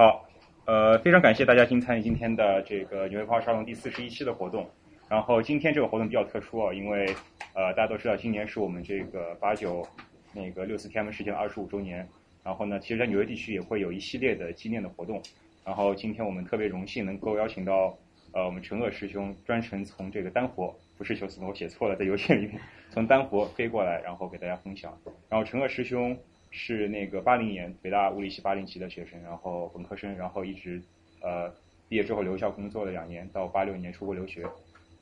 好，呃，非常感谢大家今参与今天的这个纽约花沙龙第四十一期的活动。然后今天这个活动比较特殊啊，因为呃大家都知道今年是我们这个八九那个六四天安门事件二十五周年。然后呢，其实，在纽约地区也会有一系列的纪念的活动。然后今天我们特别荣幸能够邀请到呃我们陈鄂师兄专程从这个丹佛，不是休斯顿，我写错了，在邮件里面从丹佛飞过来，然后给大家分享。然后陈鄂师兄是那个八零年北大物理系八零级的学生，然后本科生，然后一直呃毕业之后留校工作了两年，到八六年出国留学，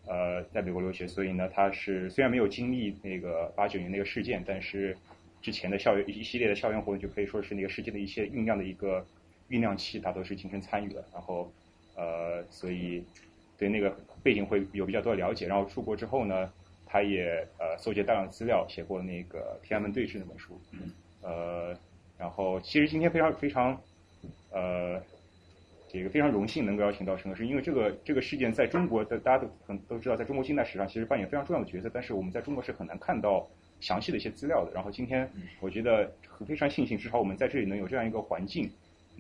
呃在美国留学。所以呢，他是虽然没有经历那个八九年那个事件，但是之前的校园一系列的校园活动就可以说是那个事件的一些酝酿的一个。酝酿期，他都是亲身参与的，然后，呃，所以对那个背景会有比较多的了解。然后出国之后呢，他也呃搜集大量资料，写过那个《天安门对峙》那本书。呃，然后其实今天非常非常呃这个非常荣幸能够邀请到陈老师，因为这个这个事件在中国的大家都很都知道，在中国近代史上其实扮演非常重要的角色，但是我们在中国是很难看到详细的一些资料的。然后今天我觉得非常庆幸，至少我们在这里能有这样一个环境。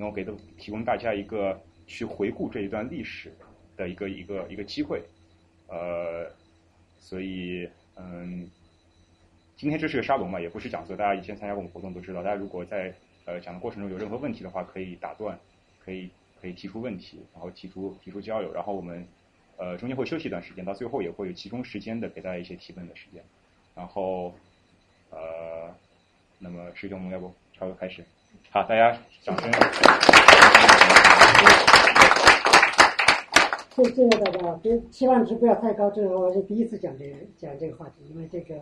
能够给的提供大家一个去回顾这一段历史的一个一个一个机会，呃，所以嗯，今天这是个沙龙嘛，也不是讲座，大家以前参加过我们活动都知道，大家如果在呃讲的过程中有任何问题的话，可以打断，可以可以提出问题，然后提出提出交流，然后我们呃中间会休息一段时间，到最后也会有集中时间的给大家一些提问的时间，然后呃，那么师兄们要不差不多开始。好，大家掌声。谢谢谢大家，别期望值不要太高。这是我是第一次讲这个讲这个话题，因为这个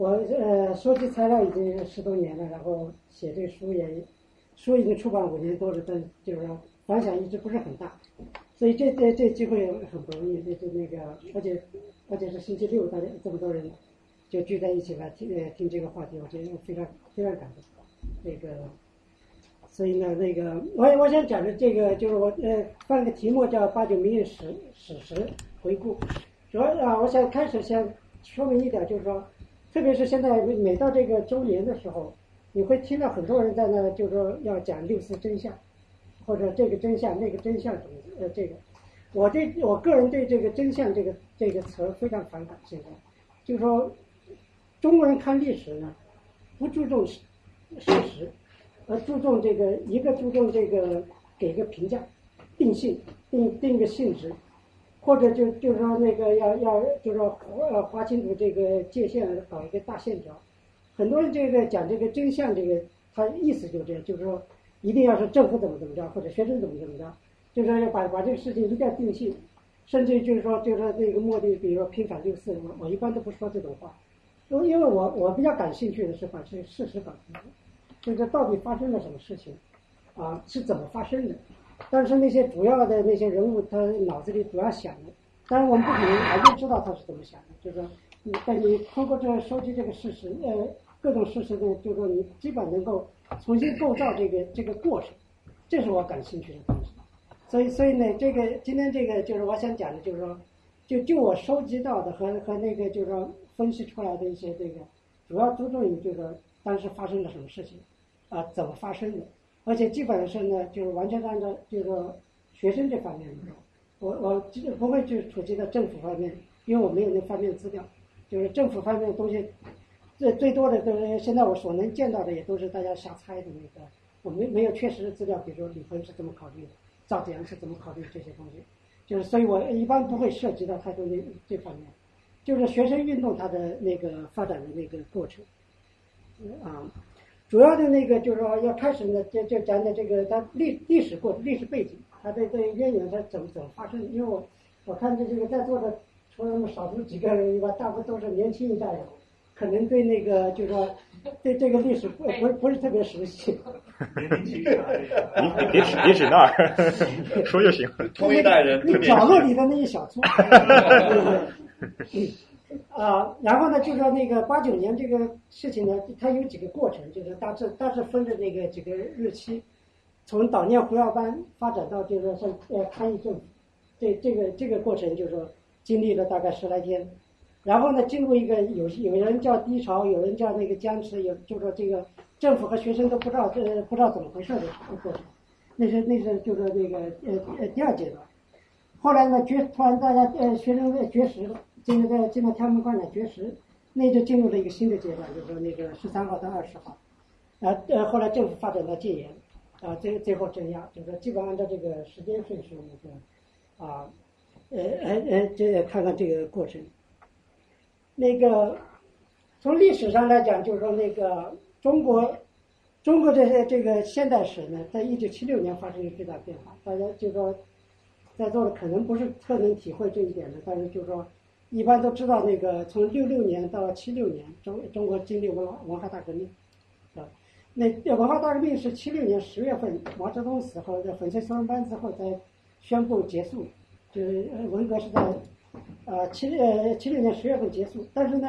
我呃收集材料已经十多年了，然后写这个书也书已经出版五年多了，但就是说反响一直不是很大，所以这这这机会很不容易。这这那个，而且而且是星期六，大家这么多人就聚在一起来听呃听这个话题，我觉得非常非常感动。那个。所以呢，那个我我想讲的这个就是我呃放个题目叫“八九民运史史实回顾”，主要啊，我想开始先说明一点，就是说，特别是现在每到这个周年的时候，你会听到很多人在那，就说要讲六四真相，或者这个真相那个真相什么呃这个，我对我个人对这个真相这个这个词非常反感。现在就是说，中国人看历史呢，不注重事实。而，注重这个，一个注重这个，给个评价，定性，定定个性质，或者就就是说那个要要就是说呃划清楚这个界限，搞一个大线条。很多人这个讲这个真相，这个他意思就这样，就是说一定要是政府怎么怎么着，或者学生怎么怎么着，就是说要把把这个事情一定要定性，甚至就是说就是说这个目的，比如说拼反六四，我我一般都不说这种话，因因为我我比较感兴趣的是把这事实搞清楚。就是到底发生了什么事情，啊，是怎么发生的？但是那些主要的那些人物，他脑子里主要想的，当然我们不可能完全知道他是怎么想的。就是说，你但你通过这收集这个事实，呃，各种事实呢，就是说你基本能够重新构造这个这个过程，这是我感兴趣的东西。所以，所以呢，这个今天这个就是我想讲的，就是说，就就我收集到的和和那个就是说分析出来的一些这个，主要注重于这个当时发生了什么事情。啊，怎么发生的？而且基本上呢，就是完全按照这个学生这方面的，我我不会去触及到政府方面，因为我没有那方面资料。就是政府方面的东西，最最多的都是现在我所能见到的，也都是大家瞎猜的那个，我没没有确实的资料。比如说李鹏是怎么考虑的，赵子阳是怎么考虑这些东西，就是所以我一般不会涉及到太多那这方面，就是学生运动它的那个发展的那个过程，啊。主要的那个就是说要开始呢，就就讲讲这个它历历史过历史背景，它的这渊源它怎么怎么发生？因为我我看这这个在座的，除了那么少数几个人以外，大部分都是年轻一代的，可能对那个就是说对这个历史不不不是特别熟悉。你你别指别指那儿，说就行。同一代人，你角落里的那一小撮。啊，然后呢，就说那个八九年这个事情呢，它有几个过程，就是大致大致分的那个几个日期，从悼念胡耀邦发展到就是说像呃抗议政府，这这个这个过程就是说经历了大概十来天，然后呢进入一个有有人叫低潮，有人叫那个僵持，有就说这个政府和学生都不知道这不知道怎么回事的过程，那是那是就是那个呃呃第二阶段。后来呢，绝突然大家呃学生在绝食了，进入在进入天安门广场绝食，那就进入了一个新的阶段，就是说那个十三号到二十号，啊呃后来政府发展到戒严，啊最最后镇压，就是说基本按照这个时间顺序那个啊呃呃呃这看看这个过程。那个从历史上来讲，就是说那个中国中国这些这个现代史呢，在一九七六年发生了巨大变化，大家就说。在座的可能不是特能体会这一点的，但是就是说，一般都知道那个从六六年到七六年，中中国经历文化文化大革命，啊，那文化大革命是七六年十月份毛泽东死后，在粉碎四人帮之后才宣布结束，就是文革是在呃七呃七六年十月份结束，但是呢，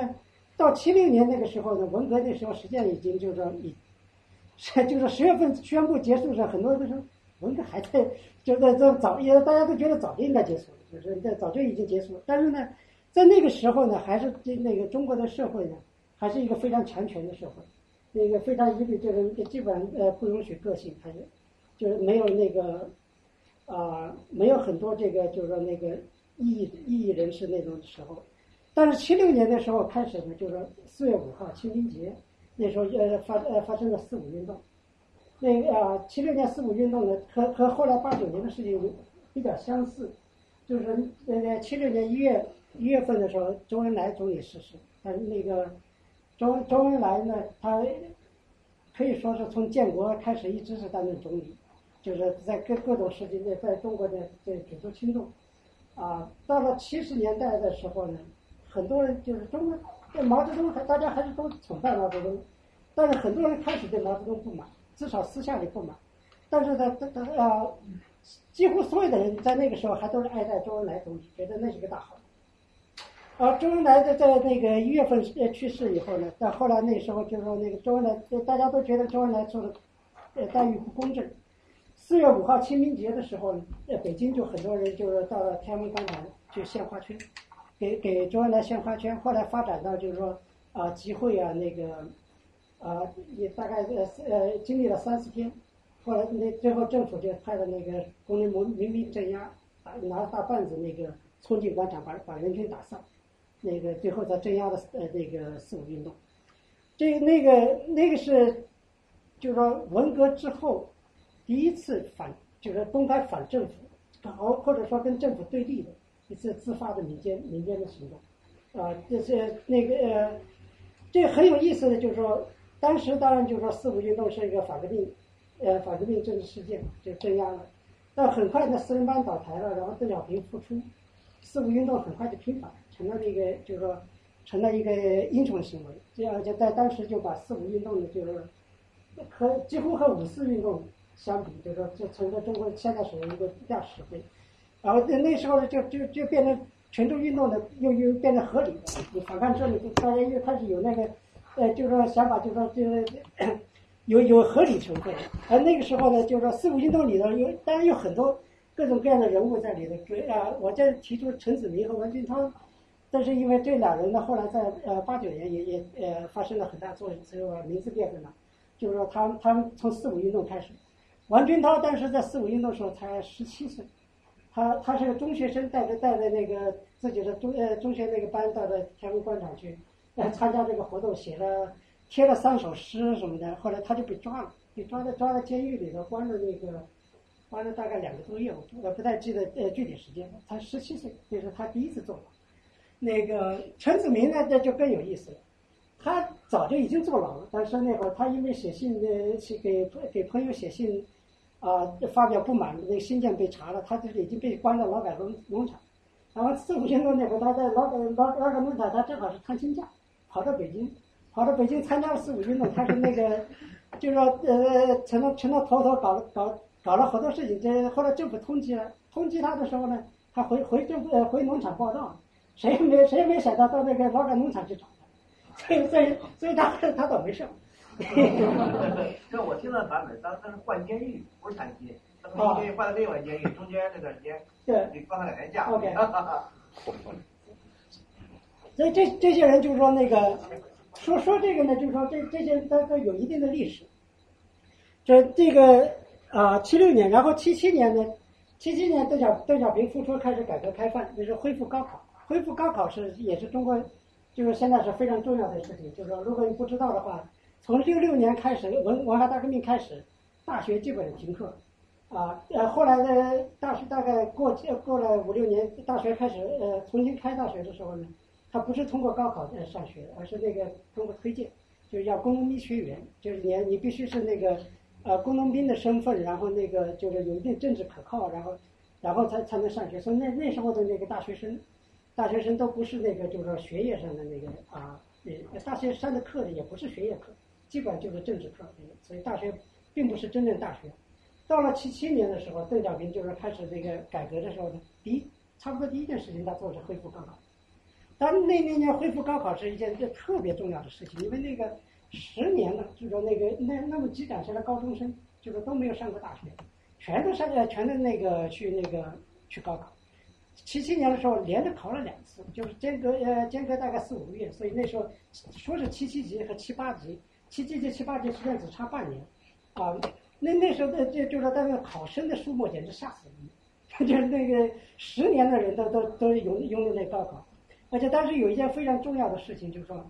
到七六年那个时候呢，文革那时候实际上已经就是说已，就是十月份宣布结束的时候，很多人都说。文革还在，就在这早也大家都觉得早就应该结束了，就是在早就已经结束了。但是呢，在那个时候呢，还是这那个中国的社会呢，还是一个非常强权的社会，那个非常一律就是基本上呃不允许个性，还是就是没有那个啊没有很多这个就是说那个异议异议人士那种时候。但是七六年的时候开始呢，就是说四月五号清明节那时候呃发呃发生了四五运动。那个啊，七六年四五运动呢，和和后来八九年的事情比较相似，就是那个七六年一月一月份的时候，周恩来总理逝世。但是那个周周恩来呢，他可以说是从建国开始一直是担任总理，就是在各各种时期内在中国的这举足轻重。啊，到了七十年代的时候呢，很多人就是中国对毛泽东还大家还是都崇拜毛泽东，但是很多人开始对毛泽东不满。至少私下里不满，但是他他他呃，几乎所有的人在那个时候还都是爱戴周恩来总理，觉得那是个大好。而周恩来在在那个一月份呃去世以后呢，到后来那时候就是说那个周恩来，大家都觉得周恩来做的呃待遇不公正。四月五号清明节的时候，呃北京就很多人就是到了天安门广场去献花圈，给给周恩来献花圈。后来发展到就是说啊集会啊那个。啊，也大概呃呃经历了三四天，后来那最后政府就派了那个工人民民兵镇压，拿拿大棒子那个冲进广场把把人群打散，那个最后才镇压了呃那个四五运动，这那个那个是，就是说文革之后第一次反就是公开反政府，或或者说跟政府对立的一次自发的民间民间的行动，啊，这是那个呃，这很有意思的就是说。当时当然就是说四五运动是一个反革命，呃反革命政治事件就镇压了，但很快呢四人帮倒台了，然后邓小平复出，四五运动很快就平反，成了一个就是说成了一个英雄行为，这样就在当时就把四五运动呢就是和几乎和五四运动相比，就是说就成了中国现代史的一个第二史碑，然后那时候呢就就就变成群众运动呢又又变得合理了，你反抗这里就大家又开始有那个。呃，就是说想法，就是说，就是有有合理成分。而那个时候呢，就是说四五运动里头有，当然有很多各种各样的人物在里头。追啊，我这提出陈子明和王军涛，但是因为这两人呢，后来在呃八九年也也呃发生了很大作用，所以我名字变成了。就是说，他他们从四五运动开始，王军涛当时在四五运动时候才十七岁，他他是个中学生，带着带着那个自己的中呃中学那个班到的天安门广场去。来参加这个活动，写了贴了三首诗什么的，后来他就被抓了，被抓在抓在监狱里头，关了那个，关了大概两个多月，我我不太记得呃具体时间了。他十七岁，这是他第一次坐牢。那个陈子明呢，这就更有意思了，他早就已经坐牢了，但是那会儿他因为写信呃去给给朋友写信，啊发表不满，那个信件被查了，他就已经被关到劳改农农场。然后四五运动那会儿，他在劳改劳劳改农场，他正好是探亲假。跑到北京，跑到北京参加了四五运动，他是那个，就是说呃，成了成了头头，搞搞搞了好多事情。这后来政府通缉了，通缉他的时候呢，他回回政府呃回农场报道，谁也没谁也没想到到那个劳改农场去找他，所以所以所以他他倒没事。这我听到版本，当时是换监狱，不是探亲，他从监狱换到另外监狱，中间那段时间对，你放了两年假。OK。所以这这些人就是说那个说说这个呢，就是说这这些人都都有一定的历史。这这个啊，七六年，然后七七年呢，七七年邓小邓小平复出开始改革开放，就是恢复高考。恢复高考是也是中国，就是现在是非常重要的事情。就是说，如果你不知道的话，从六六年开始文文化大革命开始，大学基本停课，啊呃后来呢，大学大概过过了五六年，大学开始呃重新开大学的时候呢，他不是通过高考来上学，而是那个通过推荐，就是要工农兵学员，就是你你必须是那个呃工农兵的身份，然后那个就是有一定政治可靠，然后然后才才能上学。所以那那时候的那个大学生。大学生都不是那个，就是说学业上的那个啊，呃，大学上的课呢也不是学业课，基本就是政治课，所以大学并不是真正大学。到了七七年的时候，邓小平就是开始这个改革的时候呢，第一差不多第一件事情他做是恢复高考。当那那年恢复高考是一件这特别重要的事情，因为那个十年了，就说那个那那么积攒下来高中生，就是都没有上过大学，全都上呃全都那个去那个去高考。七七年的时候，连着考了两次，就是间隔呃间隔大概四五个月，所以那时候说是七七级和七八级，七七级七八级实际上只差半年，啊，那那时候的就就是那个考生的数目简直吓死人，就是那个十年的人都都都拥拥有那高考，而且当时有一件非常重要的事情，就是说，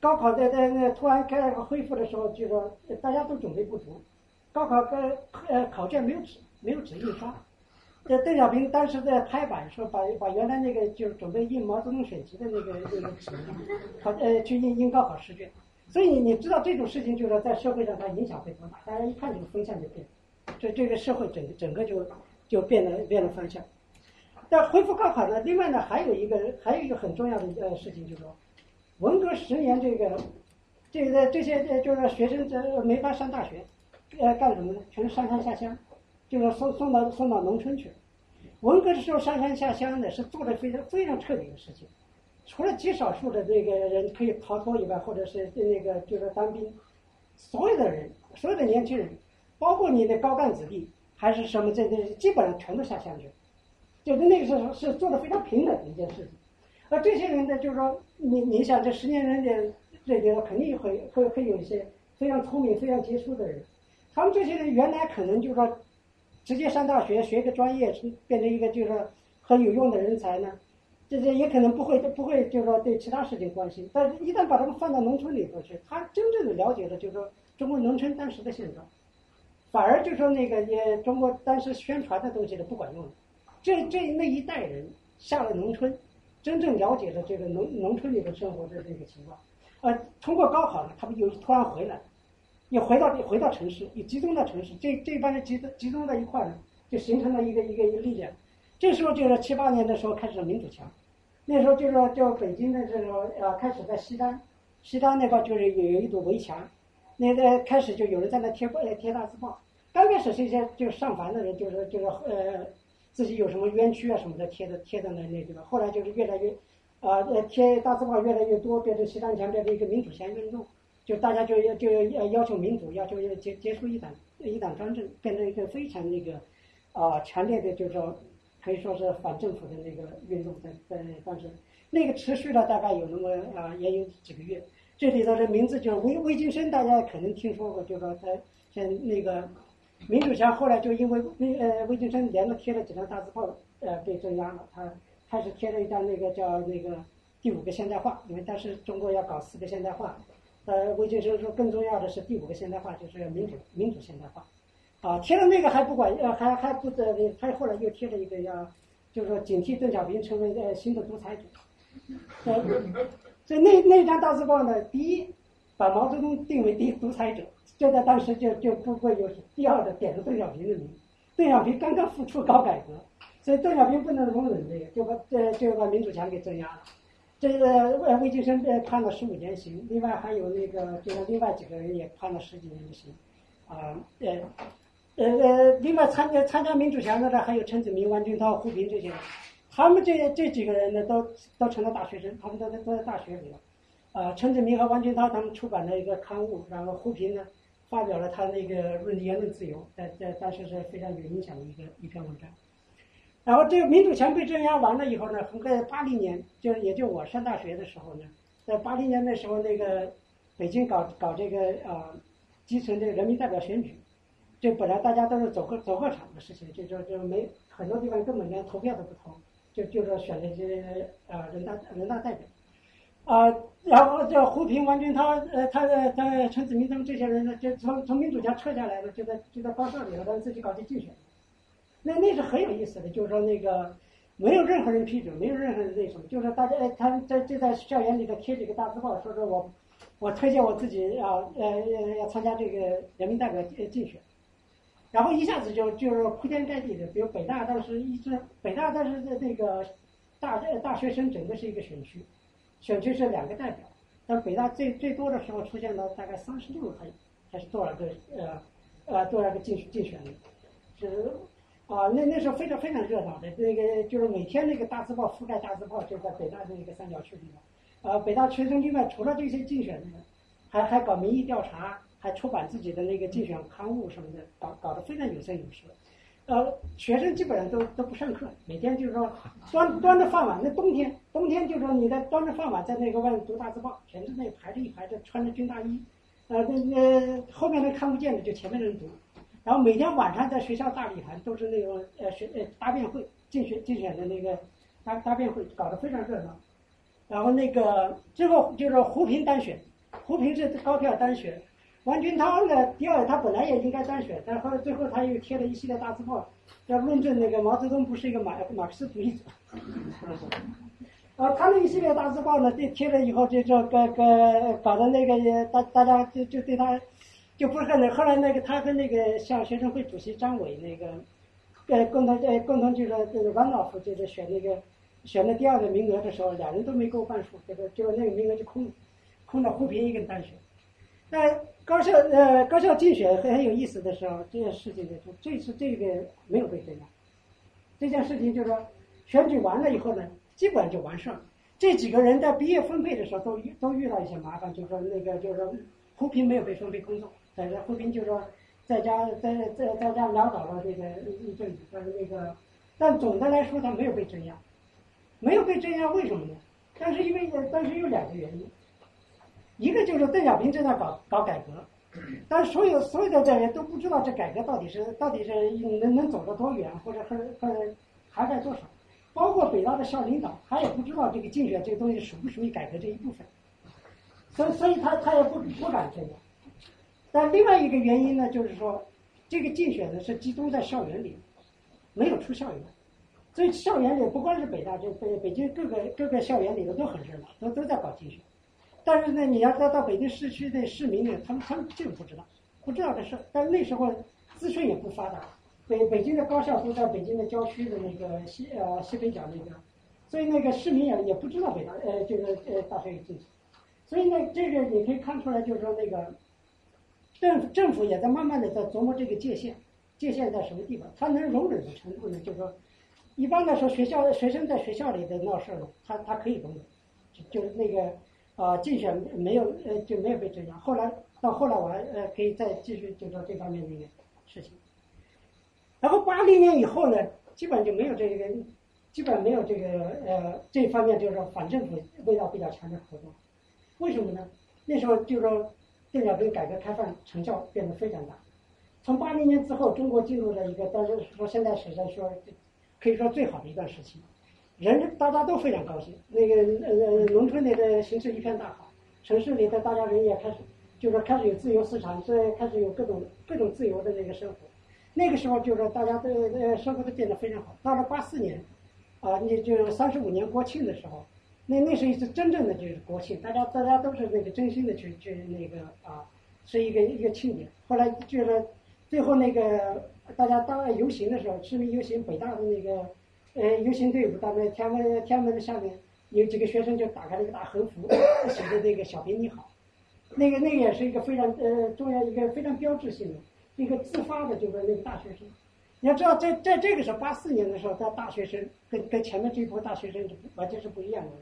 高考在在那突然开恢复的时候，就说大家都准备不足，高考跟呃考卷没有纸，没有纸印刷。这邓小平当时在拍板说，把把原来那个就是准备印毛泽东选集的那个那个纸，考呃去印印高考试卷，所以你知道这种事情，就是说在社会上它影响会多大？大家一看这个风向就变，这这个社会整整个就就变了变了方向。但恢复高考呢，另外呢还有一个还有一个很重要的呃事情，就是说，文革十年这个这个这些就是学生这没法上大学，呃干什么呢？全是上山下乡。就是送送到送到农村去，文革的时候上山下乡的是做的非常非常彻底的事情，除了极少数的这个人可以逃脱以外，或者是那个就是当兵，所有的人，所有的年轻人，包括你的高干子弟，还是什么这这基本上全都下乡去，就是那个时候是做的非常平等的一件事情，而这些人呢，就是说你你想这十年人的这里头肯定会会会有一些非常聪明、非常杰出的人，他们这些人原来可能就是说。直接上大学学个专业，变成一个就是说很有用的人才呢，这些也可能不会不会就是说对其他事情关心，但是一旦把他们放到农村里头去，他真正的了解了就是说中国农村当时的现状，反而就说那个也中国当时宣传的东西都不管用了。这这那一代人下了农村，真正了解了这个农农村里的生活的这个情况，呃，通过高考呢，他们又突然回来。你回到你回到城市，你集中到城市，这这帮人集中集中在一块儿，就形成了一个一个一个力量。这时候就是七八年的时候开始民主墙，那时候就是说，就北京的这个呃开始在西单，西单那块就是有一堵围墙，那个开始就有人在那贴贴大字报。刚开始是一些就上凡的人，就是就是呃自己有什么冤屈啊什么的贴的贴在那那地方。后来就是越来越啊呃贴大字报越来越多，变成西单墙变成一个民主墙运动。就大家就要就要要求民主，要求要结结束一党一党专政，变成一个非常那个啊强烈的，就是说可以说是反政府的那个运动在在当时，那个持续了大概有那么啊也有几个月。这里头的名字就是魏魏金生，大家可能听说过，就说他像那个民主墙，后来就因为魏呃魏京生连着贴了几张大字报，呃被镇压了。他开始贴了一张那个叫那个第五个现代化，因为当时中国要搞四个现代化。呃，魏晋生说，更重要的是第五个现代化，就是民主民主现代化。啊，贴了那个还不管，呃，还还不得，他后来又贴了一个要，就是说警惕邓小平成为呃新的独裁者。所以那那张大字报呢，第一把毛泽东定为第一独裁者，就在当时就就不会有第二的点了邓小平的名。邓小平刚刚复出搞改革，所以邓小平不能容忍这个，就把这就把民主墙给镇压了。这个魏，魏晋生被判了十五年刑，另外还有那个就是另外几个人也判了十几年的刑，啊，呃，呃呃，另外参加参加民主墙的呢，还有陈子明、王军涛、胡平这些人，他们这这几个人呢，都都成了大学生，他们都在都在大学里了，啊，陈子明和王军涛他们出版了一个刊物，然后胡平呢发表了他那个论言论自由，在在当时是非常有影响的一个一篇文章。然后这个民主墙被镇压完了以后呢，在八零年，就是也就我上大学的时候呢，在八零年那时候，那个北京搞搞这个啊基层的人民代表选举，这本来大家都是走个走个场的事情，就就就没很多地方根本连投票都不投，就就说选了一些呃人大人大代表，啊、然后这胡平、王军涛、呃他的他陈子明他们这些人呢，就从从民主墙撤下来了，就在就在报社里头，他自己搞去竞选。那那是很有意思的，就是说那个没有任何人批准，没有任何人那什么，就是大家他在就在校园里头贴这个大字报，说说我我推荐我自己要呃呃要参加这个人民代表呃竞选，然后一下子就就是铺天盖地的，比如北大当时一直北大当时的那个大大学生整个是一个选区，选区是两个代表，但北大最最多的时候出现了大概三十六还还是多少个呃呃多少个竞竞选的，是啊那那时候非常非常热闹的，那个就是每天那个大字报覆盖大字报，就在北大的那个三角区里面。呃，北大学生另外除了这些竞选的，还还搞民意调查，还出版自己的那个竞选刊物什么的，搞搞得非常有声有色。呃，学生基本上都都不上课，每天就是说 端端着饭碗，那冬天冬天就是说你在端着饭碗在那个外面读大字报，全是那排着一排的穿着军大衣，呃那那后面那看不见的就前面的人读，然后每天晚上在学校大礼堂都是那种呃学呃答辩会竞选竞选的那个答答辩会，搞得非常热闹。然后那个最后就是胡平单选，胡平是高票单选，王军涛呢第二，他本来也应该单选，但后来最后他又贴了一系列大字报，要论证那个毛泽东不是一个马马克思主义者。啊，他那一系列大字报呢，贴贴了以后就就个个搞得那个也大大家就就对他就不是很后来那个他跟那个像学生会主席张伟那个呃共同呃共同就是这个 run off 就是选那个。选了第二个名额的时候，俩人都没够半数，这个就那个名额就空了，空了胡平一个人单选。那高校呃高校竞选很很有意思的时候，这件事情呢，就这次这个没有被这样。这件事情就是说，选举完了以后呢，基本上就完事儿。这几个人在毕业分配的时候都遇都遇到一些麻烦，就是说那个就是说胡平没有被分配工作，在这胡平就说在家在在在家潦倒了这个一阵子，但是那个但总的来说他没有被镇压。没有被镇压，为什么呢？但是因为但是有两个原因，一个就是邓小平正在搞搞改革，但所有所有的这人都不知道这改革到底是到底是能能走得多远，或者或者或者涵盖多少，包括北大的校领导，他也不知道这个竞选这个东西属不属于改革这一部分，所以所以他他也不不敢这样。但另外一个原因呢，就是说这个竞选呢是集中在校园里，没有出校园。所以校园里不光是北大，就北北京各个各个校园里头都很热闹，都都在搞竞选。但是呢，你要到到北京市区的市民呢，他们他们就是不知道，不知道这事。但那时候资讯也不发达，北北京的高校都在北京的郊区的那个西呃西北角那边，所以那个市民也也不知道北大呃就是呃大学有竞选。所以呢，这个你可以看出来，就是说那个政政府也在慢慢的在琢磨这个界限，界限在什么地方，它能容忍的程度呢，就是说。一般来说，学校学生在学校里的闹事儿，他他可以容忍，就就那个啊、呃、竞选没有呃就没有被镇压。后来到后来我还呃可以再继续就说这方面的一个事情。然后八零年以后呢，基本就没有这个，基本没有这个呃这方面就是说反政府味道比较强的活动。为什么呢？那时候就是说邓小平改革开放成效变得非常大。从八零年之后，中国进入了一个，但是说现在史上说。可以说最好的一段时期，人大家都非常高兴。那个呃农村里的形势一片大好，城市里的大家人也开始，就是开始有自由市场，所以开始有各种各种自由的那个生活。那个时候就是说大家都呃生活都变得非常好。到了八四年，啊，你就三十五年国庆的时候，那那是一次真正的就是国庆，大家大家都是那个真心的去去那个啊，是一个一个庆典。后来就是最后那个。大家当游行的时候，市民游行，北大的那个呃游行队伍，到那天安门天安门的下面有几个学生就打开了一个大横幅，写的那个“小平你好”，那个那个也是一个非常呃重要一个非常标志性的一个自发的，就是那个大学生。你要知道，在在这个时候，八四年的时候，在大学生跟跟前面这一波大学生完全是不一样的。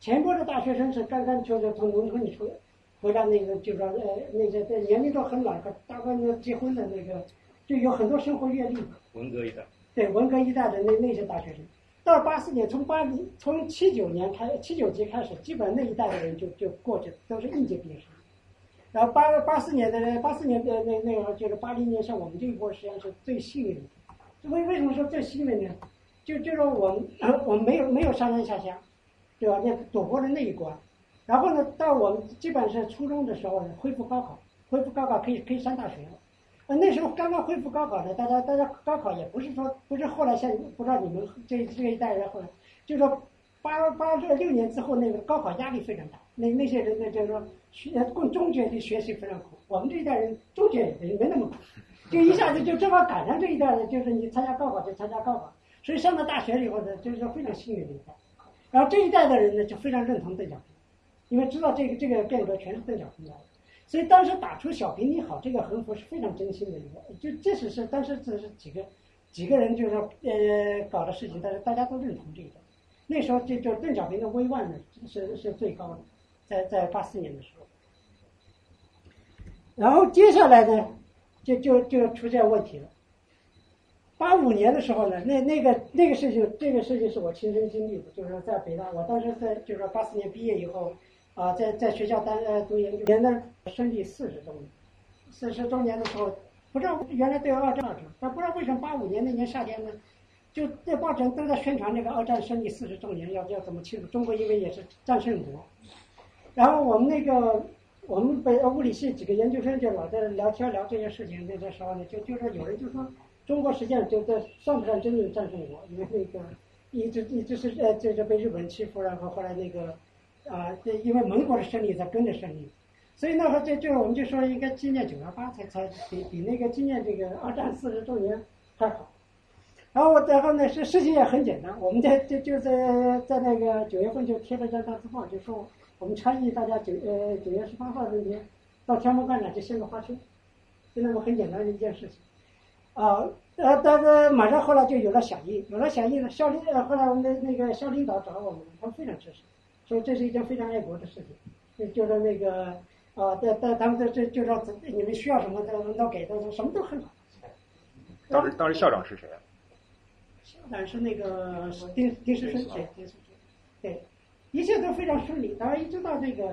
前一波的大学生是刚刚就是从农村里出来回到，那个就是说呃那些在年龄都很老，大部分都结婚的那个。就有很多生活阅历，文革一代，对文革一代的那那些大学生，到了八四年，从八零从七九年开七九级开始，基本那一代的人就就过去都是应届毕业生，然后八八四年的八四年的那那个就是八零年，像我们这一波实际上是最幸运的。为为什么说最幸运呢？就就说我们我们没有没有上山下乡，对吧？那躲过了那一关。然后呢，到我们基本是初中的时候恢复高考，恢复高考可以可以上大学了。呃，那时候刚刚恢复高考呢，大家大家高考也不是说不是后来像不知道你们这这一代人后来，就是说八八这六年之后那个高考压力非常大，那那些人呢就是说学过中学的学习非常苦，我们这一代人中学也没那么苦，就一下子就正好赶上这一代人，就是你参加高考就参加高考，所以上了大学以后呢，就是说非常幸运的一代。然后这一代的人呢就非常认同邓小平。因为知道这个这个变革全是邓小平来的，所以当时打出“小平你好”这个横幅是非常真心的一个，就即使是当时只是几个几个人就是说呃搞的事情，但是大家都认同这个。那时候就就邓小平的威望呢是是最高的，在在八四年的时候。然后接下来呢，就就就出现问题了。八五年的时候呢，那那个那个事情，这个事情是我亲身经历的，就是说在北大，我当时在就是说八四年毕业以后。啊，在在学校当呃读研究生的胜利四十周年，四十周年的时候，不知道原来都有二战，但不知道为什么八五年那年夏天呢，就在报纸都在宣传那个二战胜利四十周年要要怎么庆祝，中国因为也是战胜国，然后我们那个我们北物理系几个研究生就老在聊天聊这些事情，那个时候呢，就就说有人就说中国实际上就在算不上真正战胜国，因为那个一直一直是呃就是被日本欺负，然后后来那个。啊，这因为盟国的胜利才跟着胜利，所以那会儿就就我们就说应该纪念九幺八才才比比那个纪念这个二战四十周年还好。然后然后呢事事情也很简单，我们在就就在在那个九月份就贴了张大字报，就说我们倡议大家九呃九月十八号那天到天安门广场去献个花圈，就那么很简单的一件事情。啊，呃，但是马上后来就有了响应，有了响应呢，校领后来我们的那个校领导找我们，他们非常支持。说这是一件非常爱国的事情，就就是那个啊，在在他们这这就说你们需要什么都都给，都什么都很好。当时当时校长是谁啊？校长是那个丁丁世生，对丁世生，对，一切都非常顺利。然后一直到这个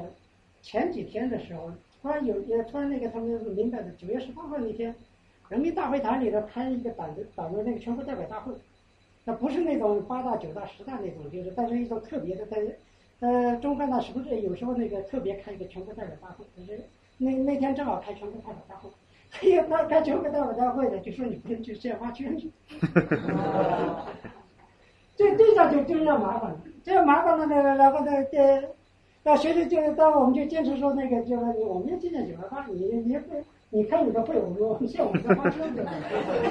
前几天的时候，突然有也突然那个他们明白的，九月十八号那天，人民大会堂里头开一个党的党的那个全国代表大会，那不是那种八大九大十大那种，就是但是一种特别的在。呃，中科大是不是有时候那个特别开一个全国代表大会？就是那那天正好开全国代表大会，哎呀，他开全国代表大会的就说你不能去献花圈去。这这下就就要麻烦了，这样麻烦了呢，然后呢，这那学生就当我们就坚持说那个，就是我们要纪念九二八，你你不你开你的会，我们我们献我们的花圈对吧？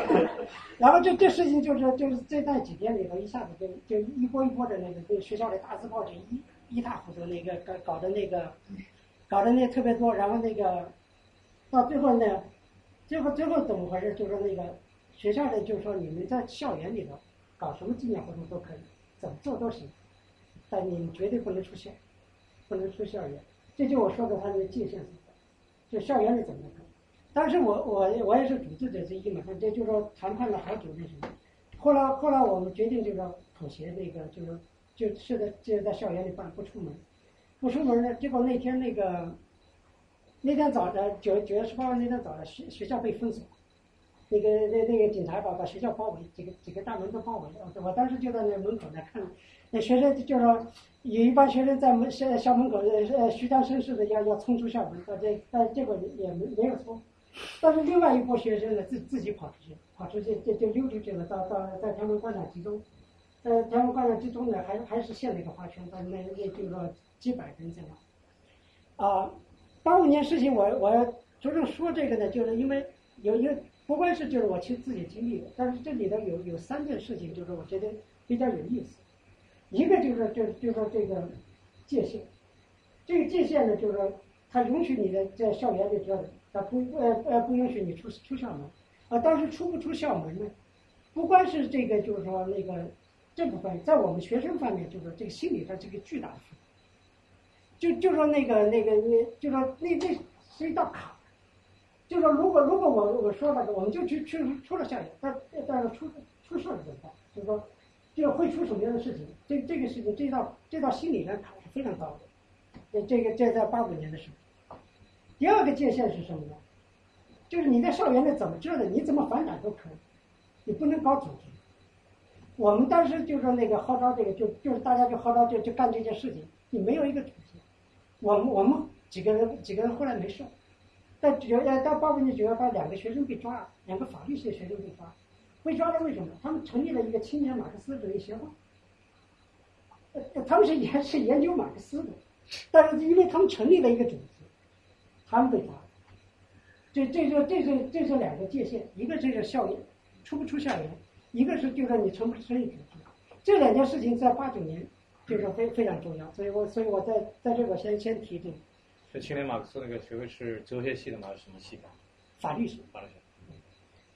然后这这事情就是就是在那几天里头一下子就就一波一波的那个对学校的大字报就一。一塌糊涂，那个搞搞的那个，搞的那特别多，然后那个，到最后呢，最后最后怎么回事？就说那个学校的就是说你们在校园里头搞什么纪念活动都可以，怎么做都行，但你绝对不能出校，不能出校园。这就我说的他那个界限所在，就校园里怎么可以？当时我我我也是组织者之一嘛，这就是说谈判了好久那什么，后来后来我们决定就说妥协，那个就是。就是在就在校园里办，不出门，不出门呢。结果那天那个那天早上九九月十八号那天早上，学学校被封锁，那个那那个警察把把学校包围，几个几个大门都包围了。我当时就在那门口那看，那学生就说有一帮学生在门校校门口呃虚张声势的要要冲出校门，但这但结果也没没有冲。但是另外一波学生呢自自己跑出去，跑出去就就溜出去了，到到在天安门广场集中。在天安门广场集中呢，还还是献了一个花圈，但那那就是说几百人在那。啊，八五年事情，我我着重说这个呢，就是因为有一个不光是就是我亲自己经历的，但是这里头有有三件事情，就是我觉得比较有意思。一个就是就就说这个界限，这个界限呢，就是说它允许你的在校园里折他，不呃呃不允许你出出校门。啊，但是出不出校门呢，不光是这个，就是说那个。这部分在我们学生方面，就是说这个心理上是个巨大的负担。就就说那个那个，那就说那那是一道坎。就说如果如果我我说了，我们就去去出了校园，但但是出出事了怎么办？就说，就会出什么样的事情？这这个事情，这道这道心理的坎是非常高的。这这个这在八五年的时候，第二个界限是什么呢？就是你在校园内怎么折腾，你怎么反感都可以，你不能搞组织。我们当时就说那个号召这个，就就是大家就号召就就干这件事情，你没有一个组织。我们我们几个人几个人后来没事，到九呃到八五年九幺八，两个学生被抓了，两个法律系的学生被抓，被抓了为什么？他们成立了一个青年马克思主义协会，呃他们是研是研究马克思的，但是因为他们成立了一个组织，他们被抓。这这就这是这是两个界限，一个就是校园出不出校园，一个是就说你成不成立组织。这两件事情在八九年就是非非常重要，所以我所以我在在这个先先提这个这青年马克思那个学位是哲学系的吗？还是什么系的？法律系。法律系。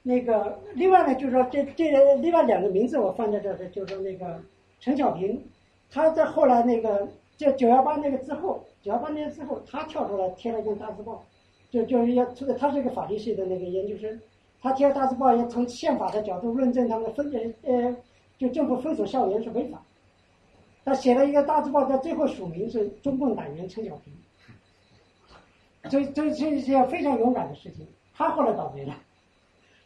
那个另外呢，就是说这这另外两个名字我放在这儿的，就是说那个陈小平，他在后来那个就九幺八那个之后，九八年之后，他跳出来贴了一张大字报，就就是要他是一个法律系的那个研究生，他贴了大字报要从宪法的角度论证他们分呃呃，就政府封锁校园是违法。他写了一个大字报，在最后署名是中共党员陈小平。这这这是一件非常勇敢的事情，他后来倒霉了。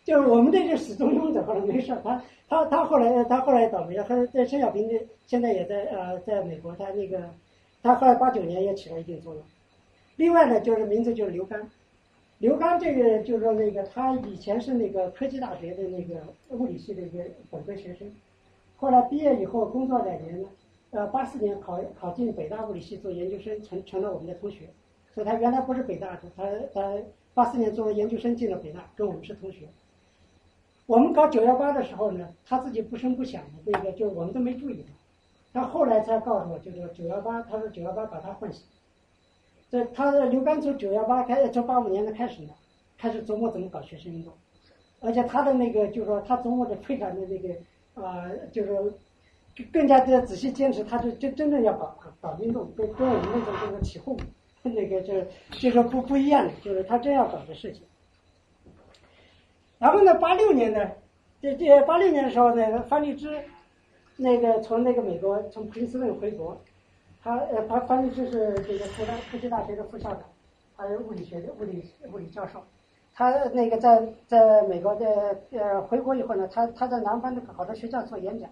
就是我们这些始终拥者后来没事，他他他后来他后来倒霉了。他在陈小平的，现在也在呃在美国，他那个他后来八九年也起了一定作用。另外呢，就是名字就是刘刚，刘刚这个就是说那个他以前是那个科技大学的那个物理系的一个本科学生，后来毕业以后工作两年呢，呃八四年考考进北大物理系做研究生，成成了我们的同学。所以他原来不是北大的，他他八四年作为研究生进了北大，跟我们是同学。我们搞九幺八的时候呢，他自己不声不响的，这个就我们都没注意到，他后来才告诉我，就是九幺八，他说九幺八把他唤醒。这他的刘刚从九幺八开，从八五年的开始呢，开始琢磨怎么搞学生运动，而且他的那个就是说他琢磨的非常的那个啊、就是更加的仔细坚持，他是真真正要搞搞运动，跟跟我们那种这个起哄。那个就就说不不一样的，就是他真要搞的事情。然后呢，八六年呢，这这八六年的时候呢，方立之，那个从那个美国从普林斯顿回国，他呃他方励之是这个复旦科技大学的副校长，他是物理学的物理物理教授，他那个在在美国的呃回国以后呢，他他在南方的好多学校做演讲，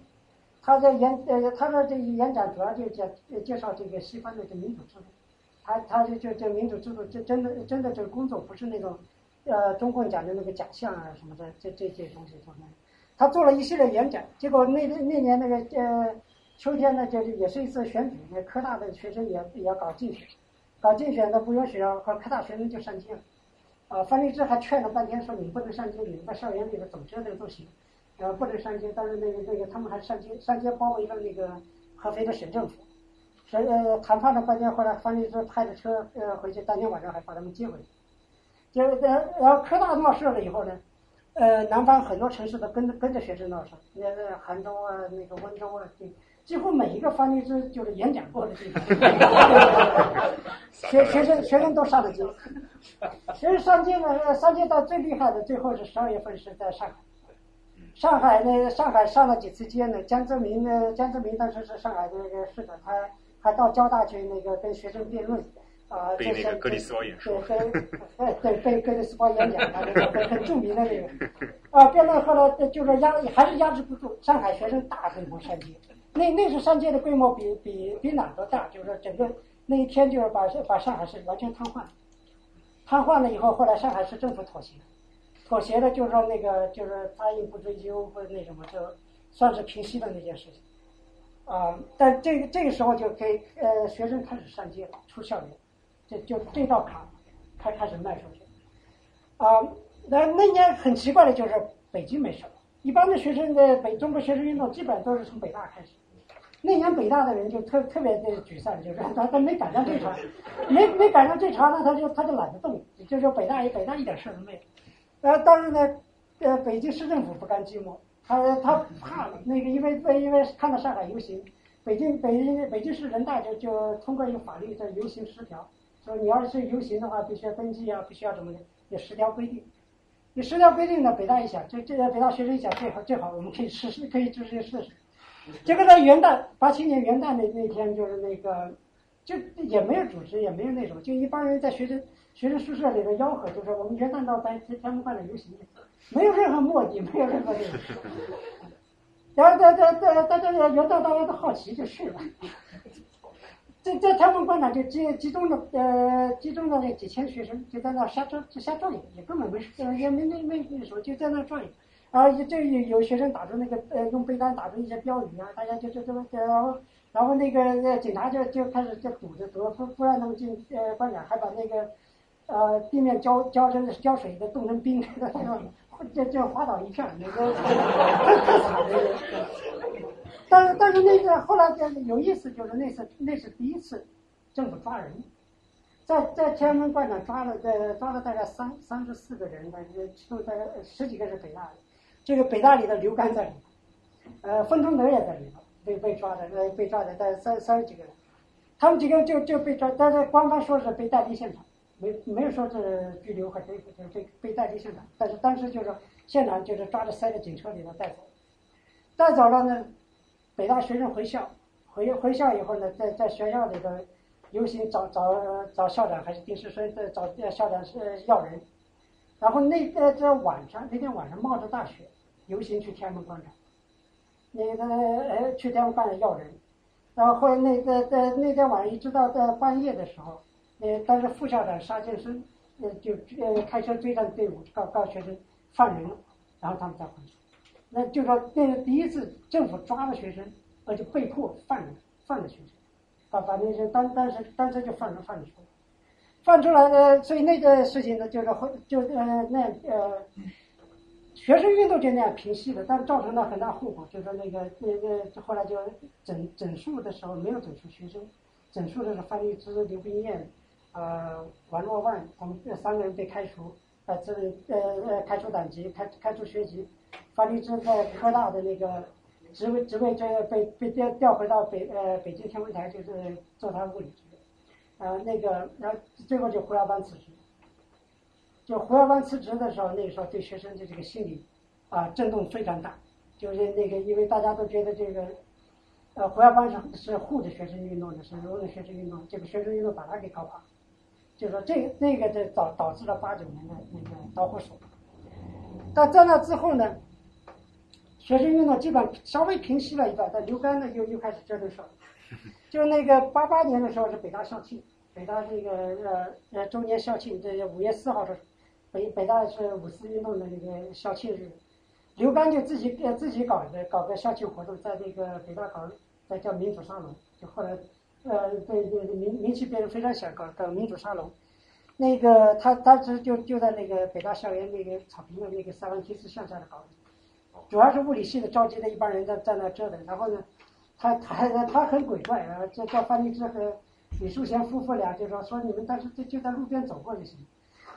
他在演呃他的这演讲主要就介介绍这个西方的这民主制度。他他就就这民主制度，这真的真的这个工作不是那种，呃，中共讲的那个假象啊什么的，这这些东西做的。他做了一系列演讲，结果那那年那个呃秋天呢，就是也是一次选举，那科大的学生也也要搞竞选，搞竞选的不允许啊，和科大学生就上街了。啊，范励志还劝了半天，说你不能上街，你们在校园里头怎么折腾都行，呃，不能上街。但是那个那个他们还上街，上街包围了那个合肥的省政府。所以呃，谈判了半天，后来范励志派着车呃回去，当天晚上还把他们接回去。就呃，然后科大闹事了以后呢，呃，南方很多城市都跟着跟着学生闹事，那个杭州啊，那个温州啊，几乎每一个方律师就是演讲过的地方，学学生学生都上了街。学生上街呢，上街到最厉害的，最后是十二月份是在上海。上海呢，上海上了几次街呢？江泽民呢，江泽民当时是上海的那个市长，他还到交大去那个跟学生辩论，啊，被那个格里斯堡演说，对，对对被格里斯堡演讲，他那个很很著名的那个，啊，辩论后来就是压还是压制不住，上海学生大规模上街，那那次上街的规模比比比哪都大，就是说整个那一天就是把把上海市完全瘫痪，瘫痪了以后，后来上海市政府妥协。妥协了，就是说那个，就是答应不追究，不那什么，就算是平息了那件事情。啊，但这个这个时候就给呃学生开始上街了，出校园，这就这道坎开开始迈出去。啊，那那年很奇怪的就是北京没事了，一般的学生的北中国学生运动基本上都是从北大开始。那年北大的人就特特别的沮丧，就是他他没赶上这茬，没没赶上这茬呢，他就他就懒得动，就是北大北大一点事儿都没有。呃，当然呢，呃，北京市政府不甘寂寞，他他怕那个，因为因为看到上海游行，北京北京北京市人大就就通过一个法律叫游行十条，说你要是去游行的话，必须要登记啊，必须要怎么的，有十条规定。有十条规定呢，北大一想，这这北大学生一想，最好最好我们可以试试，可以直接试试。结果在元旦八七年元旦那那天，就是那个，就也没有组织，也没有那什么，就一帮人在学生。学生宿舍里的吆喝，就是我们元旦到白天安门广场游行，没有任何目的，没有任何那个。然后大大大大家元旦大家都好奇就去了。在在天安门广场就集集中了呃集中了那几千学生，就在那瞎转就瞎转悠，也根本没事，也没没没没说，就在那转悠。然后这有有学生打出那个呃用被单打出一些标语啊，大家就就这么然后然后那个呃警察就就开始就堵着堵不不让他们进呃广场，还把那个呃地面浇浇成浇水的冻成冰，这这滑倒一片，那个。但是但是那个后来有意思，就是那次那是第一次政府抓人，在在天安门广场抓了抓了大概三三十四个人，其中大概十几个是北大的，这个北大里的刘干在里头，呃冯中德也在里头被被抓的呃被抓的大概三三十几个人，他们几个就就被抓，但是官方说是被带离现场，没没有说是拘留和逮捕，就是被被带离现场，但是当时就是现场就是抓着塞在警车里头带走，带走了呢。北大学生回校，回回校以后呢，在在学校里头游行，找找找校长还是丁世孙在找校长是要人，然后那在这晚上那天晚上冒着大雪游行去天安门广场，那个呃去天安门广场要人，然后后来那在在那天晚上一直到在半夜的时候，呃但是副校长沙建生呃就呃开车追上队伍告告学生放人了，然后他们再回去。那就说那第一次政府抓了学生，而且被迫放人放了学生，把把那些当当时当时就放人放出来，放出来呢，所以那个事情呢，就是后就呃那呃，学生运动就那样平息了，但造成了很大后果，就是那个那个后来就整整数的时候没有整出学生，整数的是范一之、刘冰燕、呃王若万，他们这三个人被开除，呃这呃呃开除党籍，开开除学籍。范立之在科大的那个职位职位，这被被调调回到北呃北京天文台，就是做他物理职，呃那个然后最后就胡耀邦辞职，就胡耀邦辞职的时候，那个时候对学生的这个心理啊震动非常大，就是那个因为大家都觉得这个呃胡耀邦是是护着学生运动的，是容忍学生运动，这个学生运动把他给搞垮，就说这个那个就导导致了八九年的那个导火索。但在那之后呢，学生运动基本稍微平息了一段，但刘干呢又又开始折腾上。就那个八八年的时候是北大校庆，北大这个呃呃周年校庆，这五月四号是北北大是五四运动的那个校庆日，刘干就自己呃自己搞的搞个校庆活动，在那个北大搞，在叫民主沙龙，就后来呃对对名名气变得非常响，搞搞民主沙龙。那个他当时就就在那个北大校园那个草坪的那个三万梯次向下的搞，主要是物理系的召集的一帮人在在那折腾。然后呢，他他他很鬼怪啊，叫叫范立之和李淑贤夫妇俩就说说你们当时就就在路边走过就行。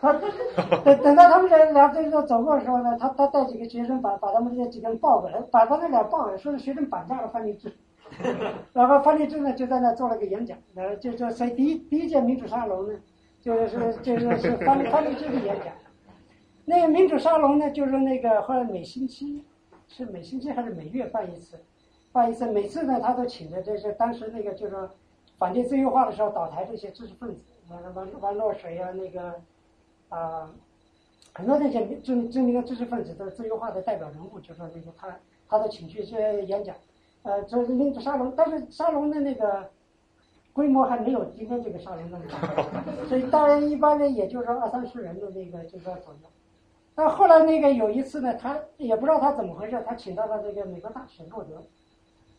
他 等等到他们俩俩这个走过的时候呢，他他带几个学生把把他们这几个人抱过来，把他们俩抱过来，说是学生绑架了范立之。然后范立之呢就在那做了个演讲，呃就就所以第一第一届民主沙龙呢。就是就是是方方立之的演讲，那个民主沙龙呢，就是那个后来每星期是每星期还是每月办一次，办一次，每次呢他都请的这是当时那个就是说反对自由化的时候倒台这些知识分子，王王王洛水啊那个啊很多那些知知名的知识分子的自由化的代表人物，就说那个他他都请去这演讲，呃，就是那个沙龙，但是沙龙的那个。规模还没有今天这个沙龙那么大，所以当然一般的也就是二三十人的那个就是左右。但后来那个有一次呢，他也不知道他怎么回事，他请到了这个美国大使洛德，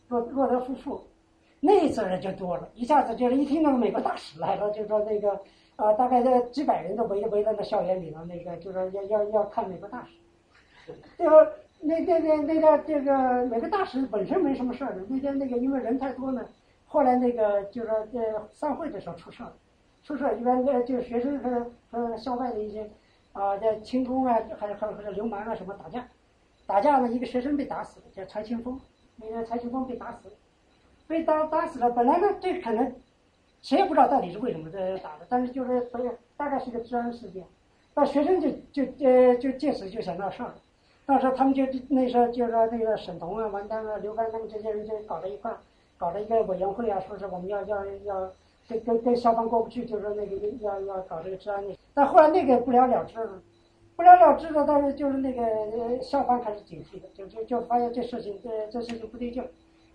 洛洛德夫妇，那一次人就多了，一下子就是一听那个美国大使来了，就说那个啊，大概在几百人都围围在那校园里头，那个就说要要要看美国大使。这 个那那那那个这个每个大使本身没什么事儿的，那天那个因为人太多呢。后来那个就是说，呃，散会的时候出事儿，出事儿一般呃就是学生和和校外的一些啊，这轻功啊，还还还有流氓啊什么打架，打架呢一个学生被打死了，叫柴清风，那个柴清风被打死，被打打死了。本来呢这可能谁也不知道到底是为什么这打的，但是就是所以大概是个治安事件，那学生就就呃就借此就想闹事儿，到时候他们就那时候就说那个沈彤啊、王丹啊、刘刚他们这些人就搞在一块。搞了一个委员会啊，说是我们要要要跟跟跟消防过不去，就说那个要要搞这个治安的，但后来那个不了了之了，不了了之了，但是就是那个消防开始警惕的，就就就发现这事情这这事情不对劲，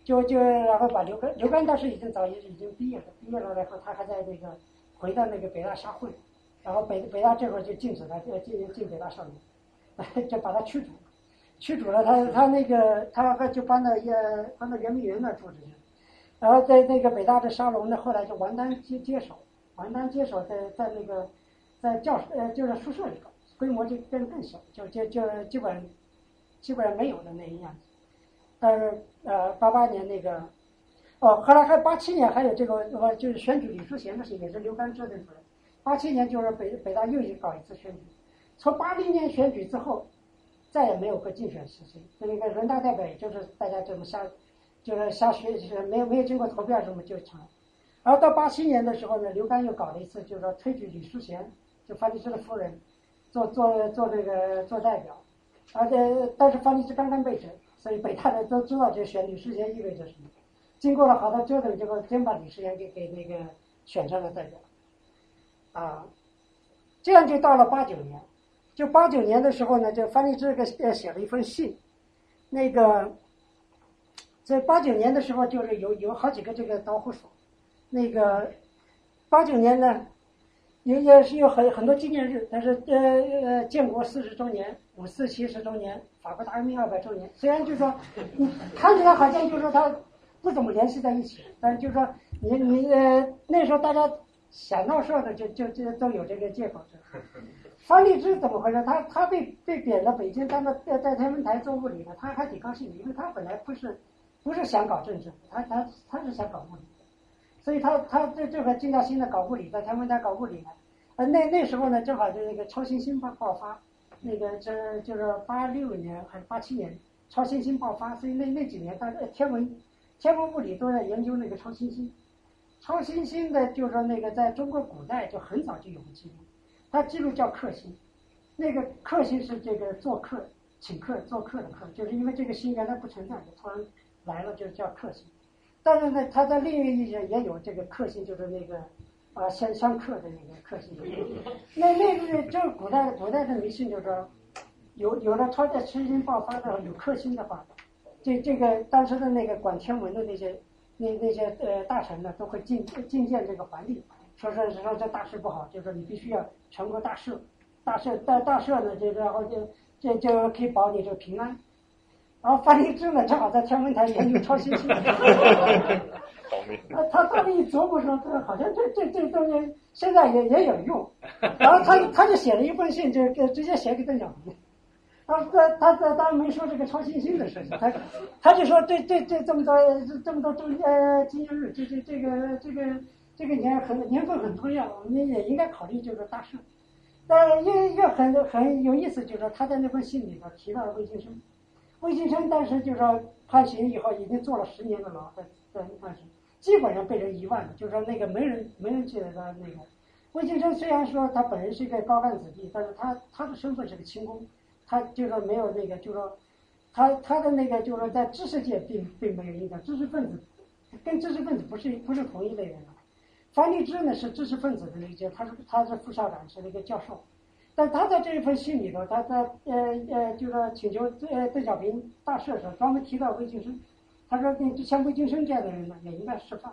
就就然后把刘根刘根当时已经早已已经毕业了，毕业了然后他还在那个回到那个北大瞎混，然后北北大这会儿就禁止他呃进进北大上学，就把他驱逐，驱逐了他他那个他他就搬到呃搬到圆明园那住着去。然后在那个北大的沙龙呢，后来就王丹接接手，王丹接手在在那个在教室呃就是宿舍里头，规模就变得更小，就就就基本基本上没有的那一样子。但是呃八八年那个哦，后来还八七年还有这个就是选举李书贤的事，也是刘干制定出来。八七年就是北北大又搞一次选举，从八零年选举之后，再也没有过竞选实行，那个人大代表也就是大家这么瞎。就是瞎学，就是没有没有经过投票什么就成。然后到八七年的时候呢，刘刚又搞了一次，就是说推举李淑贤，就范立之的夫人，做做做那个做代表。而且但是范立之刚刚被选，所以北大的都知道这选李淑贤意味着什么。经过了好多折腾，结果真把李淑贤给给那个选上了代表。啊，这样就到了八九年，就八九年的时候呢，就翻译这个呃写了一封信，那个。在八九年的时候，就是有有好几个这个导火索，那个八九年呢，也也是有很很多纪念日，但是呃呃，建国四十周年、五四七十周年、法国大革命二百周年，虽然就是说，看起来好像就是说他不怎么联系在一起，但是就是说你你呃那时候大家想闹事的就就就都有这个借口。方励之怎么回事？他他被被贬到北京，当个在在天文台做物理的，他还挺高兴的，因为他本来不是。不是想搞政治，他他他是想搞物理，所以他他这这个静下心的搞物理，在天文台搞物理呢。呃，那那时候呢，正好就那个超新星爆爆发，那个这就是八六年还是八七年，超新星爆发，所以那那几年，大家天文天文物理都在研究那个超新星。超新星的，就是说那个在中国古代就很早就有记录，它记录叫克星，那个克星是这个做客请客做客的客，就是因为这个星原来不存在，突然。来了就叫克星，但是呢，他在另一个意义上也有这个克星，就是那个啊相相克的那个克星。那那个就是古代古代的迷信，就是说有有了超在星星爆发的有克星的话，这这个当时的那个管天文的那些那那些呃大臣呢，都会进觐见这个皇帝，说说说这大事不好，就说你必须要全国大事，大事大大事呢，就然后就就就可以保你这个平安。然后范立之呢，正好在天文台研究超新星。他他当时一琢磨说，这好像这这这东西现在也也有用。然后他他就写了一封信，就给直接写给邓小平。他他他他当然没说这个超新星的事情，他他就说这这这这么多这么多周呃纪念日，这这这个这个这个年很年份很重要，我们也应该考虑这个大事。但又又很很有意思，就是说他在那封信里头提到了魏晋生。魏晋生当时就说判刑以后已经坐了十年的牢，在在判刑，基本上被人遗忘了。就是说那个没人没人记得他那个魏晋生虽然说他本人是一个高干子弟，但是他他的身份是个清宫，他就说没有那个就说他他的那个就是说在知识界并并没有影响，知识分子跟知识分子不是不是同一类人。樊立之呢是知识分子的那些，他是他是副校长，是那个教授。但他在这一封信里头，他在呃呃，就是请求呃邓小平大赦的时候，专门提到魏晋生，他说你像魏晋生这样的人呢，也应该释放。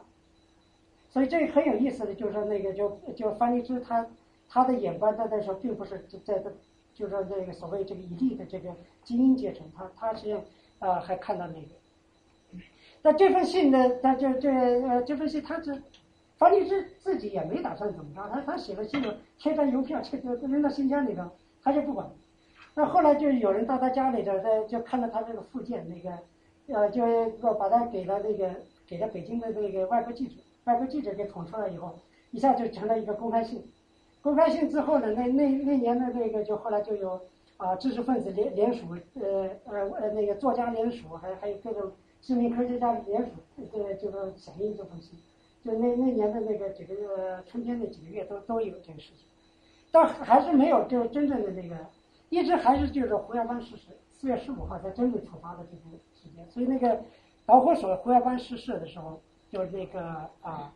所以这很有意思的，就是说那个就就樊立之他他的眼光在那时候并不是在在，就是说那个所谓这个以利的这个精英阶层，他他实际上啊还看到那个。那这封信呢，他就这呃这封信他是。方立之自己也没打算怎么着，他他写了信了，贴张邮票，就扔到信箱里头，他就不管。那后来就有人到他家里头，在就看到他这个附件，那个，呃，就把他给了那个给了北京的那个外国记者，外国记者给捅出来以后，一下就成了一个公开信。公开信之后呢，那那那年的那个就后来就有啊知识分子联联署，呃呃呃那个作家联署，还还有各种知名科学家联署，呃就是响应这封信。就那那年的那个几个月春天那几个月都都有这个事情，但还是没有就真正的那个，一直还是就是胡耀邦逝世，四月十五号才真正处罚的这个时间。所以那个导火索胡耀邦逝世的时候，就是那个啊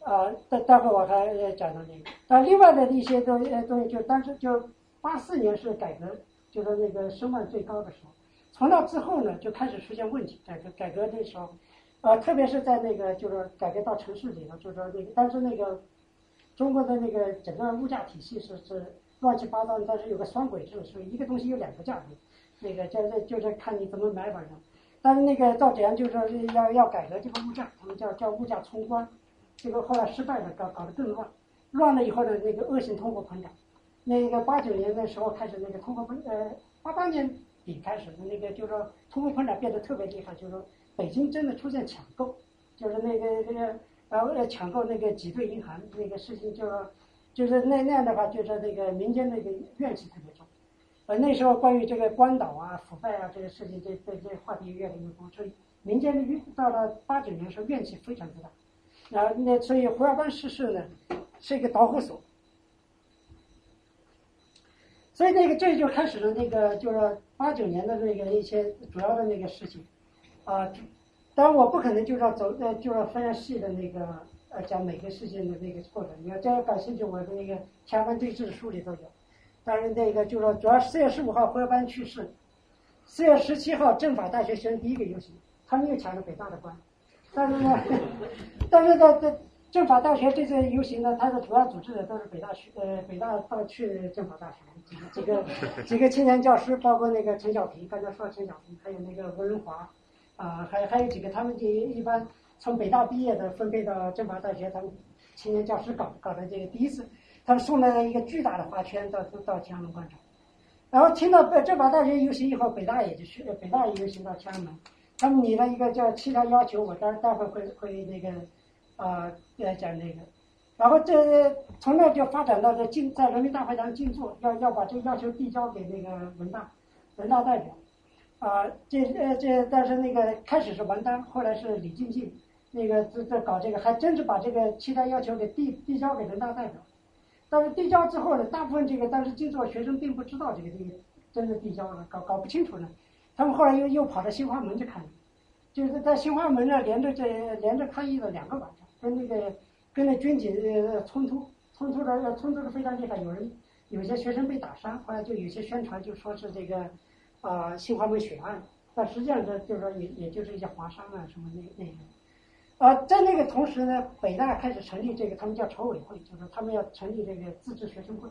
啊，待待会儿我还呃讲到那个。但另外的一些东呃东西，就当时就八四年是改革，就是那个声望最高的时候。从那之后呢，就开始出现问题。改革改革的时候，呃，特别是在那个就是改革到城市里头，就是说那个当时那个中国的那个整个物价体系是是乱七八糟的，但是有个双轨制，所以一个东西有两个价格，那个就是就是看你怎么买法的。但是那个到怎样就是说要要改革这个物价，他们叫叫物价冲关，这个后来失败了，搞搞得更乱，乱了以后呢，那个恶性通货膨胀，那个八九年的时候开始那个通货膨呃八八年底开始的那个就是说通货膨胀变得特别厉害，就是说北京真的出现抢购，就是那个那个然后呃抢购那个挤兑银行那个事情，就是就是那那样的话，就是那个民间那个怨气特别重。呃，那时候关于这个关岛啊、腐败啊这个事情，这这这话题越来越多，所以民间的怨到了八九年时候怨气非常之大。然后那所以胡耀邦逝世呢，是一个导火索。所以那个这就开始了那个就是八九年的那个一些主要的那个事情，啊，当然我不可能就是要走呃就是非常细的那个呃讲每个事件的那个过程，你要真要感兴趣，我的那个《前方对峙》书里头有。当然那个就是说，主要四月十五号胡耀邦去世，四月十七号政法大学学生第一个游行，他们又抢了北大的官，但是呢，但是在在政法大学这次游行呢，它的主要组织的都是北大学呃北大到去政法大学几个几个青年教师，包括那个陈小平，刚才说陈小平，还有那个吴仁华，啊，还还有几个他们就一般从北大毕业的分配到政法大学，他们青年教师搞搞的这个第一次。他们送了一个巨大的花圈到到天安门广场，然后听到政法大学游行以后，北大也就去，北大也游行到天安门。他们拟了一个叫七条要求，我待待会会会那个啊来讲那个。然后这从那就发展到这进在人民大会堂静坐，要要把这个要求递交给那个人大人大代表。啊，这呃这但是那个开始是王丹，后来是李静静，那个这这搞这个还真是把这个其他要求给递递交给人大代表。但是递交之后呢，大部分这个当时静坐学生并不知道这个这个真的递交了，搞搞不清楚呢。他们后来又又跑到新华门去看，就是在新华门那连着这连着抗议了两个晚上，跟那个跟那军警冲突，冲突的冲突的非常厉害，有人有些学生被打伤，后来就有些宣传就说是这个啊新华门血案，但实际上这就是说也也就是一些华商啊什么那那个。啊，在那个同时呢，北大开始成立这个，他们叫筹委会，就是他们要成立这个自治学生会，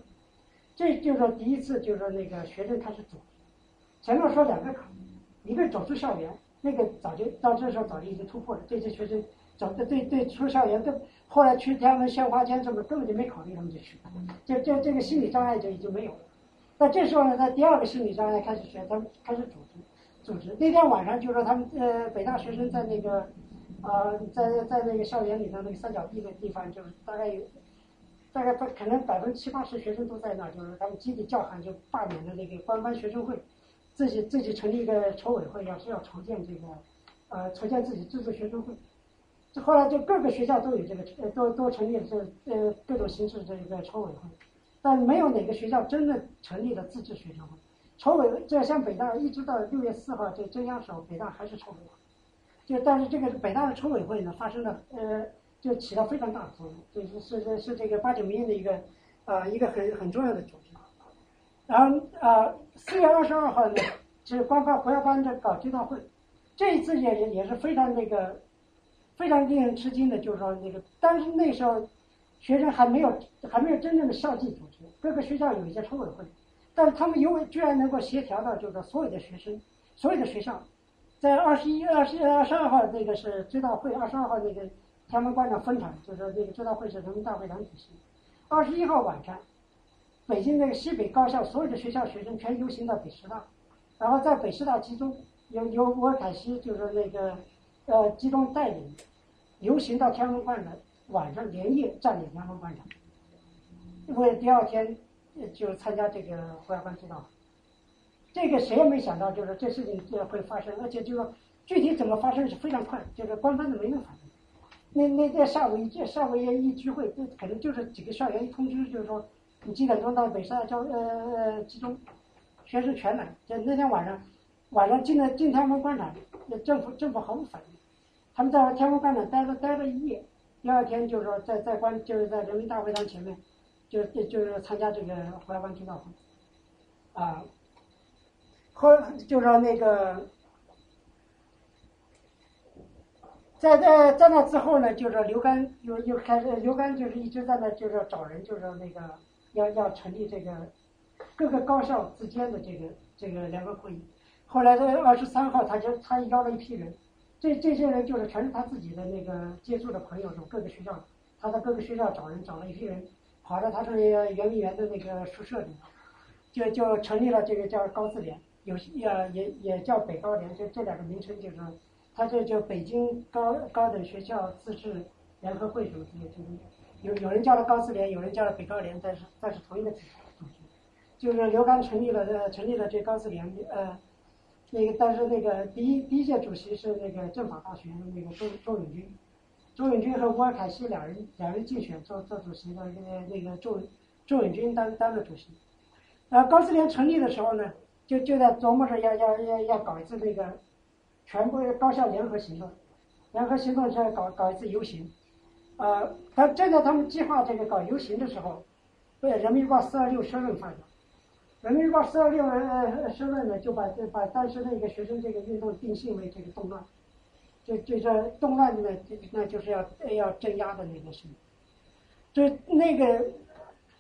这就是说第一次，就是说那个学生开始组织。前面说两个坎，一个走出校园，那个早就到这时候早就已经突破了，这些学生走的对对出校园，都后来去天安门鲜花间什么根本就没考虑他们就去，这这这个心理障碍就已经没有了。那这时候呢，他第二个心理障碍开始学，他开始组织，组织。那天晚上就说他们呃北大学生在那个。啊，在在那个校园里头那个三角地的地方，就是大概有，大概可能百分之七八十学生都在那儿，就是他们集体叫喊，就罢免了那个官方学生会，自己自己成立一个筹委会，要是要筹建这个，呃，筹建自己自治学生会。这后来就各个学校都有这个，呃，都都成立这呃各种形式这一个筹委会，但没有哪个学校真的成立了自治学生会。筹委会，这像北大，一直到六月四号这中央时候，北大还是筹委会。就但是这个北大的筹委会呢，发生了呃，就起到非常大的作用，就是是是是这个八九民运的一个啊一个很很重要的组织。然后啊，四月二十二号呢，是官方胡耀邦在搞追悼会，这一次也也也是非常那个非常令人吃惊的，就是说那个但是那时候学生还没有还没有真正的校际组织，各个学校有一些筹委会，但是他们因为居然能够协调到，就是说所有的学生，所有的学校。在二十一、二十、二十二号那个是追悼会，二十二号那个天安门广场分场，就是那个追悼会是人民大会堂举行。二十一号晚上，北京那个西北高校所有的学校学生全游行到北师大，然后在北师大集中，由由沃凯西就是那个呃集中带领游行到天安门广场，晚上连夜占领天安门广场，为第二天就参加这个胡耀邦追悼。这个谁也没想到，就是这事情这会发生，而且就是具体怎么发生是非常快，就是官方的没有反应。那那在下午一下午一一聚会，这可能就是几个校园一通知，就是说你几点钟到北师大交呃呃集中，学生全来。就那天晚上，晚上进了进天安门广场，那政府政府毫无反应，他们在天安门广场待了待了一夜，第二天就是说在在关就是在人民大会堂前面，就就就是参加这个胡耀邦追悼会，啊，后就是说那个。在在在那之后呢，就是刘干又又开始，刘干就是一直在那，就是找人，就是那个要要成立这个各个高校之间的这个这个联合会议。后来在二十三号，他就他邀了一批人，这这些人就是全是他自己的那个接触的朋友，从各个学校，他在各个学校找人，找了一批人，跑到他这个圆明园的那个宿舍里，就就成立了这个叫高自联，有也也也叫北高联，就这两个名称就是。他这叫北京高高等学校自治联合会什么之类，就是有有人叫了高自联，有人叫了北高联，但是但是同一个组织，就是刘刚成立了呃成立了这高自联，呃，那个但是那个第一第一届主席是那个政法大学的那个周周永军，周永军和乌尔凯西两人两人竞选做做主席的那个那个周周永军当当了主席，呃高自联成立的时候呢，就就在琢磨着要要要要搞一次那个。全国高校联合行动，联合行动是搞搞一次游行，呃，他正在他们计划这个搞游行的时候，被人民日报四二六社论发表，人民日报四二六呃社论呢就把把当时那个学生这个运动定性为这个动乱，就就说动乱呢，那就是要要镇压的那个事。这，那个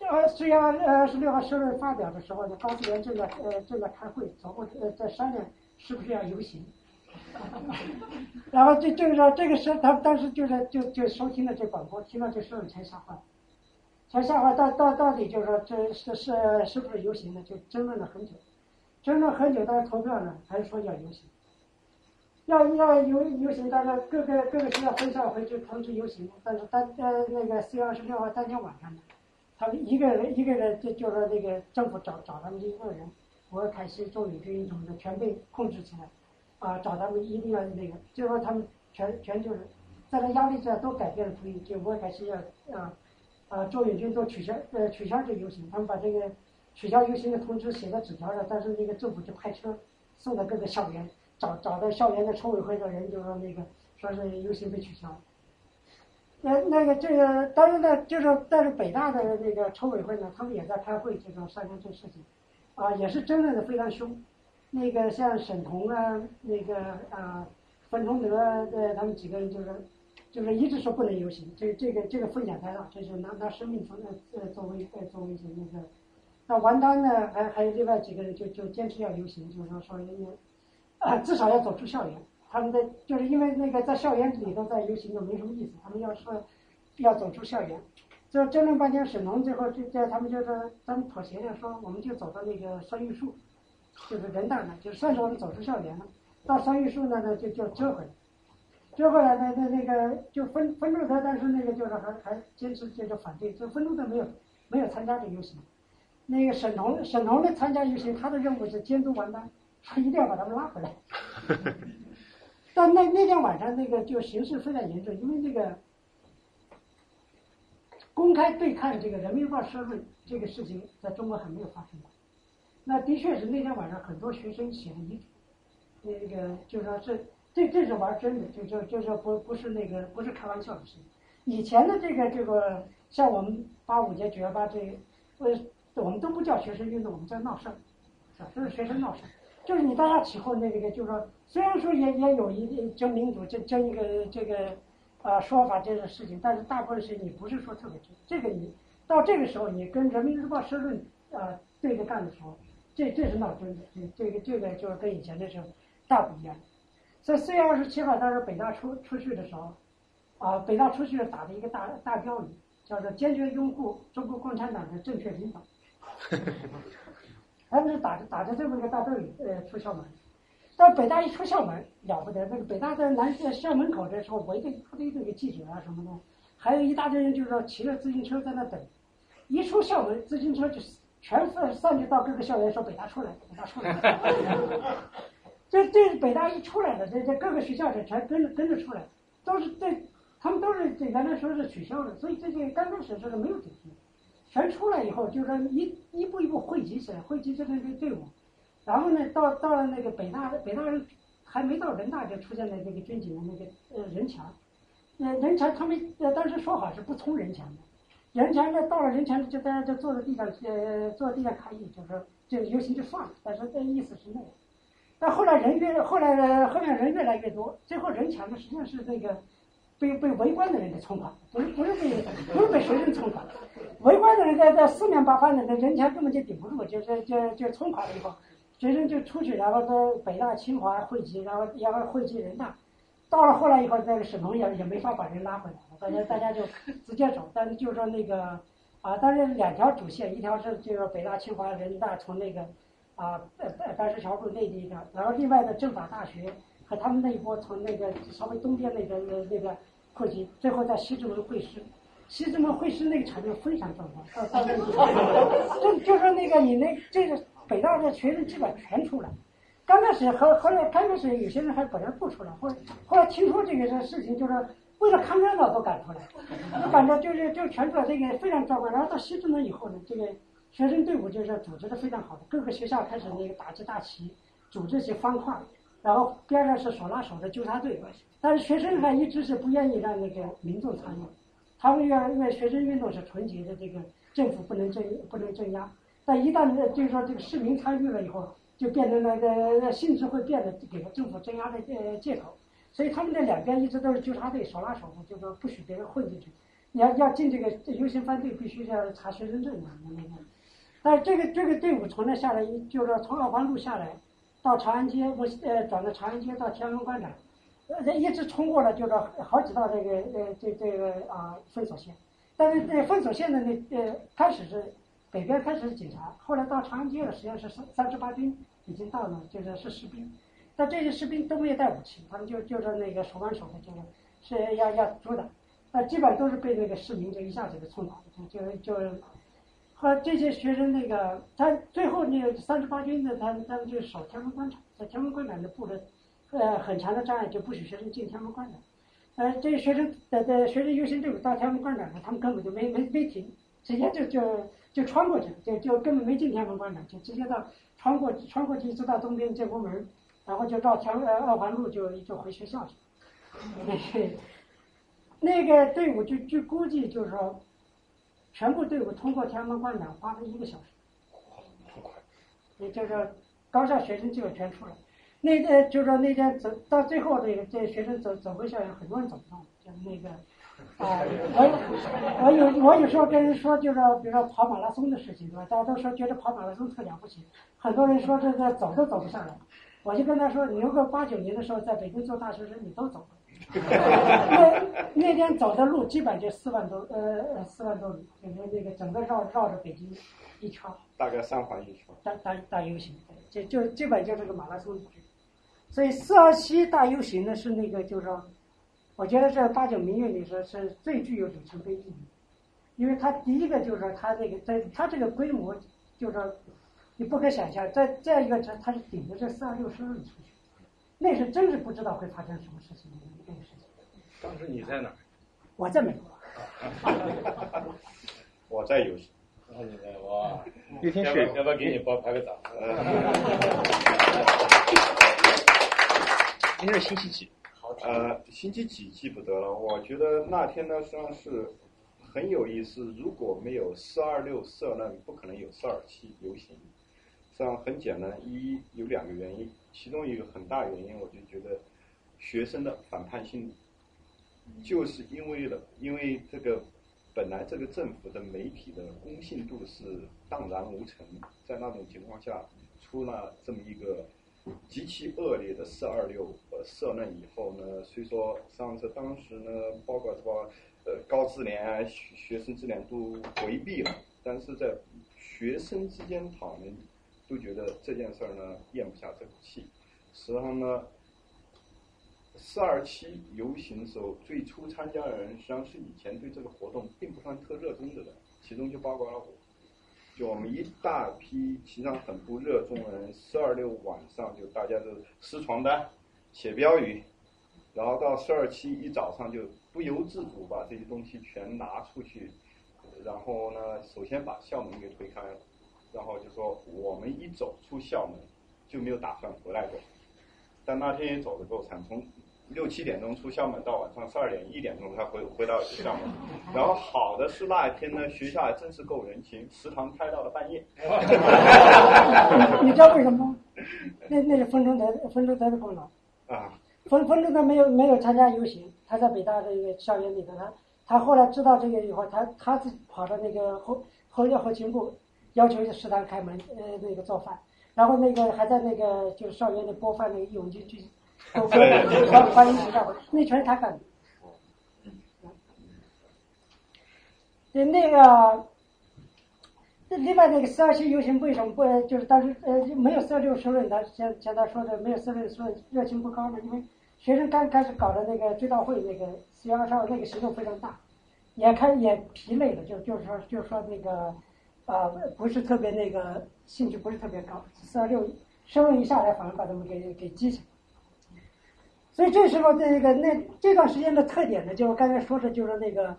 二四月二十六号社论发表的时候呢，高思联正在呃正在开会，总部呃在商量是不是要游行。然后就就是说，这个时他当时就是就就收听了这广播，听到这事才吓坏，才吓坏。到到到底就是说，这是是是不是游行呢？就争论了很久，争论很久，但是投票呢，还是说要游行，要要游游行。大家各个各个学校分校会就通知游行，但是当呃那个四月二十六号当天晚上呢，他们一个人一个人就就说那个政府找找他们这一个人，我凯西、周宇军什么的全被控制起来。啊，找他们一定要那个，最后他们全全就是，在那压力下都改变了主意，就我开始要啊啊，周远军都取消呃取消这游行，他们把这个取消游行的通知写在纸条上，但是那个政府就派车送到各个校园，找找到校园的筹委会的人就说那个说是游行被取消，那那个这个当然呢，就是但是北大的那个筹委会呢，他们也在开会，就说商量这事情，啊，也是争论的非常凶。那个像沈彤啊，那个啊，冯崇德的，他们几个人就是，就是一直说不能游行，这这个这个风险太大，这是拿拿生命作呃作为呃作为一些那个，那王丹呢，还还有另外几个人就就坚持要游行，就是说说要，至少要走出校园，他们的就是因为那个在校园里头在游行就没什么意思，他们要说要走出校园，就争论半天，沈彤最后就叫他们就是他们妥协了，说我们就走到那个双榆树。就是人大呢，就算是我们走出校园了，到双榆树那呢就就折回来，折回来那那那个就分分路的，但是那个就是还还坚持就是反对，就分路的没有没有参加这游行，那个沈彤沈彤的参加游行，他的任务是监督完单，他一定要把他们拉回来。但那那天晚上那个就形势非常严重，因为那个公开对抗这个人民日报社论这个事情，在中国还没有发生过。那的确是那天晚上很多学生写的遗嘱，那个就是说这这这是玩真的，就就就说不不是那个不是开玩笑的事情。以前的这个这个像我们八五届九幺八这，呃我们都不叫学生运动，我们叫闹事儿，是吧？都是学生闹事儿，就是你大家起哄那个，就是说虽然说也也有一争民主争争一个这个呃说法这个事情，但是大部分事情你不是说特别真。这个你到这个时候你跟人民日报社论啊对着干的时候。这这是闹真的，这个这个就是跟以前的时候大不一样。在四月二十七号，当时北大出出去的时候，啊，北大出去打了一个大大标语，叫做“坚决拥护中国共产党的正确领导”。他们是打着打着这么一个大标语，呃，出校门。到北大一出校门，了不得，那个北大在南校门口的时候，围着一大堆个记者啊什么的，还有一大堆人，就是说骑着自行车在那等。一出校门，自行车就。全是上去到各个校园说北大出来，北大出来。这这北大一出来的，这这各个学校的全跟着跟着出来，都是这他们都是这原来说是取消的，所以这些刚开始说是没有解决，全出来以后就是说一一步一步汇集起来，汇集成那个队伍，然后呢到到了那个北大北大人还没到人大就出现了那个军警的那个呃人墙，呃人墙他们呃当时说好是不冲人墙的，人墙呢到了人墙就大家就坐在地上呃坐在地上抗议，就是说这游行就算了，但是这意思是那样。但后来人越后来后面人越来越多，最后人墙呢实际上是那个被被围观的人给冲垮，不是不是被不是被学生冲垮，围观的人在在四面八方的那人墙根本就顶不住，就是就就冲垮了以后，学生就出去，然后在北大清华汇集，然后然后汇集人大，到了后来以后，那个沈腾也也没法把人拉回来了，大家大家就直接走，但是就是说那个啊，但是两条主线，一条是这个北大清华人大从那个。啊，白白白石桥路内地的，然后另外的政法大学和他们那一波从那个稍微东边那个那个汇集，最后在西直门会师，西直门会师那个场面非常壮观，到到那，就就说那个你那这个北大的学生基本全出来，刚开始和后来刚开始有些人还本来不出来，后来后来听说这个事情，就是为了抗战了都赶出来，就反正就是就全出来，这个非常壮观。然后到西直门以后呢，这个。学生队伍就是组织的非常好的，各个学校开始那个打起大旗，组织起方块，然后边上是手拉手的纠察队。但是学生还一直是不愿意让那个民众参与，他们要因为学生运动是纯洁的，这个政府不能镇不能镇压。但一旦就是说这个市民参与了以后，就变成那个性质会变得给政府镇压的呃借口。所以他们这两边一直都是纠察队手拉手，就说不许别人混进去。你要要进这个游行分队，必须要查学生证的那个。但这个这个队伍从那下来，就是说从二环路下来，到长安街，我呃转到长安街到天安门广场，呃一直冲过了，就是好几道这个呃这这个啊封锁线。但是这封锁线的那呃开始是北边开始是警察，后来到长安街了，实际上是三三十八军已经到了，就是是士兵。但这些士兵都没有带武器，他们就就是那个手挽手的，就是是要要阻挡，那基本都是被那个市民就一下子给冲倒，就就。和这些学生那个，他最后那个三十八军的，他他们就守天安门广场，在天安门广场的布了，呃，很长的障碍，就不许学生进天安门广场。呃，这些学生的的学生优先队伍到天安门广场他们根本就没没没停，直接就就就穿过去，就就根本没进天安门广场，就直接到穿过穿过去，一直到东边建国门，然后就绕天呃二环路就就回学校去。那个队伍就就估计就是说。全部队伍通过天安门广场花了一个小时，也就是高校学生基本全出来。那天就是说那天走到最后，这个这学生走走回校园，很多人走不动，就是那个啊，我我有我有时候跟人说，就是比如说跑马拉松的事情，对吧？大家都说觉得跑马拉松特了不起，很多人说这个走都走不下来。我就跟他说，你如果八九年的时候在北京做大学生，你都走了。那那天走的路基本就四万多，呃，四万多里，整个那个整个绕绕着北京一圈，大概三环一圈，大大大 U 型，就就基本就是个马拉松。所以四二七大 U 型呢是那个，就是说，我觉得这八九民运里说是最具有里程碑意义，因为它第一个就是说它这个在它这个规模，就是说你不可想象，在这样一个它它是顶着这四二六十里出去，那是真是不知道会发生什么事情。当时你在哪儿？我在美国。我在游戏。那你在哇？那天是要不要给你包拍个照？今天是星期几？呃，星期几记不得了。我觉得那天呢，实际上是很有意思。如果没有四二六色呢，不可能有四二七游行。实际上很简单，一有两个原因，其中一个很大原因，我就觉得学生的反叛心理。就是因为了，因为这个本来这个政府的媒体的公信度是荡然无存，在那种情况下出了这么一个极其恶劣的“四二六”呃社论以后呢，虽说上次当时呢，包括什么呃高智联、学学生智联都回避了，但是在学生之间讨论，都觉得这件事儿呢咽不下这口气，实际上呢。四二七游行的时候，最初参加的人实际上是以前对这个活动并不算特热衷的人，其中就包括了我。就我们一大批其实上很不热衷的人，四二六晚上就大家都撕床单、写标语，然后到四二七一早上就不由自主把这些东西全拿出去，然后呢，首先把校门给推开了，然后就说我们一走出校门就没有打算回来过。但那天也走得够惨，从六七点钟出校门，到晚上十二点一点钟才回回到学校门。然后好的是那一天呢，学校还真是够人情，食堂开到了半夜。你知道为什么吗？那那是分中德分中德的功劳。啊，分分中德没有没有参加游行，他在北大这个校园里头，他他后来知道这个以后，他他自己跑到那个后后后勤部，要求食堂开门，呃，那个做饭，然后那个还在那个就是校园里播放那个义勇军剧，欢欢欢迎学校，那全是他干的。对那个，这另外那个四二七游行为什么不就是当时呃没有四二六收任的，像像他说的没有四二六收任热情不高呢？因为学生刚开始搞的那个追悼会，那个四月二十号那个行动非常大，也开也疲累了，就就是说就是说那个啊、不是特别那个兴趣不是特别高，四二六收任一下来反而把他们给给激起来。所以这时候这个那这段时间的特点呢，就是刚才说的，就是那个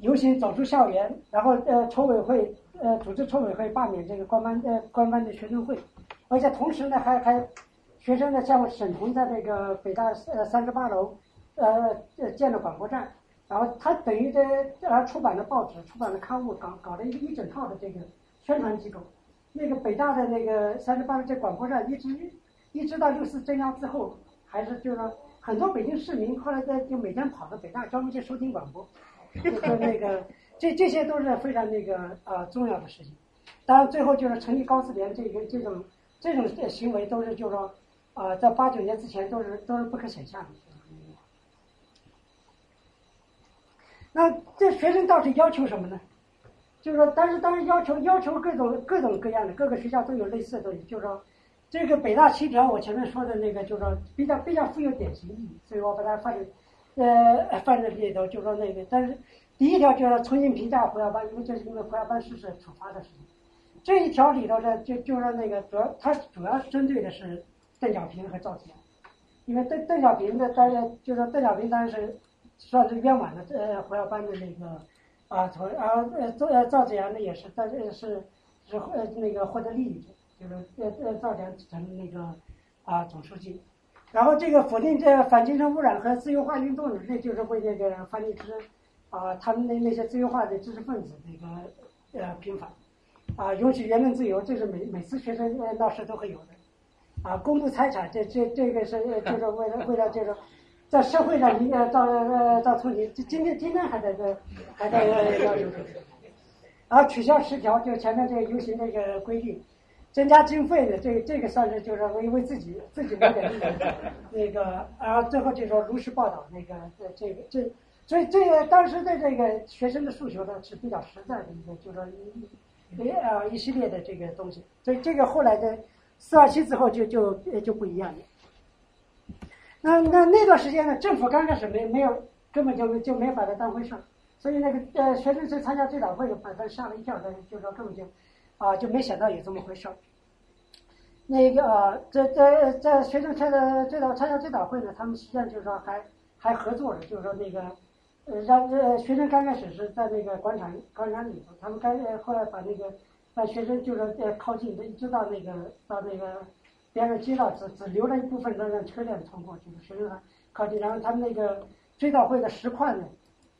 游行走出校园，然后呃筹委会呃组织筹委会罢免这个官方呃官方的学生会，而且同时呢还还学生呢像沈彤在那个北大呃三十八楼呃建了广播站，然后他等于这呃出版了报纸、出版了刊物，搞搞了一个一整套的这个宣传机构。那个北大的那个三十八楼这广播站一直一直到六四镇压之后，还是就是说很多北京市民后来在就每天跑到北大专门去收听广播。就是那个，这这些都是非常那个呃重要的事情。当然，最后就是成立高四联这个这种这种行为，都是就是说，呃，在八九年之前都是都是不可想象的。那这学生到底要求什么呢？就是说，但是当然要求要求各种各种各样的，各个学校都有类似的东西。就是说，这个北大七条，我前面说的那个，就是说比较比较富有典型意义，所以我把它放在呃，放在里头就说那个，但是第一条就是重新评价胡耀邦，因为这是因为胡耀邦逝世处罚的事情。这一条里头呢，就就说那个主要，它主要针对的是邓小平和赵紫阳，因为邓邓小平的当然就是说邓小平当然是算是冤枉的呃胡耀邦的那个啊从啊呃赵呃赵紫阳呢也是但是是是呃那个获得利益的，就是呃呃赵紫阳成那个啊总书记。然后这个否定这反精神污染和自由化运动呢，那就是为那个范立之啊，他们那那些自由化的知识分子那个呃平反啊，允许言论自由，这是每每次学生呃闹事都会有的啊，公布财产，这这这个是就是为了为了这个在社会上你呃造呃造成你今天今天还在这还在要求这个，然后取消十条，就前面这个游行那个规定。增加经费的，这这个算是就是为为自己自己谋点利益，那个，然后最后就说如实报道那个这这个这，所以这个当时的这个学生的诉求呢是比较实在的一个，就是说一一呃一系列的这个东西，所以这个后来的四二七之后就就就不一样了。那那那段时间呢，政府刚开始没没有根本就就没把它当回事儿，所以那个呃学生去参加追悼会，把他吓了一跳，他就说根本就。啊，就没想到有这么回事儿。那个呃，在在在学生参加追悼参加追悼会呢，他们实际上就是说还还合作了，就是说那个呃让呃学生刚开始是在那个广场广场里头，他们刚呃后来把那个把学生就是呃靠近，一直到那个到那个边上街道，只只留了一部分让让车辆通过，就是学生靠近，然后他们那个追悼会的实况呢，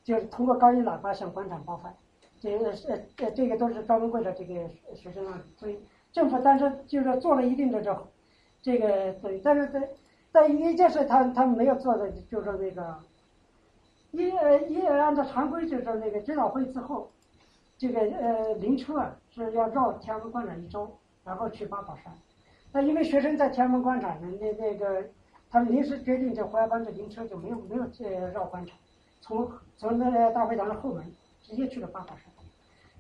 就是通过高音喇叭向广场播放。这个是呃这个都是专门为了这个学生啊，所以政府当时就是做了一定的这这个对，但是在但一件事他他没有做的就是说那个一呃一按照常规就是说那个追悼会之后，这个呃灵车啊是要绕天安门广场一周，然后去八宝山。那因为学生在天安门广场呢，那那个他们临时决定，这胡耀邦这灵车就没有没有呃绕广场，从从那个大会堂的后门。直接去了八宝山，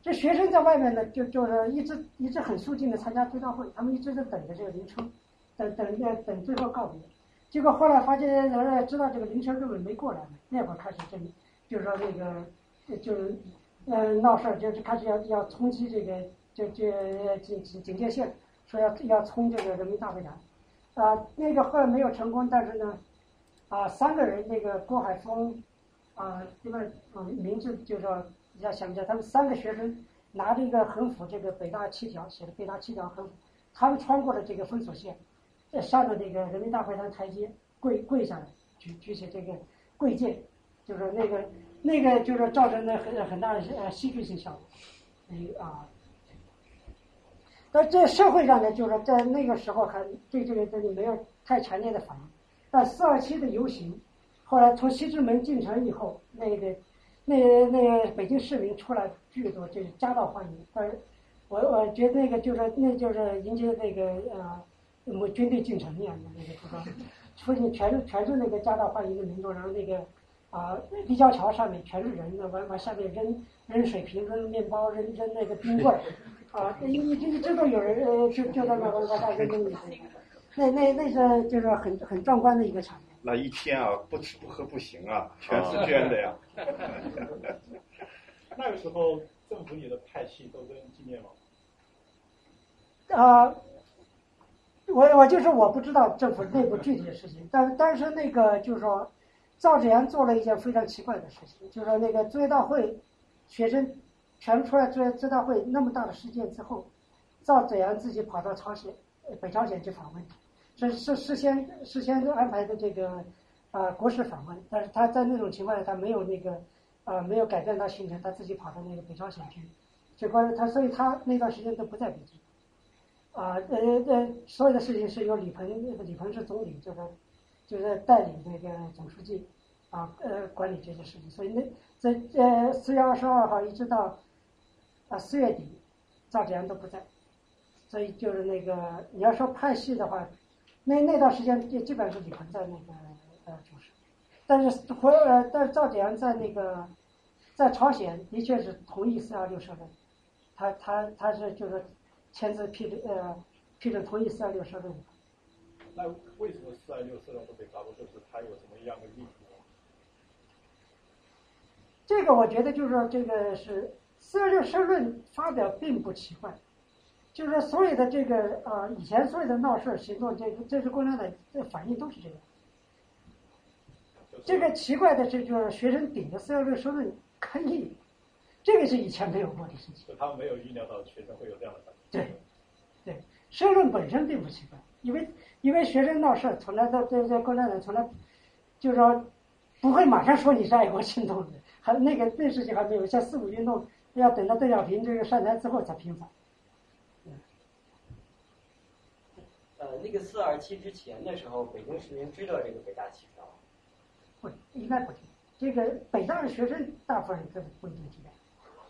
这学生在外面呢，就就是一直一直很肃静的参加追悼会，他们一直在等着这个灵车，等等等等最后告别。结果后来发现，人家，知道这个灵车根本没过来，那会儿开始就就是说那个就是呃闹事儿，就是开始要要冲击这个就就警警戒线，说要要冲这个人民大会堂，啊，那个后来没有成功，但是呢，啊，三个人那个郭海峰，啊，这个嗯名字就说。你要想一下，他们三个学生拿着一个横幅，这个北大七条写的北大七条横幅，他们穿过了这个封锁线，在上了那个人民大会堂台阶，跪跪下来举举起这个贵剑，就是那个那个就是造成了很很大的呃戏剧性效果，嗯啊。但在社会上呢，就是在那个时候还对这个东西没有太强烈的反应。但四二七的游行，后来从西直门进城以后，那个那那北京市民出来巨多，就是夹道欢迎。我我觉得那个就是那就是迎接那个呃我们军队进城一样的那个地方，附近全是全是那个夹道欢迎的民众，然后那个啊立交桥上面全是人，那往往下面扔扔水瓶、扔面包、扔扔那个冰棍儿。啊，一一一直都有人呃，就就在那往往大扔东西，那那那是就是很很壮观的一个场面。那一天啊，不吃不喝不行啊，全是捐的呀。那个时候政府里的派系斗争激烈吗？啊，我我就是我不知道政府内部具体的事情，但但是那个就是说，赵子阳做了一件非常奇怪的事情，就是说那个作业大会学生全出来作业追悼会那么大的事件之后，赵子阳自己跑到朝鲜呃北朝鲜去访问，是是事先事先安排的这个啊国事访问，但是他在那种情况下他没有那个啊没有改变他行程，他自己跑到那个北朝鲜去，就关于他，所以他那段时间都不在北京。啊，呃呃，所有的事情是由李鹏，李鹏是总理，就是就是带领那个总书记啊，呃，管理这些事情。所以那在呃四月二十二号一直到啊四月底，赵志阳都不在。所以就是那个你要说派系的话，那那段时间就基本上是李鹏在那个呃主持，但是回呃，但是赵子阳在那个在朝鲜的确是同意四二六社论，他他他是就是。签字批准呃批准同意四二六社论。那为什么四二六社论会被抓住？就是他有什么样的意图？这个我觉得就是说，这个是四二六社论发表并不奇怪，就是说所有的这个呃以前所有的闹事行动，这个这是共产党的反应都是这个。这个奇怪的是，就是学生顶着四幺六社论抗议，这个是以前没有过的事情。他们没有预料到学生会有这样的反应。对，对，社论本身并不奇怪，因为因为学生闹事，从来都这这共产党从来就是说不会马上说你是爱国行动的，还那个那事情还没有，像四五运动要等到邓小平这个上台之后才平反。呃，那个四二七之前的时候，北京市民知道这个北大起事不，应该不知道。这个北大的学生大部分都不一定知道。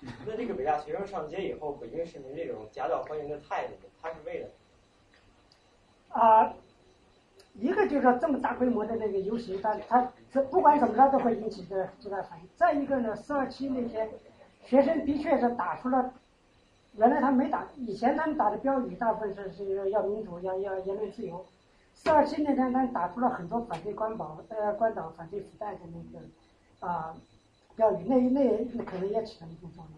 那这个北大学生上街以后，北京市民这种夹道欢迎的态度，他是为了？啊，一个就是说这么大规模的那个游行，他他这不管怎么着都会引起这这大反应。再一个呢，四二七那天学生的确是打出了，原来他没打，以前他们打的标语大部分是是要民主，要要言论自由。四二七那天他打出了很多反对关保呃关岛、反对腐败的那个啊。标语那那那可能也起了一定作用，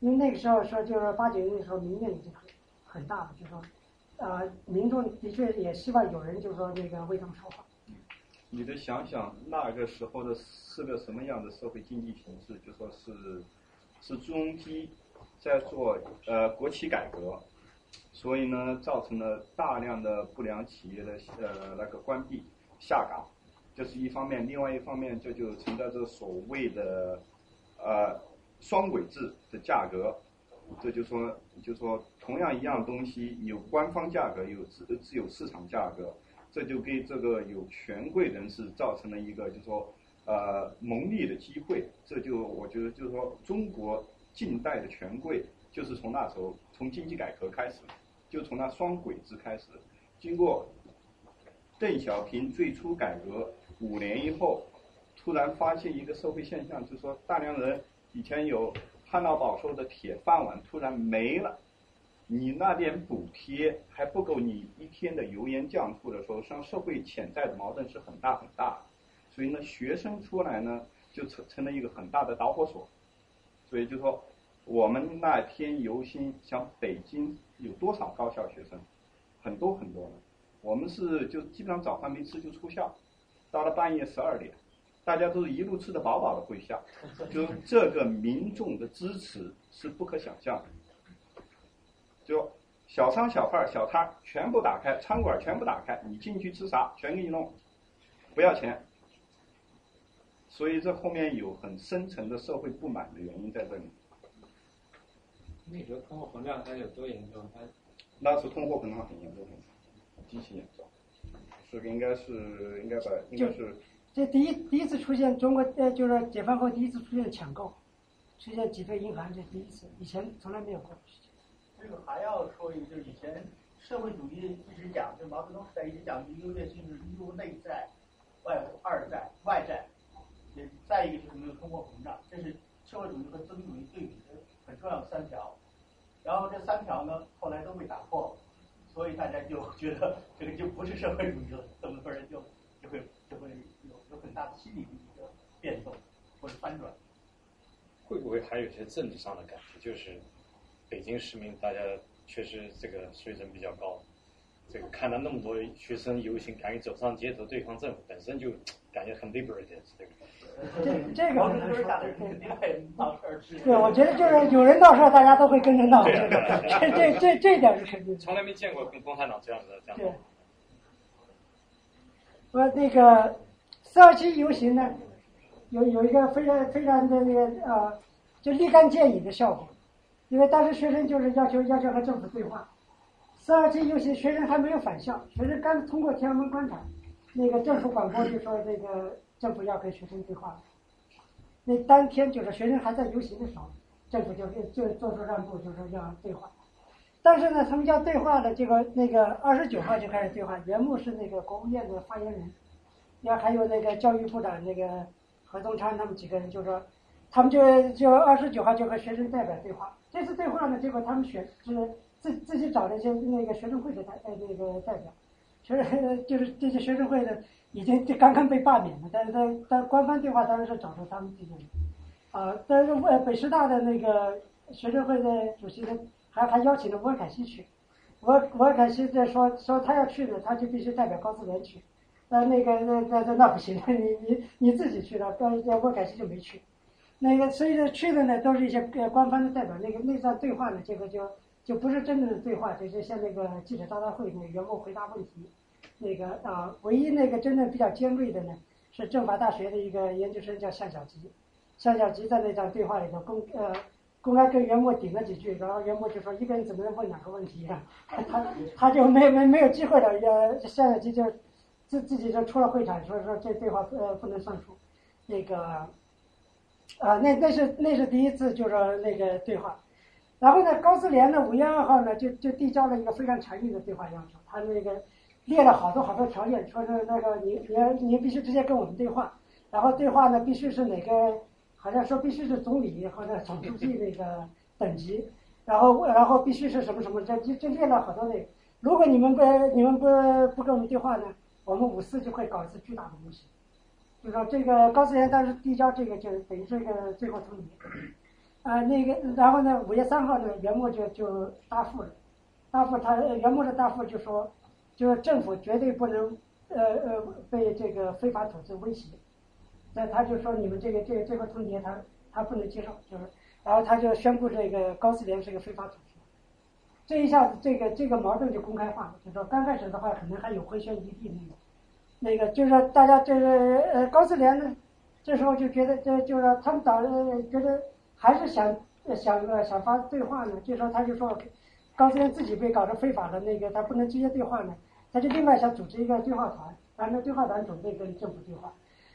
因为那个时候说就是八九年的时候民怨已经很很大了，就说，呃，民众的确也希望有人就说那个为他们说话。你得想想那个时候的是个什么样的社会经济形势，就说是是朱镕基在做呃国企改革，所以呢造成了大量的不良企业的呃那个关闭下岗。这是一方面，另外一方面，这就存在着所谓的呃双轨制的价格，这就说就说同样一样东西有官方价格，有自自有市场价格，这就给这个有权贵人士造成了一个就说呃蒙利的机会，这就我觉得就是说中国近代的权贵就是从那时候从经济改革开始，就从那双轨制开始，经过邓小平最初改革。五年以后，突然发现一个社会现象，就是说大量人以前有旱涝保收的铁饭碗突然没了，你那点补贴还不够你一天的油盐酱醋的时候，实际上社会潜在的矛盾是很大很大的，所以呢，学生出来呢就成成了一个很大的导火索，所以就说我们那天游行，像北京有多少高校学生，很多很多的，我们是就基本上早饭没吃就出校。到了半夜十二点，大家都是一路吃的饱饱的回校，就这个民众的支持是不可想象的。就小商小贩小摊全部打开，餐馆全部打开，你进去吃啥全给你弄，不要钱。所以这后面有很深层的社会不满的原因在这里。那时候通货膨胀它有多严重？它那时候通货膨胀很严重，很极其严重。是应该是应该把应该是这第一第一次出现中国呃，就是解放后第一次出现抢购，出现挤兑银行，这第一次，以前从来没有过。这个还要说一个，就是以前社会主义一直讲，就毛泽东时代一直讲优越性是一路内在、外二债、外债，再一个就是没有通货膨胀，这是社会主义和资本主义对比的很重要的三条。然后这三条呢，后来都被打破了，所以大家就觉得这个就不是社会主义了，这么多人就就会就会有有很大的心理的一个变动或者翻转。会不会还有一些政治上的感觉？就是北京市民大家确实这个水准比较高，这个看到那么多学生游行，敢于走上街头对抗政府，本身就感觉很 liberated 这个。这这个毛很难说泽东下的。对，我觉得就是有人闹事儿，大家都会跟着闹，这这这这点是肯定。从来没见过跟共产党这样的这样对的。，我那个四二七游行呢，有有一个非常非常的那个呃，就立竿见影的效果，因为当时学生就是要求要求和政府对话。四二七游行，学生还没有返校，学生刚通过天安门广场，那个政府广播就说这个政府要跟学生对话。那当天就是学生还在游行的时候，政府就就做出让步，就说要对话。但是呢，他们要对话的这个那个二十九号就开始对话，原木是那个国务院的发言人，然后还有那个教育部长那个何东昌他们几个人就说，他们就就二十九号就和学生代表对话。这次对话呢，结果他们选是自自己找了一些那个学生会的代呃那个代表，学生 就是这些学生会的已经就刚刚被罢免了，但是他但官方对话当然是找出他们这些人，啊，但是呃北师大的那个学生会的主席呢，还还邀请了沃尔凯西去，沃沃尔凯西在说说他要去呢，他就必须代表高自联去，那那个那那那那不行，你你你自己去了，高沃尔凯西就没去，那个所以说去的呢都是一些呃官方的代表，那个那段对话呢，这个就就不是真正的对话，就是像那个记者招待会那个员工回答问题，那个啊，唯一那个真正比较尖锐的呢，是政法大学的一个研究生叫向小吉，向小吉在那场对话里头公呃公开跟袁墨顶了几句，然后袁墨就说一个人怎么能问两个问题啊？他他就没没没有机会了，呃，向小吉就自自己就出了会场，说说这对话呃不能算数，那个啊那那是那是第一次就说那个对话。然后呢，高自联呢，五月二号呢，就就递交了一个非常强硬的对话要求，他那个列了好多好多条件，说是那个你你你必须直接跟我们对话，然后对话呢必须是哪个，好像说必须是总理或者总书记那个等级，然后然后必须是什么什么，这这这列了好多那，如果你们不你们不不跟我们对话呢，我们五四就会搞一次巨大的游行，就说这个高自联当时递交这个就等于是一个最后通牒。啊，那个，然后呢，五月三号呢，袁墨就就答复了，答复他，袁墨的答复就说，就是政府绝对不能，呃呃，被这个非法组织威胁，那他就说你们这个这个这个通牒他他不能接受，就是，然后他就宣布这个高自联是个非法组织，这一下子这个这个矛盾就公开化了，就说刚开始的话可能还有回旋余地那个，那个就是说大家这个呃高自联呢，这时候就觉得这就是他们党呃觉得。还是想想呃想发对话呢，就说他就说，高自联自己被搞成非法的那个，他不能直接对话呢，他就另外想组织一个对话团，然后呢对话团准备跟政府对话，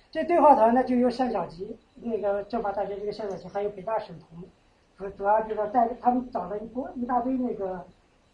这对话团呢就由向小吉那个政法大学这个向小吉，还有北大沈彤，主主要就是带他们找了一波一大堆那个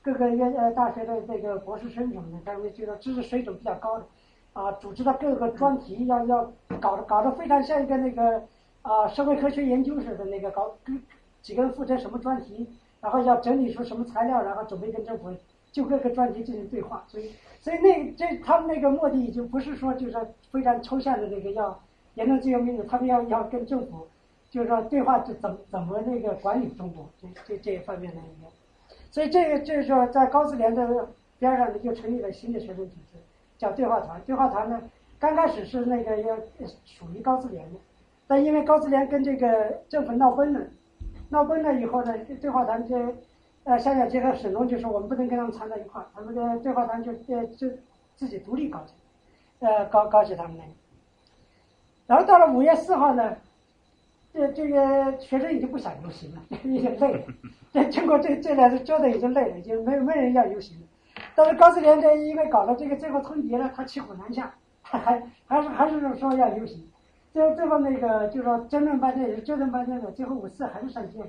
各个院呃大学的这个博士生什么的，他们就是知识水准比较高的，啊，组织的各个专题要要搞得搞得非常像一个那个。啊，社会科学研究室的那个搞跟，几个人负责什么专题，然后要整理出什么材料，然后准备跟政府就各个专题进行对话。所以，所以那这他们那个目的已经不是说就是非常抽象的那个要言论自由民主，他们要要跟政府就是说对话，就怎怎么那个管理中国这这这一方面的一个。所以这个就是说，在高自联的边上呢，就成立了新的学生组织，叫对话团。对话团呢，刚开始是那个要属于高自联的。但因为高自联跟这个政府闹崩了，闹崩了以后呢，对话团就，呃，夏小杰和沈龙就说我们不能跟他们掺在一块儿，他们的对话团就呃就自己独立搞起来。呃高高起他们那。然后到了五月四号呢，这这个学生已经不想游行了，已经累了。这经过这这两次折腾已经累了，已经没没人要游行了。但是高士联这因为搞了这个最后通牒了，他骑虎难下，他还还是还是说要游行。最后最后那个就是说争论半天也是，折腾半天的，最后五四还是上街。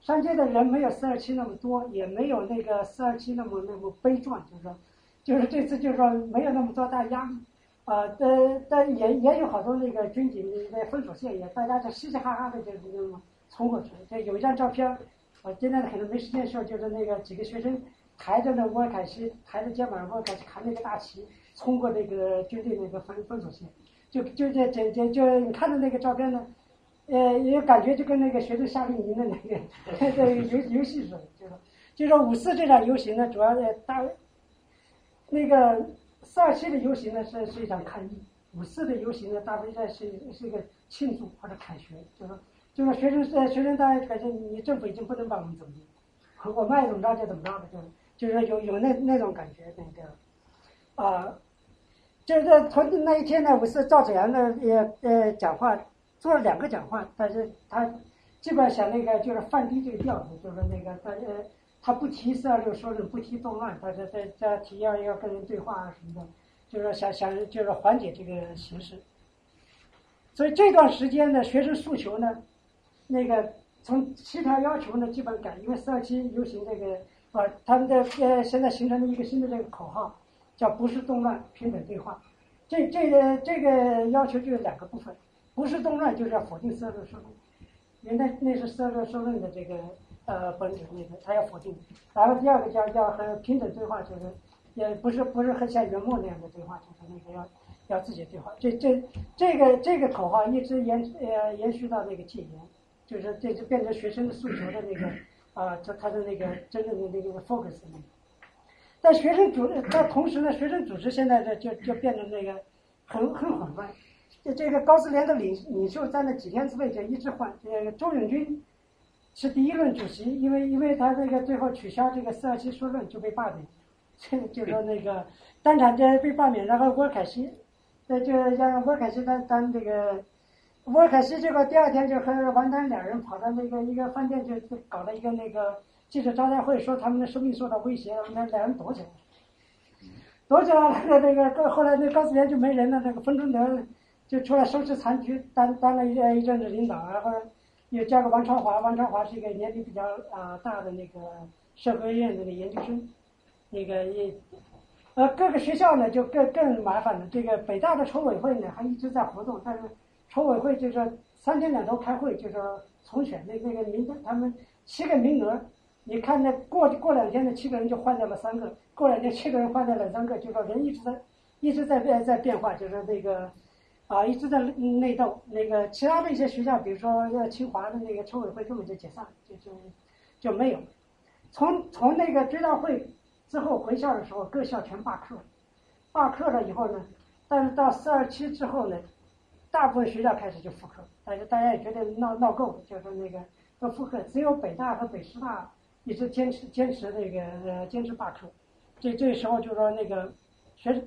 上街的人没有四二七那么多，也没有那个四二七那么那么悲壮，就是说，就是这次就是说没有那么多大压力。啊，但但也也有好多那个军警在封锁线也，大家就嘻嘻哈哈的就是那么冲过去。就有一张照片，我今天可能没时间说，就是那个几个学生抬着那沃凯西，抬着肩膀沃凯西扛那个大旗，冲过那个军队那个封封锁线，就就这这这就你看到那个照片呢，呃，也感觉就跟那个学生夏令营的那个游游戏似的，就是就是五四这场游行呢，主要的大那个。四二七的游行呢是是一场抗议，五四的游行呢大部分是是一个庆祝或者凯旋，就说就说学生在学生大家感觉你政府已经不能把我们怎么样，我们爱怎么着就怎么着的，就就是有有那那种感觉那个，啊，就是从那一天呢，我是赵子阳呢也呃讲话做了两个讲话，但是他基本上想那个就是放低这个调子，就是那个他呃。他不提四二六说是不提动乱，他在在在提要要跟人对话啊什么的，就是想想就是缓解这个形势。所以这段时间的学生诉求呢，那个从七条要求呢基本改，因为四二七游行这个啊，他们的呃现在形成了一个新的这个口号，叫不是动乱，平等对话。这这个这个要求就有两个部分，不是动乱就是要否定四二六说论，因为那是四二六说论的这个。呃，本质那个他要否定，然后第二个叫叫和平等对话，就是也不是不是和像元末那样的对话，就是那个要要自己对话。这这这个这个口号一直延呃延续到那个戒严，就是这就变成学生的诉求的那个啊，他他的那个真正的那个 focus 那个。但学生组，但同时呢，学生组织现在这就就变成那个很很混乱。这这个高斯联的领领袖在那几天之内就一直换，这个周永军。是第一任主席，因为因为他这个最后取消这个四二七书论就被罢免，这就说那个当场就被罢免，然后沃凯西，那就让沃凯西当当这个，沃凯西这个第二天就和王丹两人跑到那个一个饭店就就搞了一个那个记者招待会，说他们的生命受到威胁，那两人躲起来，躲起来那个那个后来那高思源就没人了，那个冯春德就出来收拾残局，当当了一一阵子领导，然后。又加个王超华，王超华是一个年龄比较啊大的那个社科院的那个研究生，那个也，呃各个学校呢就更更麻烦了。这个北大的筹委会呢还一直在活动，但是筹委会就是三天两头开会，就是重选那那个名单，他们七个名额，你看那过过两天的七个人就换掉了三个，过两天七个人换掉了三个，就说人一直在一直在变在变化，就是那个。啊，一直在内斗。那个其他的一些学校，比如说清华的那个筹委会根本就解散，就就就没有。从从那个追悼会之后回校的时候，各校全罢课。罢课了以后呢，但是到四二七之后呢，大部分学校开始就复课。但是大家也觉得闹闹够，就是那个都复课。只有北大和北师大一直坚持坚持那个呃坚持罢课。这这时候就说那个学生。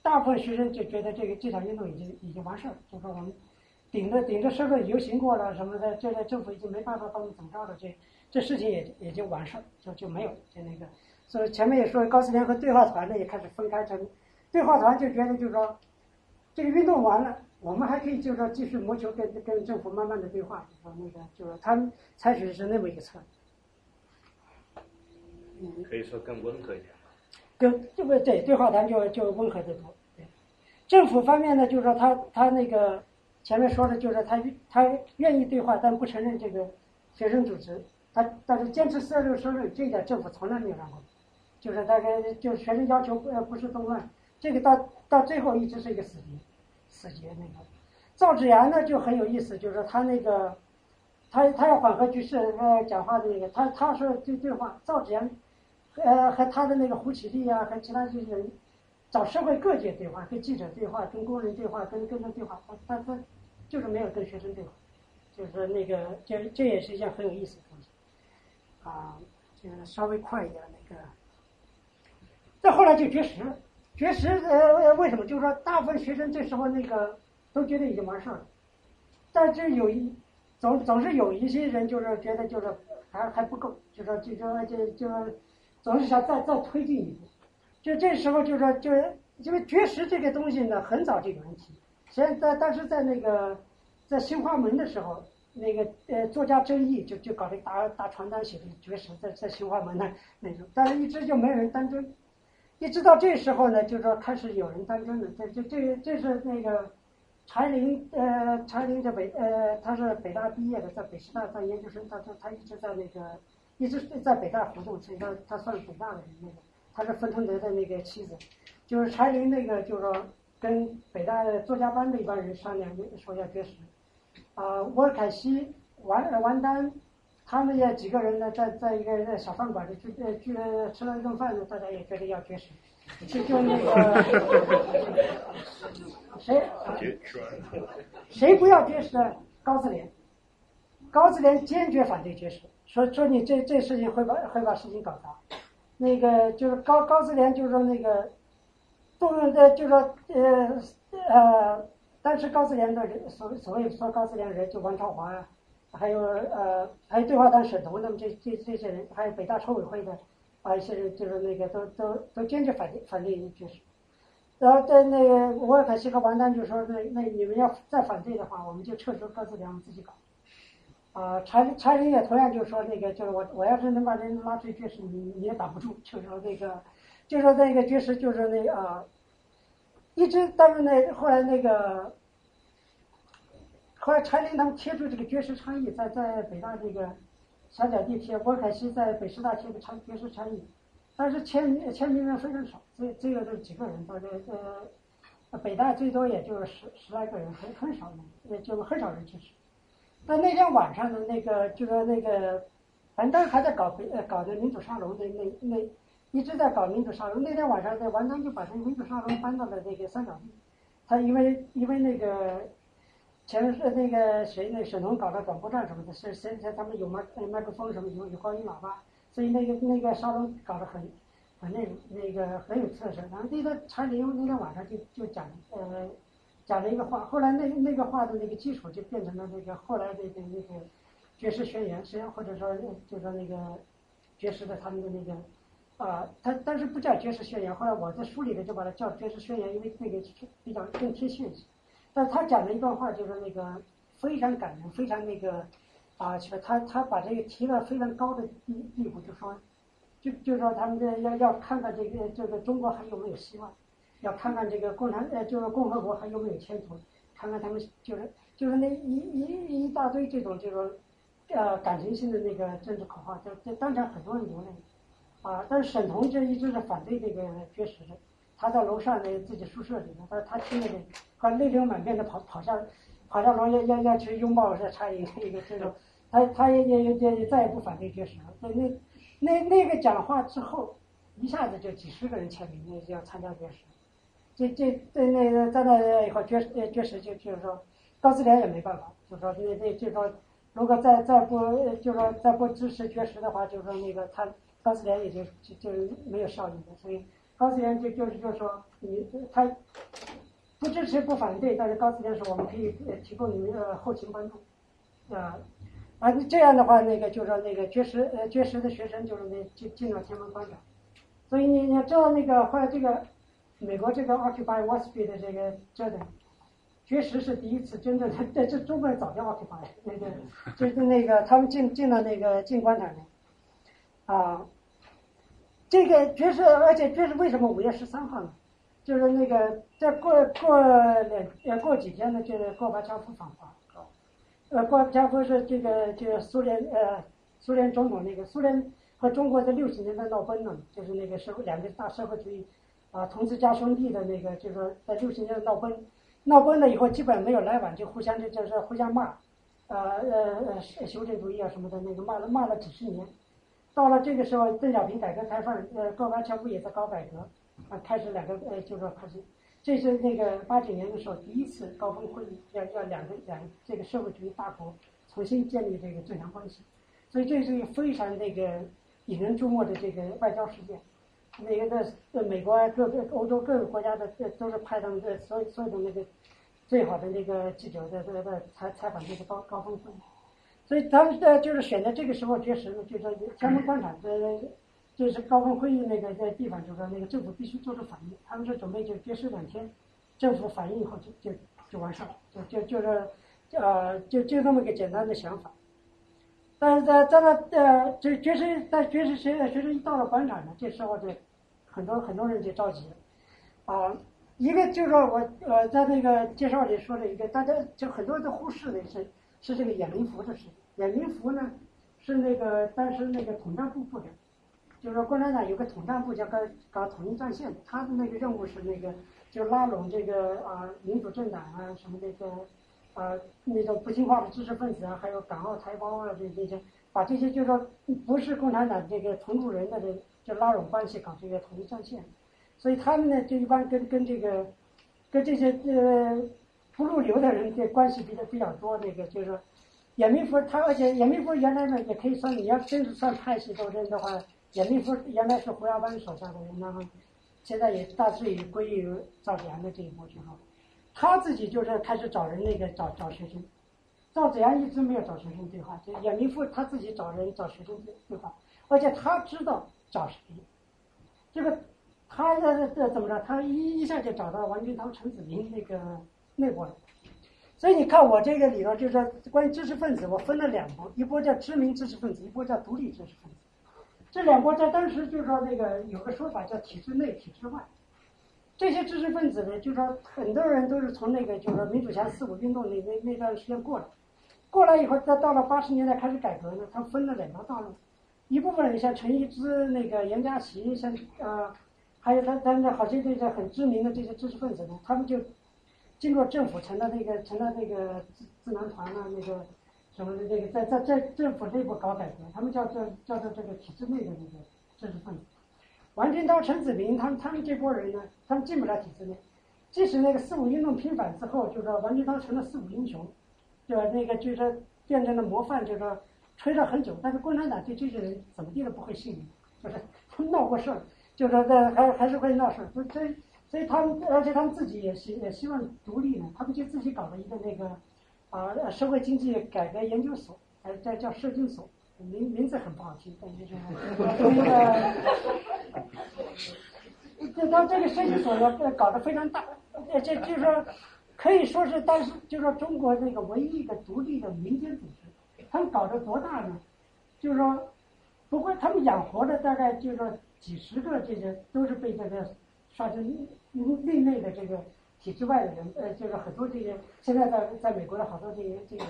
大部分学生就觉得这个这场运动已经已经完事儿，就说我们顶着顶着社会游行过了什么的，这个政府已经没办法帮我们怎么着了，这这事情也也就完事儿，就就没有就那个。所以前面也说，高思联和对话团呢也开始分开成，对话团就觉得就是说，这个运动完了，我们还可以就是说继续谋求跟跟政府慢慢的对话，就说那个就是他采取的是那么一个策略。可以说更温和一点。跟这个对对话谈就就温和得多。对政府方面呢，就是说他他那个前面说的，就是他他愿意对话，但不承认这个学生组织。他但是坚持四二六说论，这一点政府从来没有让过。就是大概就学生要求呃不是动乱，这个到到最后一直是一个死结，死结那个。赵子阳呢就很有意思，就是说他那个他他要缓和局势呃讲话的那个，他他说对对话，赵子阳呃和他的那个胡启立啊和其他这些人。找社会各界对话，跟记者对话，跟工人对话，跟跟他对话，他他他就是没有跟学生对话，就是那个这这也是一件很有意思的东西，啊，就是稍微快一点那个，再后来就绝食了，绝食呃为什么？就是说大部分学生这时候那个都觉得已经完事儿了，但是有一总总是有一些人就是觉得就是还还不够，就说就说就就总是想再再推进一步。就这时候就说就是因为绝食这个东西呢，很早就有人提，现在当时在那个在新华门的时候。那个呃，作家争议就就搞这大大传单写的绝食，在在新华门那那种，但是一直就没有人当真，一直到这时候呢，就说开始有人当真了。这这这这是那个柴玲呃，柴玲在北呃，他是北大毕业的，在北师大当研究生，他他他一直在那个一直在北大活动，所以他他算是北大的那个，他是芬腾德的那个妻子，就是柴林那个就是说跟北大作家班的一帮人商量，说要绝食。啊，沃尔凯西、王王丹，他们也几个人呢，在在一个在小饭馆里聚聚了吃了一顿饭呢，大家也觉得要绝食，就就那个谁谁不要绝食？高自联，高自联坚决反对绝食，说说你这这事情会把会把事情搞砸。那个就是高高自联就是说那个动用的，就是说呃呃。当时高自联的人，所所谓说高自联人，就王朝华啊，还有呃，还有对话党沈彤他们这这这些人，还有北大筹委会的啊一些人，就是那个都都都坚决反对反对绝食。然后在那个沃尔凯西和王丹就说，那那你们要再反对的话，我们就撤出高自联，我们自己搞。啊，柴柴人也同样就说那个，就是我我要是能把人拉出去绝食，你你也挡不住，就说那个，就说那个绝食就是那啊。一直，但是呢，后来那个，后来柴林他们贴出这个绝食倡议，在在北大这个三角地贴，郭凯西在北师大贴的倡绝食倡议，但是签签名人非常少，只只有这几个人，大概呃，北大最多也就十十来个人，很很少人，也就很少人支持。那那天晚上的那个，就说那个，反正还在搞呃搞的民主沙龙的那那。一直在搞民主沙龙。那天晚上，在王丹就把这个民主沙龙搬到了那个三角地。他因为因为那个前面是那个谁那沈龙搞的广播站什么的，是现在他们有麦麦克风什么有有高音喇叭，所以那个那个沙龙搞得很很那那个很有特色。然后那个柴玲那天晚上就就讲呃讲了一个话，后来那那个话的那个基础就变成了那个后来的那个爵士宣言，实际上或者说就说那个爵士的他们的那个。啊，他但是不叫爵士宣言，后来我在书里头就把它叫爵士宣言，因为那个比较更贴切一些。但他讲了一段话，就是那个非常感人，非常那个啊，他他把这个提到非常高的地地步，就说，就就说他们这要要看看这个这个中国还有没有希望，要看看这个共产呃就是共和国还有没有前途，看看他们就是就是那一一一大堆这种这种呃感情性的那个政治口号，就就当场很多人流泪。啊，但是沈彤就一直是反对这个绝食的，他在楼上的自己宿舍里面，他他听了的，他泪流满面的跑跑下，跑下楼要要要去拥抱这差一一个这种，他他也也也也再也不反对绝食了。那那那那个讲话之后，一下子就几十个人签名，那要参加绝食。这这这那个在那以后绝呃绝食就就是说，高自联也没办法，就说那那就说，如果再再不就说再不支持绝食的话，就说那个他。高自联也就就就没有效益的，所以高自联就就是就是说，你他不支持不反对，但是高自联说我们可以提供你们的后勤帮助，啊，啊这样的话，那个就是说那个绝食呃绝食的学生就是那进进了天文馆长，所以你你知道那个后来这个美国这个 Occupy Wall Street 的这个折腾，确实是第一次真正的，在这中国人早就 Occupy 那个 就是那个他们进进了那个进棺材啊，这个爵士，而且爵士为什么五月十三号呢？就是那个再过过两呃过几天呢，就是戈巴乔夫访华。呃，戈巴乔夫是这个就是苏联呃苏联总统那个苏联和中国在六十年代闹崩了，就是那个社会两个大社会主义啊同志加兄弟的那个，就是说在六十年代闹崩，闹崩了以后基本没有来往，就互相就就是互相骂，呃呃呃修正主义啊什么的那个骂了骂了几十年。到了这个时候，邓小平改革开放，呃，戈巴乔夫也在搞改革，啊，开始两个，呃，就说开始，这是那个八九年的时候第一次高峰会议，要要两个两这个社会主义大国重新建立这个正常关系，所以这是一个非常那个引人注目的这个外交事件，那个在在美国各个欧洲各个国家的这都是派他们的所有所有的那个最好的那个记者在在在采采访这个高高峰会，所以他们在就是选择这个时候绝食呢，就是说相关观察这这是高峰会议那个在地方，就是说那个政府必须做出反应，他们是准备就绝食两天，政府反应以后就就就完事儿，就就就是呃就就这么个简单的想法。但是在在那呃，这爵士在爵士学学生一到了广场呢，这时候就很多很多人就着急，啊，一个就是说我呃在那个介绍里说了一个，大家就很多人都忽视的是是这个眼民福的事情。眼民福呢是那个当时那个统战部部长，就是说共产党有个统战部叫搞搞统一战线，他的那个任务是那个就拉拢这个啊民主政党啊什么那个。啊，那种不听话的知识分子啊，还有港澳台胞啊，这这些，把这些就是说不是共产党这个同路人的这就拉拢关系，搞这个统一战线。所以他们呢，就一般跟跟这个跟这些呃不入流的人这关系比较比较多。那个就是说，严明福他，而且严明福原来呢也可以算，你要真是算派系斗争的话，严明福原来是胡耀邦手下的人，然后现在也大致也归于赵子阳的这一波去了。他自己就是开始找人那个找找学生，赵子阳一直没有找学生对话，就严明富他自己找人找学生对对话，而且他知道找谁，这个他这这怎么着？他一一下就找到王军涛、陈子明那个那波人，所以你看我这个里头就是说关于知识分子，我分了两波，一波叫知名知识分子，一波叫独立知识分子，这两波在当时就是说那个有个说法叫体制内、体制外。这些知识分子呢，就是说很多人都是从那个就是说民主墙四五运动那那那段时间过来，过来以后，再到了八十年代开始改革呢，他分了两条道路，一部分人像陈一之、那个严家琪，像啊，还有他他们好些这些很知名的这些知识分子呢，他们就经过政府成了那个成了那个智智囊团啊，那个什么的那个在在在政府内部搞改革，他们叫做叫做这个体制内的那个知识分子。王军涛、陈子明，他们他们这波人呢，他们进不了体制内。即使那个四五运动平反之后，就说王军涛成了四五英雄，对吧？那个就是说变成了模范，就是说吹了很久。但是共产党对这些人怎么地都不会信任，就是他闹过事儿，就是说在 还还是会闹事儿。所以所以他们，而且他们自己也希也希望独立呢，他们就自己搞了一个那个啊社会经济改革研究所，呃，叫叫社经所。名名字很不好听，但是就是 那个，这他这个设计所呢搞得非常大，这就是说，可以说是当时就是说中国那个唯一一个独立的民间组织，他们搞得多大呢？就是说，不过他们养活的大概就是说几十个这些都是被这个算是另类的这个体制外的人，呃，就是很多这些现在在在美国的好多这些这个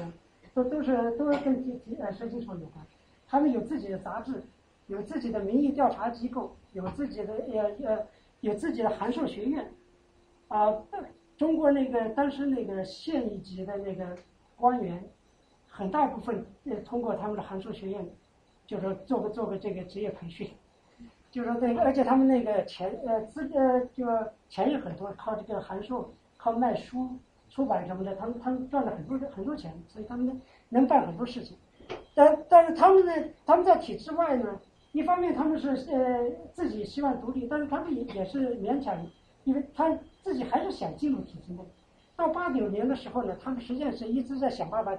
都都是都是跟体体呃设计所有关。他们有自己的杂志，有自己的民意调查机构，有自己的呃呃，有自己的函授学院，啊，中国那个当时那个县一级的那个官员，很大一部分呃通过他们的函授学院，就是做个做个这个职业培训，就是说那个，而且他们那个钱呃资呃就钱也很多，靠这个函授，靠卖书出版什么的，他们他们赚了很多很多钱，所以他们能能办很多事情。但但是他们呢，他们在体制外呢，一方面他们是呃自己希望独立，但是他们也也是勉强，因为他自己还是想进入体制内。到八九年的时候呢，他们实际上是一直在想办法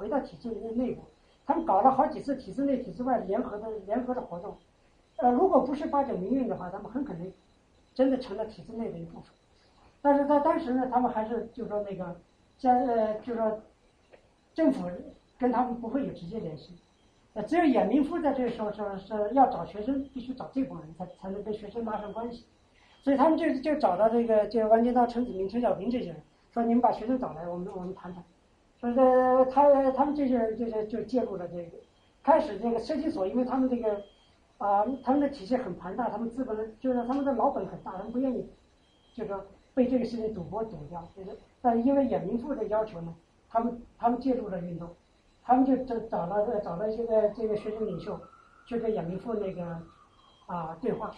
回到体制内内部。他们搞了好几次体制内、体制外联合的联合的活动。呃，如果不是八九民运的话，他们很可能真的成了体制内的一部分。但是在当时呢，他们还是就说那个，将呃就说政府。跟他们不会有直接联系，呃，只有严明夫在这个时候说是要找学生，必须找这帮人才才能跟学生拉上关系，所以他们就就找到这个就王金涛、陈子明、陈小平这些人，说你们把学生找来，我们我们谈谈。说这他他们这些人就是就介入了这个，开始这个设计所，因为他们这个啊他们的体系很庞大，他们资本就是他们的老本很大，他们不愿意就说被这个事情赌博赌掉，就是但是因为严明富的要求呢，他们他们介入了运动。他们就找找了找了一个这个学生领袖，去跟杨明富那个啊对话，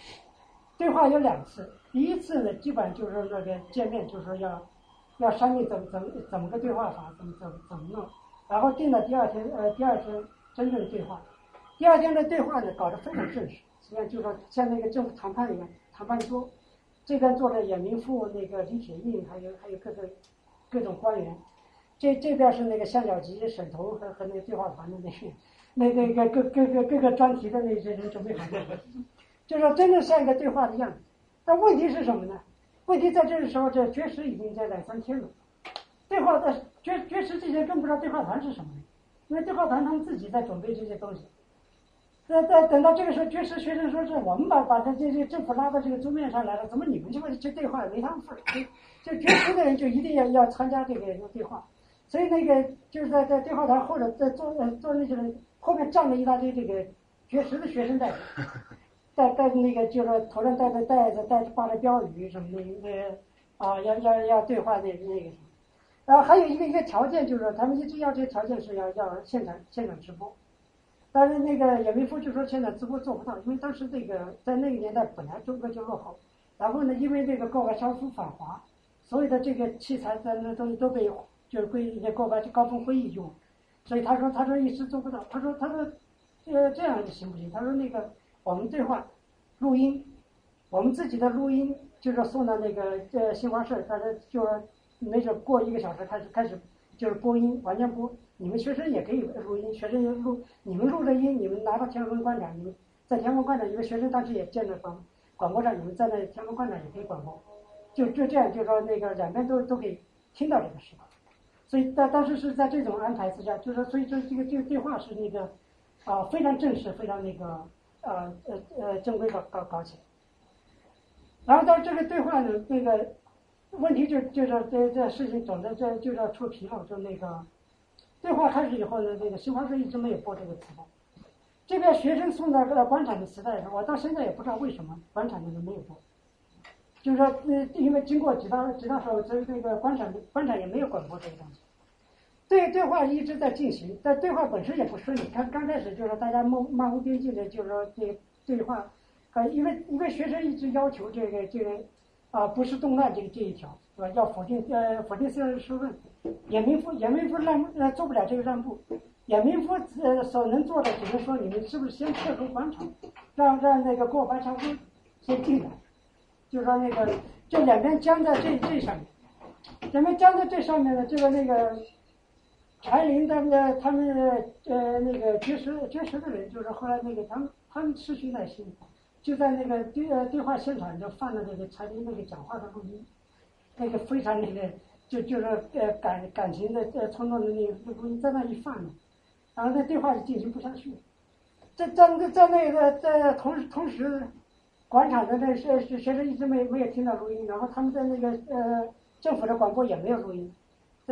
对话有两次，第一次呢基本就是那个见面，就是说要要商议怎么怎么怎么个对话法，怎么怎么怎么弄，然后定了第二天呃第二天真正对话，第二天的对话呢搞得非常正式，实际上就是说像那个政府谈判一样，谈判桌，这边坐着严明富、那个李铁印，还有还有各个各种官员，这这边是那个向小吉、沈腾和和那个对话团的那个那那个各各个各个专题的那些人准备好了，就是说真的像一个对话的样子。但问题是什么呢？问题在这个时候，这绝食已经在两三天了，对话的绝绝食这些更不知道对话团是什么，因为对话团他们自己在准备这些东西。在在等到这个时候，绝食学生说是我们把把这这这政府拉到这个桌面上来了，怎么你们就会去对话没他们份儿？就绝食的人就一定要要参加这个对话，所以那个就是在在对话团或者在坐呃坐那些人后面站了一大堆这个绝食的学生在。带带着那个就是头上戴着袋子，带着挂着标语什么的，那个啊，要要要兑换那那个什么，然后还有一个一个条件就是他们一直要这个条件是要要现场现场直播，但是那个严明夫就说现场直播做不到，因为当时这个在那个年代本来中国就落后，然后呢，因为这个戈巴乔夫访华，所有的这个器材在那东西都被就是归一些戈巴高峰会议用，所以他说他说一直做不到，他说他说这这样行不行？他说那个。我们对话录音，我们自己的录音就是送到那个呃新华社，大家就是没准过一个小时开始开始就是播音，完全播。你们学生也可以录音，学生也录，你们录的音，你们拿到天文馆长，你们在天文馆长，你们学生当时也见着广广播上，你们在那天文馆长也可以广播，就就这样，就说那个两边都都可以听到这个事。所以当当时是在这种安排之下，就是说，所以这这个这个对话是那个啊非常正式，非常那个。呃呃呃，正规搞搞搞起来，然后到这个对话呢，那个问题就就是这这事情总的这就要出纰漏，就那个对话开始以后呢，那个新华社一直没有播这个磁带，这边学生送到个官场的磁带，我到现在也不知道为什么官场的人没有播，就是说呃，因为经过几道几道手，这这个官场官场也没有广播这个东西。对对话一直在进行，但对话本身也不顺利。他刚开始就是大家漫漫无边际的，就是说这对话，呃，因为因为学生一直要求这个这个啊，不是动乱这个这一条，是吧？要否定呃否定四二身份，严明夫严明夫让呃做不了这个让步，严明夫呃所能做的只能说你们是不是先撤出广场，让让那个过白桥夫先进来，就说那个就两边僵在这这上面，两边僵在这上面呢，这个那个。柴林他们他们呃那个绝食绝食的人，就是后来那个他们他们失去耐心，就在那个对呃对话现场就放了那个柴林那个讲话的录音，那个非常那个就就是呃感感情的呃冲动的那个录音在那一放，然后那对话就进行不下去，在在在那个在同时同时，广场的那些学生一直没没有听到录音，然后他们在那个呃政府的广播也没有录音。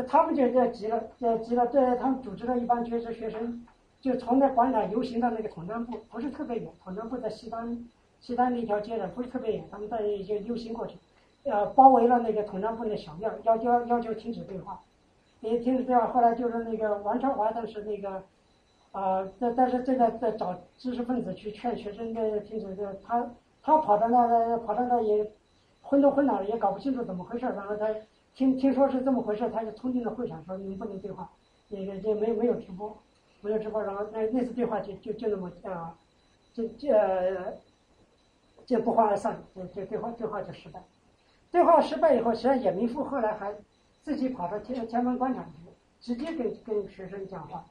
他们就急了，就急了。这他们组织了一帮学生，就从那广场游行到那个统战部，不是特别远。统战部在西单，西单那条街上，不是特别远。他们在就游行过去，呃，包围了那个统战部的小庙，要要要求停止对话。也停止对话。后来就是那个王超华当时那个，啊，但但是正在在找知识分子去劝学生的停止，他他跑到那跑到那也昏头昏脑的，也搞不清楚怎么回事，然后他。听听说是这么回事，他就冲进了会场，说你们不能对话，那个就没没有直播，没有直播，然后那那次对话就就就那么啊，就这就不欢而散，就就对话对话就失败，对话失败以后，实际上严明富后来还自己跑到天天安门广场去，直接跟跟学生讲话，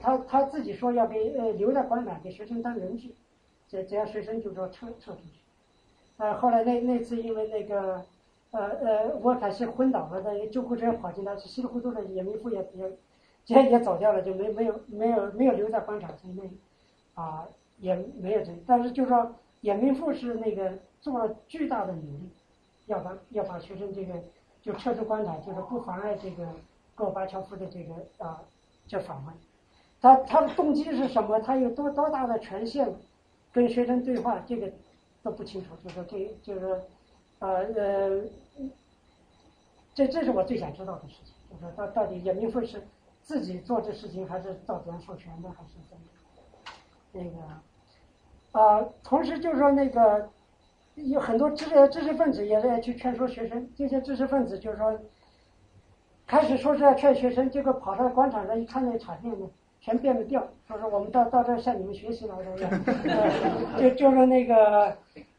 他他自己说要给呃留在广场给学生当人质，这这样学生就说撤撤出去，啊，后来那那次因为那个。呃呃，我开始昏倒了，那救护车跑进来，稀里糊涂的，也没也也也也走掉了，就没没有没有没有留在广场之内，啊，也没有这，但是就说严明富是那个做了巨大的努力，要把要把学生这个就撤出广场，就是不妨碍这个戈巴乔夫的这个啊这访问，他他的动机是什么？他有多多大的权限跟学生对话？这个都不清楚，就说这就是。啊呃，这这是我最想知道的事情，就是到到底严明富是自己做这事情，还是赵子阳授权的，还是怎么？那个啊，同时就是说那个有很多知识知识分子也在去劝说学生，这些知识分子就是说开始说是要劝学生，结果跑到广场上一看那场面呢，全变了调，说是我们到到这儿向你们学习来的，呃就就是那个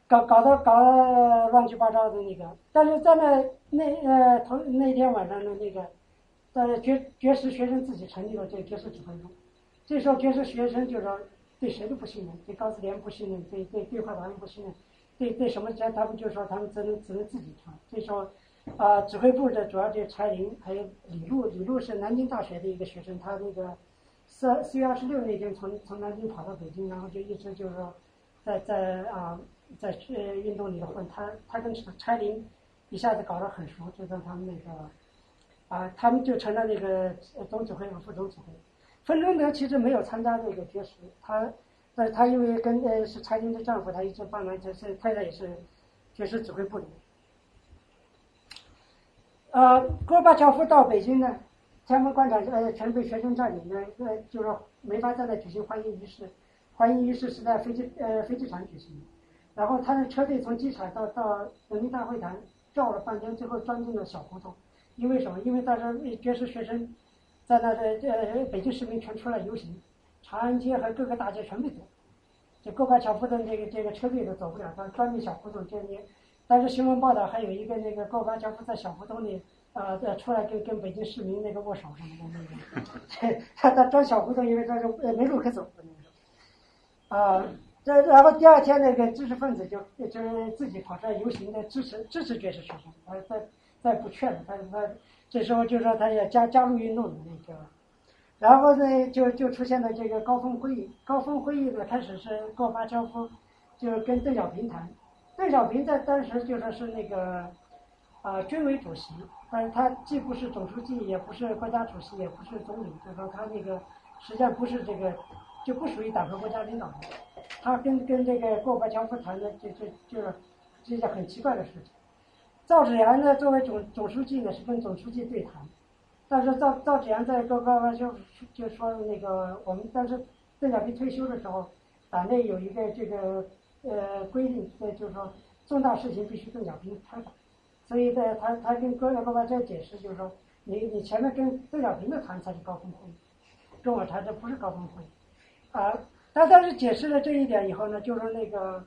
搞搞得搞乱七八糟的那个。但是在那那呃头那天晚上的那个，呃爵爵士学生自己成立了这个爵士指挥部，这时候爵士学生就说对谁都不信任，对高斯联不信任，对对对话团不信任，对对什么家他们就说他们只能只能自己唱。这时候。啊，指挥部的主要就是柴玲，还有李璐。李璐是南京大学的一个学生，他那个四四月二十六那天从从南京跑到北京，然后就一直就是说，在在啊在呃运动里头混。他他跟柴林一下子搞得很熟，就在他们那个啊，他们就成了那个总指挥和副总指挥。冯中德其实没有参加这个绝食，他但是他因为跟呃是柴林的丈夫，他一直帮忙，就是太太也是绝食指挥部的。呃，戈巴乔夫到北京呢，天安门广场呃全被学生占领呢，呃就是没法在那举行欢迎仪式，欢迎仪式是在飞机呃飞机场举行的，然后他的车队从机场到到人民大会堂绕了半天，最后钻进了小胡同，因为什么？因为当时爵士学生在那的呃北京市民全出来游行，长安街和各个大街全被堵，就戈巴乔夫的这个这个车队都走不了，他钻进小胡同这里。但是新闻报道还有一个那个戈巴乔夫在小胡同里，呃，出来跟跟北京市民那个握手什么的那个，他他钻小胡同，因为他是没路可走那个，啊，然后第二天那个知识分子就就是自己跑出来游行的支持支持爵士学生，他再再不劝了，他他这时候就说他要加加入运动的那个，然后呢就就出现了这个高峰会议，高峰会议呢开始是戈巴乔夫就是跟邓小平谈。邓小平在当时就说是那个，啊，军委主席，但是他既不是总书记，也不是国家主席，也不是总理，就说他那个实际上不是这个，就不属于党和国家领导人。他跟跟这个戈巴乔夫谈的，就就就是是一件很奇怪的事情。赵紫阳呢，作为总总书记呢，是跟总书记对谈，但是赵赵紫阳在戈巴乔夫就说那个我们当时邓小平退休的时候，党内有一个这个。呃，规定那，就是说重大事情必须邓小平开口，所以在，他他跟戈戈巴乔夫解释，就是说你你前面跟邓小平的谈才是高峰会，跟我谈这不是高峰会，啊，他当时解释了这一点以后呢，就是那个，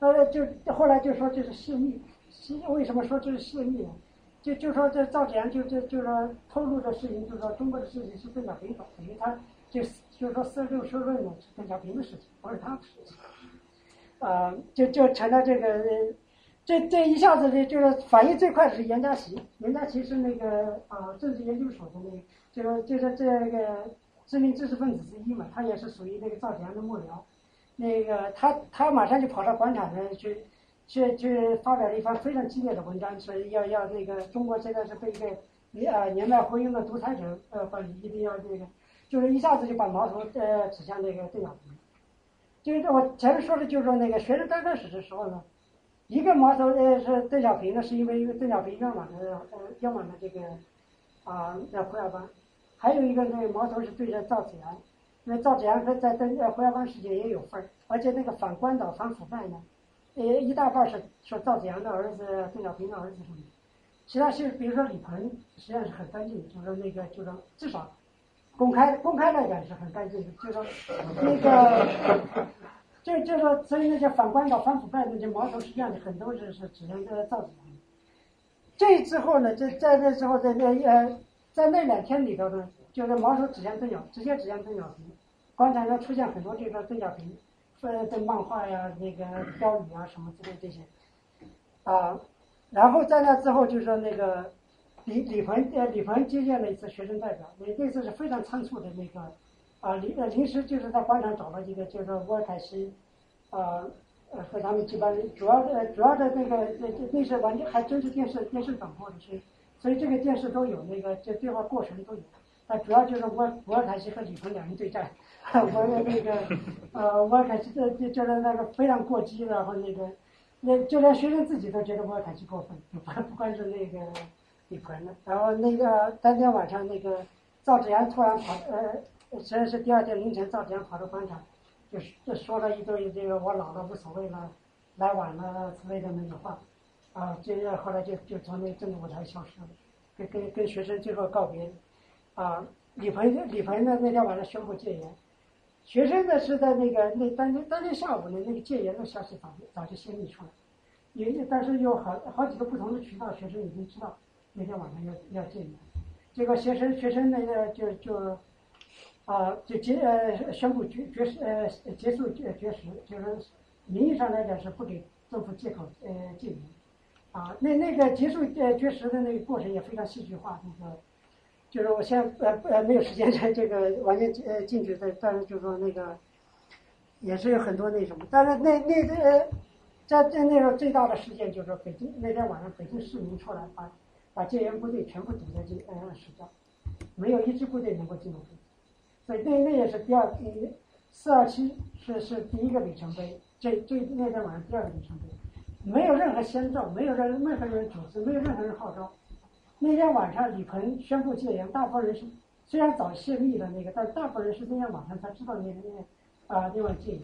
呃，就后来就说这是泄密，泄为什么说这是泄密呢？就就说这赵子阳就就就说透露的事情，就是说中国的事情是邓小平搞，等于他就就说四六社论呢是邓小平的事情，不是他的事情。啊，就就成了这个，这这一下子呢，就是反应最快的是严家琪，严家琪是那个啊政治研究所的那个，就是就是这个知名知识分子之一嘛，他也是属于那个赵紫阳的幕僚，那个他他马上就跑到广场上去，去去发表了一番非常激烈的文章，说要要那个中国现在是被一个年啊年迈昏庸的独裁者呃管理，一定要这个，就是一下子就把矛头呃指向那个邓小平。就是我前面说的，就是说那个学生刚开始的时候呢，一个矛头呃是邓小平呢，是因为邓小平冤枉的呃冤枉的这个啊那胡耀邦，还有一个那个矛头是对着赵紫阳，因为赵紫阳在在邓呃胡耀邦事件也有份儿，而且那个反关岛反腐败呢，呃一大半是说赵紫阳的儿子邓小平的儿子什么的，其他是比如说李鹏实际上是很干净的，就是说那个 就是说至少。公开公开来讲是很干净的，就说那个，就就说所以那些反官岛、反腐败那些矛头实际上很多是是指向这个赵紫阳。这之后呢，这在这之后，在那呃，在那两天里头呢，就是矛头指向邓小，直接指向邓小平。广场上出现很多这个邓小平呃的漫画呀、那个标语啊什么之类这些，啊，然后在那之后就是说那个。李李鹏呃，李鹏接见了一次学生代表，那那次是非常仓促的那个，啊临呃临时就是在广场找了一个，就是沃尔凯西，啊呃和他们几班，主要的主要的那个那那是完全还真是电视电视转播的，所以所以这个电视都有那个这对话过程都有，但主要就是沃沃尔凯西和李鹏两人对战，我那个呃沃尔凯西这就就是那个非常过激，然后那个那就连学生自己都觉得沃尔凯西过分，不不光是那个。李鹏的，然后那个当天晚上，那个赵子阳突然跑，呃，实际上是第二天凌晨，赵子阳跑到广场，就是就说了一堆这个我老了无所谓了，来晚了之类的那个话，啊，这后来就就从那政治舞台消失了，跟跟跟学生最后告别，啊，李鹏李鹏呢那天晚上宣布戒严，学生呢是在那个那当天当天下午呢那个戒严的消息早就早就先立出来，也但是有好好几个不同的渠道，学生已经知道那天晚上要要戒严，结果学生学生那个就就啊就结呃宣布绝绝食呃结束绝绝食，就是名义上来讲是不给政府借口呃戒严。啊，那那个结束呃绝食的那个过程也非常戏剧化，那个就是我现在呃呃没有时间在这个完全呃进去的，但是就是说那个也是有很多那什么，但是那那个呃在在那个最大的事件就是说北京那天晚上北京市民出来把把戒严部队全部堵在这呃石礁，没有一支部队能够进入北京，所以那那也是第二第四二七是是第一个里程碑，这这那天晚上第二个里程碑。没有任何先兆，没有任任何人组织，没有任何人号召。那天晚上，李鹏宣布戒严，大部分人是虽然早泄密的那个，但大部分人是那天晚上才知道那个那啊另外戒严。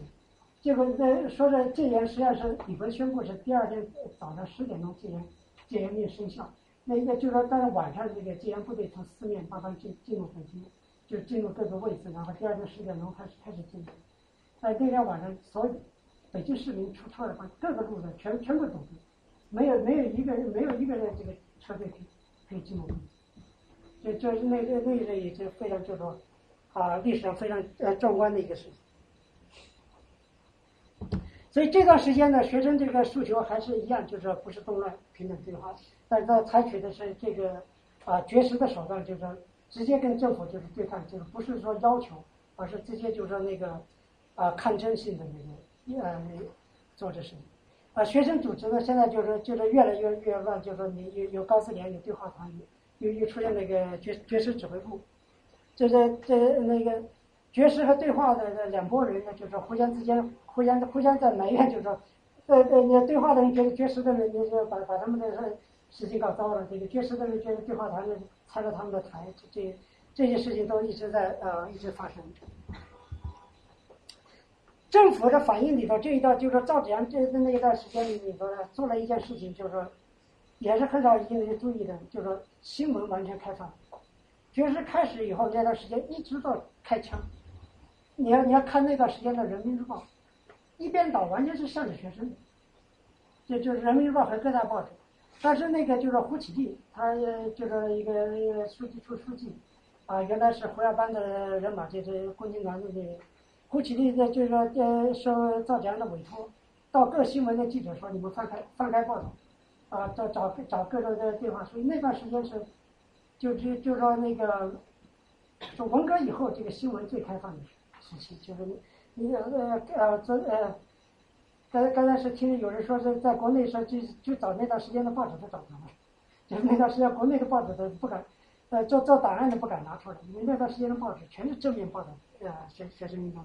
结果在说的戒严，实际上是李鹏宣布是第二天早上十点钟戒严，戒严令生效。那个就是说，到了晚上，这个戒严部队从四面八方进进入北京，就进入各个位置，然后第二天十点钟开始开始进入。在那天晚上，所有。北京市民出出来把各个路段全全部堵住，没有没有一个人没有一个人这个车队可以可以进入，就就是那那那个也是非常叫做啊历史上非常呃壮观的一个事情。所以这段时间呢，学生这个诉求还是一样，就是说不是动乱平等对话，但是他采取的是这个啊绝食的手段，就是说直接跟政府就是对抗，就是不是说要求，而是直接就是说那个啊抗争性的那个。呃，做这事情，啊，学生组织呢，现在就是就是越来越越乱，就是说你有有高四联，有对话团，又又出现那个爵爵士指挥部，这这这那个爵士和对话的两拨人呢，就是互相之间互相互相在埋怨，就是说，呃呃，你对话的人觉得爵士的人就是把把他们的事情搞糟了，这个爵士的人觉得对话团的拆了他们的台，这这些事情都一直在呃一直发生。政府的反应里头，这一段就是说赵子阳这那一段时间里头呢，做了一件事情，就是说，也是很少引人注意的，就是说新闻完全开放。就是开始以后那段时间一直到开枪，你要你要看那段时间的《人民日报》，一边倒完全是向着学生，就就是《人民日报》和各大报纸。但是那个就是胡启立，他就是一个书记处书记，啊，原来是胡耀邦的人马，就是共青团的那。胡启立在就是说，呃，受赵子阳的委托，到各新闻的记者说：“你们翻开翻开报道，啊，找找找各种的对话。”所以那段时间是，就就就说那个，说文革以后这个新闻最开放的时期，就是你呃呃昨呃，刚刚才是听有人说是在国内说就就找那段时间的报纸都找不着了，就那段时间国内的报纸都不敢，呃做做档案都不敢拿出来，因为那段时间的报纸全是正面报道。呃，学学生运动，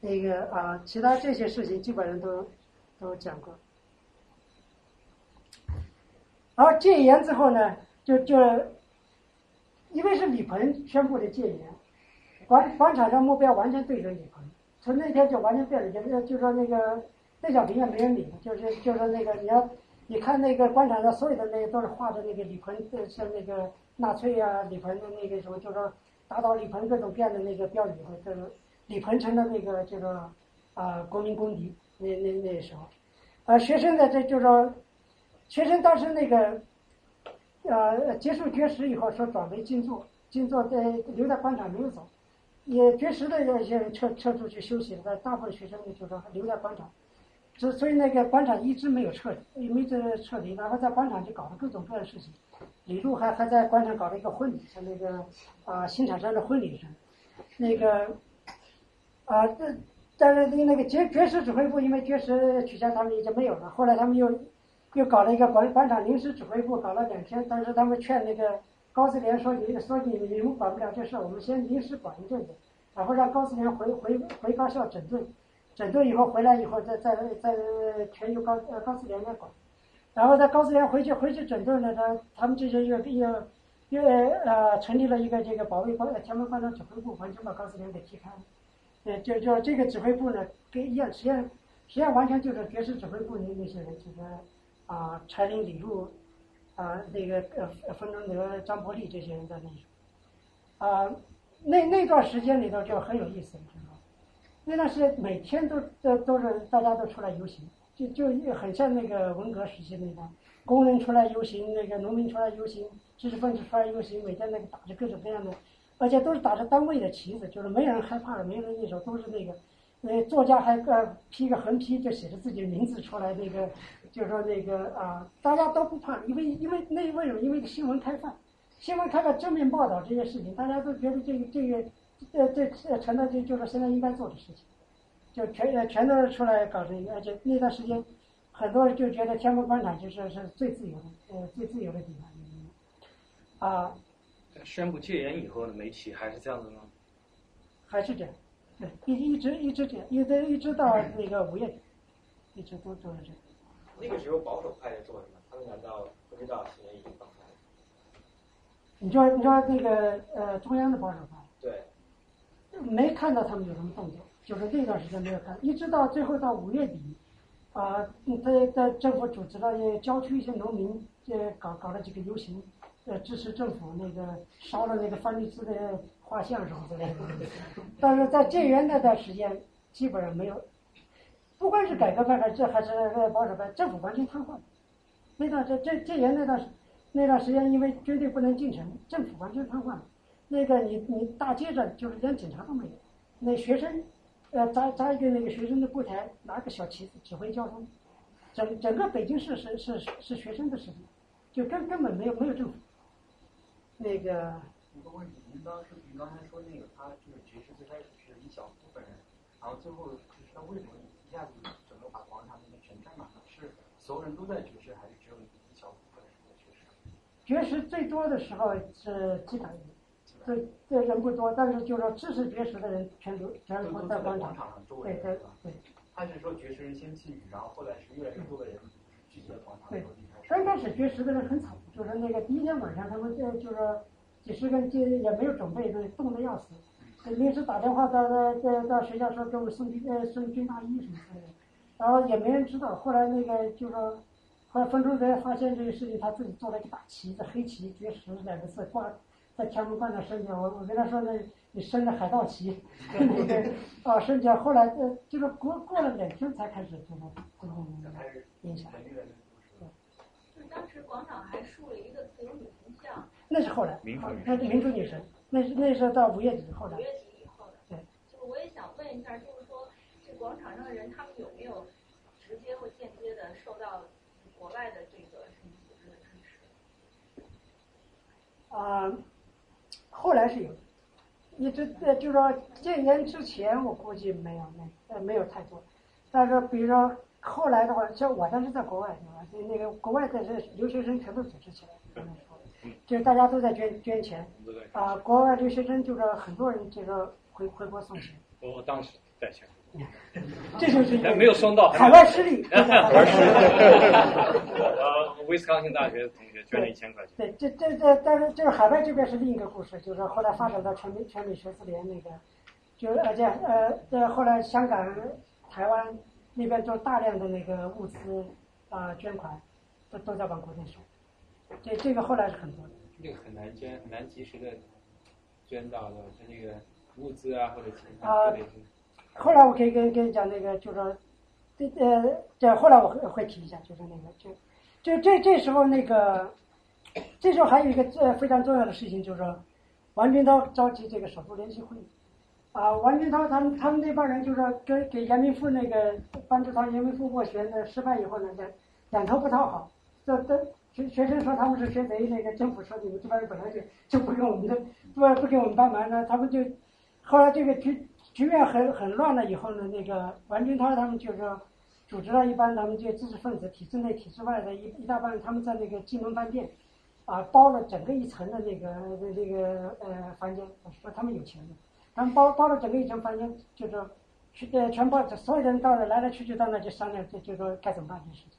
那个啊，其他这些事情基本上都都讲过。然后戒严之后呢，就就因为是李鹏宣布的戒严，广广场上目标完全对准李鹏，从那天就完全变了，就就说那个邓小平也没人理，就是就是那个你要你看那个广场上所有的那个都是画的那个李鹏，像那个纳粹啊，李鹏的那个什么，就说。打倒李鹏各种变的那个标语和这个李鹏成了那个这个啊国民公敌那那那时候，啊学生呢这就说，学生当时那个呃结束绝食以后说转为静坐，静坐在留在广场没有走，也绝食的那些人撤撤出去休息了，但大部分学生呢就说留在广场，所所以那个广场一直没有撤离，没这撤离，然后在广场就搞了各种各样的事情。李璐还还在广场搞了一个婚礼，像那个啊新产生的婚礼似的。那个啊，这但是那个爵爵士指挥部因为爵士取消，他们已经没有了。后来他们又又搞了一个广广场临时指挥部，搞了两天。但是他们劝那个高思廉说：“你说你你们管不了这事，我们先临时管一阵子，然后让高思廉回回回高校整顿，整顿以后回来以后再再再全由高呃高思廉来管。”然后在高思廉回去回去整顿了，他他们这些又又又呃成立了一个这个保卫广天安门广场指挥部，完全把高思廉给踢开了。呃，就就这个指挥部呢，跟一样，实际上实际上完全就是爵士指挥部那那些人，就是啊，柴林、李路啊，那个呃，冯中德、张伯蛎这些人在那种。啊、那那段时间里头就很有意思，你知道吗？那段时间每天都都都是大家都出来游行，就就很像那个文革时期那个，工人出来游行，那个农民出来游行，知识分子出来游行，每天那个打着各种各样的，而且都是打着单位的旗子，就是没人害怕，没人那种都是那个。那，作家还呃批个横批，就写着自己的名字出来，那个就是说那个啊、大家都不怕，因为因为那为什么？因为新闻开放，新闻开放正面报道这些事情，大家都觉得这个这个呃这呃成了这就是现在应该做的事情，就全呃全都是出来搞这个，而且那段时间很多人就觉得天安门广场就是是最自由的呃最自由的地方，啊、宣布戒严以后的媒体还是这样子吗？还是这样，对，一一直一直这样，一直一直到那个五月底，一直都都是这样。那个时候保守派在做什么？他们难道不知道现在已经放开了？你说你说那个呃中央的保守派，对，没看到他们有什么动作，就是那段时间没有看，一直到最后到五月底，啊、在在政府组织了郊区一些农民呃搞搞了几个游行，呃支持政府那个烧了那个范律孜的画像什么之类的，但是在戒严那段时间基本上没有，不管是改革派还是还是保守派，政府完全瘫痪。那段这这戒严那段时那段时间，因为军队不能进城，政府完全瘫痪。那个你你大街上就是连警察都没有，那学生，呃扎扎一个那个学生的柜台，拿个小旗子指挥交通，整整个北京市是是是是学生的势力，就根根本没有没有政府。那个一个问题，您当时您刚才说那个，他就是爵士最开始是一小部分人，然后最后就是他为什么一下子整个把广场那边全占满了？是所有人都在绝食，还是只有一小部分人在绝食？绝食最多的时候是几百人，对对人不多，但是就是说支持绝食的人全都全部都都在在广场。上对对？对。他是说绝食人先弃女，然后后来是越来越多的人聚集在广场，对。刚开始绝食的人很惨，就是那个第一天晚上，他们就就是几十个人就也没有准备，都冻得要死。临时打电话到到到到学校说给我们送军呃送军大衣什么之类的，然后也没人知道。后来那个就说，后来分钟才发现这个事情，他自己做了一个大旗子，黑旗绝食两个字挂在天安门广场升起来。我我跟他说那你升着海盗旗，那个啊升起来。后来呃就是过过了两天才开始这个这个影响。就是当时广场还竖了一个自由女神像，那是后来，民主女神那是民主女神，那是那是到五月底后来五。月底以后的。对。就是我也想问一下，就是说这广场上的人，他们有没有直接或间接的受到国外的这个什么组织的支持？啊、后来是有，一直在，就是说戒烟之前，我估计没有那呃没有太多，但是比如说后来的话，像我当时在国外对吧？那个国外的这留学生全部组织起来，那时候就是大家都在捐捐钱。啊、国外留学生就是很多人这个回回国送钱，我我当时在前，这就是没有送到海外势力。对 海外势力。呃，威斯康星大学的同学捐了一千块钱。对，这这这，但是这个海外这边是另一个故事，就是后来发展到全美全美学四联那个，就是而且呃，这后来香港、台湾那边做大量的那个物资啊、捐款，都都在往国内送，这这个后来是很多的。这个很难捐，很难及时的捐到的，他那个物资啊或者其他啊。后来我可以跟跟你讲那个，就说，这呃，这后来我会会提一下，就是那个，就就这这时候那个，这时候还有一个呃非常重要的事情，就是说，王军涛召集这个首都联席会议，啊，王军涛他们他们那帮人就是说给给严明富那个帮助他严明富斡旋的失败以后呢，两两头不讨好，这这学学生说他们是学贼，那个政府说你们这帮人本来就就不给我们的不不给我们帮忙呢，他们就后来这个局局面很很乱了以后呢，那个王军涛他们就是说组织了一帮他们这些知识分子，体制内体制外的一一大帮人，他们在那个金龙饭店啊包了整个一层的那个那那个呃房间，说他们有钱的，他们包包了整个一层房间，就说去呃全包所有人到了来来去去到那就商量，就就说该怎么办这事情。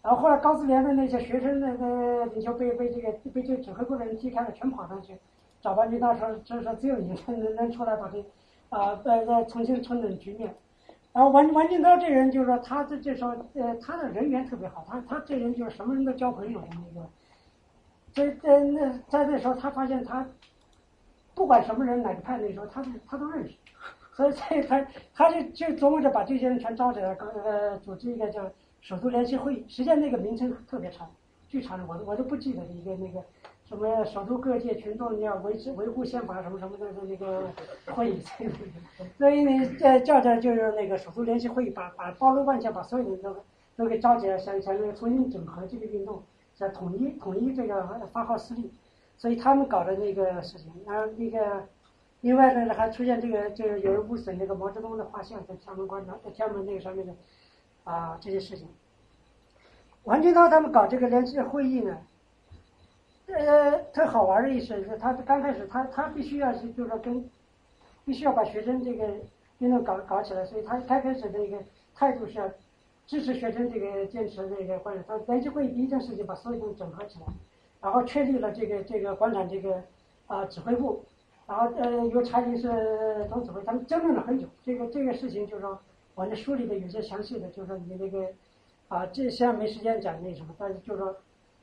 然后后来高自联的那些学生那个领袖被被这个被这个指挥部的人踢开了，全跑上去找王军涛说，就是说只有你能能出来把这啊呃呃重新重整局面。然后王王军涛这人就是说他这这时候呃他的人缘特别好，他他这人就是什么人都交朋友的那个。这这那在那时候他发现他不管什么人哪个派那时候他都他都认识，所以所以他他就就琢磨着把这些人全招起来，呃，组织一个叫首都联席会议。实际上那个名称特别长，巨长的，我都我都不记得一个那个什么首都各界群众要维持维护宪法什么什么的那个 会议，所以呢，这叫着就是那个首都联席会议，把把包罗万象，把所有的人都都给召集来，想想那个重新整合这个运动，想统一统一这个发号施令。所以他们搞的那个事情，然后那个，另外呢还出现这个，就是有人污损那个毛泽东的画像在天安门广场，在天安门那个上面的，啊这些事情。王军涛他们搞这个联席会议呢，呃，特好玩的意思是，他刚开始他他必须要是就是说跟，必须要把学生这个运动搞搞起来，所以他刚开始的一个态度是支持学生这个坚持这个观点。他联席会第一件事情把所有东西整合起来。然后确立了这个这个广场这个啊指挥部，然后呃由柴林是总指挥，他们争论了很久。这个这个事情就是说，我那书里的有些详细的，就是说你那个啊，这现在没时间讲那什么，但是就是说，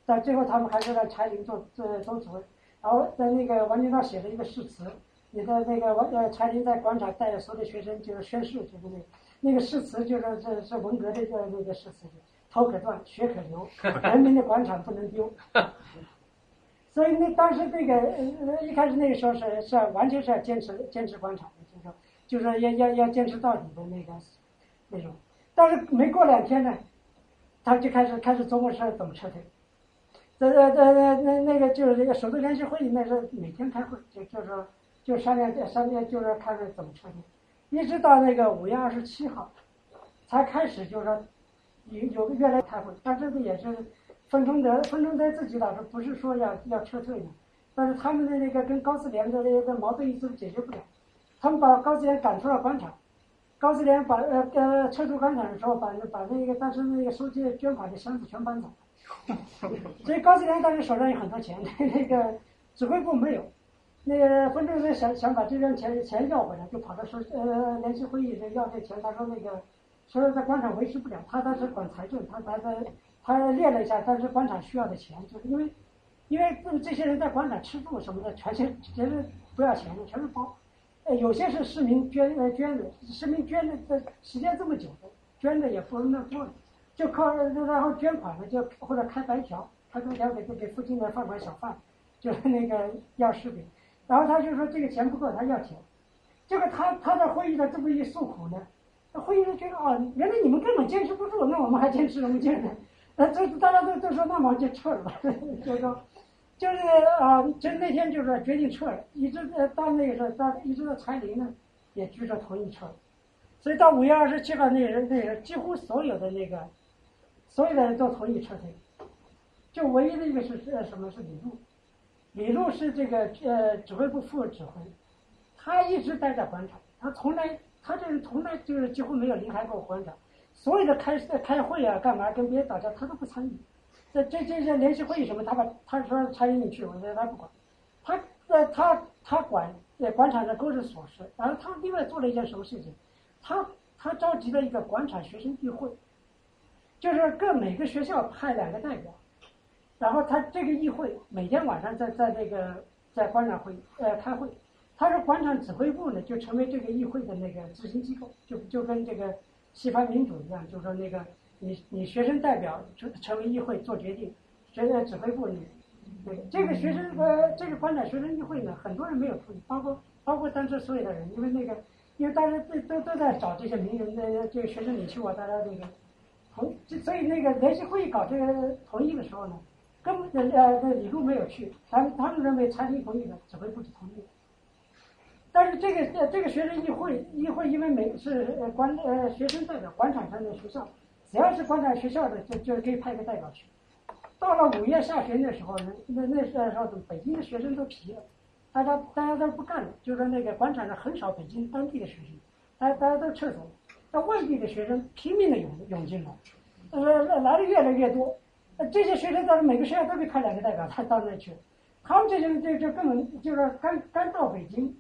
在最后他们还是在柴林做做总指挥。然后在那个王军涛写了一个誓词，你的那个王呃柴林在广场带着所有的学生就是宣誓，就是那那个誓词就是这是文革的个那个誓词。头可断，血可流，人民的广场不能丢。所以那当时那个呃一开始那个时候是是完全是要坚持坚持广场的，就是说就是要要要坚持到底的那个那种。但是没过两天呢，他就开始开始琢磨是怎么撤退。在在在那那那个就是那个首都联席会议，那时候每天开会，就就是说就商量商量就是看看怎么撤退，一直到那个五月二十七号，才开始就是说。有有个月来开会，他这个也是分中德，分中德自己倒是不是说要要撤退的，但是他们的那个跟高思连的那个矛盾一直解决不了，他们把高思连赶出了广场，高思连把呃呃撤出广场的时候，把把那个当时那个收集捐款的箱子全搬走了，所以高思联当时手上有很多钱，那个指挥部没有，那个分中德想想把这边钱钱要回来，就跑到说呃联席会议这要这钱，他说那个。说在广场维持不了，他当时管财政，他他他他列了一下，当时广场需要的钱，就是因为，因为这些人在广场吃住什么的，全是全是不要钱的，全是包，呃，有些是市民捐呃捐的，市民捐的这时间这么久的，捐的也不是那么多，就靠然后捐款的就或者开白条，开白条给给附近的饭馆小贩，就是那个要食品，然后他就说这个钱不够，他要钱，结果他他在会议的这么一诉苦呢。会议人觉得啊，原来你们根本坚持不住，那我们还坚持什么劲呢？那，这大家都都说那么就撤了吧，就说就是啊，就那天就是决定撤了，一直到那个时候，到一直到柴林呢，也举手同意撤了，所以到五月二十七号那人那个几乎所有的那个所有的人都同意撤退，就唯一的一个是呃什么是李路，李路是这个呃指挥部副指挥，他一直待在广场，他从来。他这人从来就是几乎没有离开过广场，所有的开开会啊，干嘛跟别人打架，他都不参与。这这这些联席会议什么，他把他说参与进去，我说他不管。他呃他他管在广场的各种琐事，然后他另外做了一件什么事情？他他召集了一个广场学生聚会，就是各每个学校派两个代表，然后他这个议会每天晚上在在那个在广场会呃开会。他说广场指挥部呢，就成为这个议会的那个执行机构，就就跟这个西方民主一样，就说那个你你学生代表成成为议会做决定，学生指挥部你，对这个学生呃这个广场学生议会呢，很多人没有同意，包括包括当时所有的人，因为那个因为大家都都都在找这些名人的这个学生领袖啊，大家那个同，所以那个联席会议搞这个同意的时候呢，根本呃呃李路没有去，他他们认为餐厅同意的，指挥部就同意。但是这个呃这个学生议会议会因为每是呃管呃学生代表广场上的学校，只要是广场学校的就就可以派个代表去。到了五月下旬的时候呢，那那时候北京的学生都疲了，大家大家都不干了，就是那个广场上很少北京当地的学生，大家大家都撤走了，那外地的学生拼命的涌涌进来，呃来的越来越多，这些学生到每个学校都得派两个代表，他到那去，他们这些人就就根本就是刚刚到北京。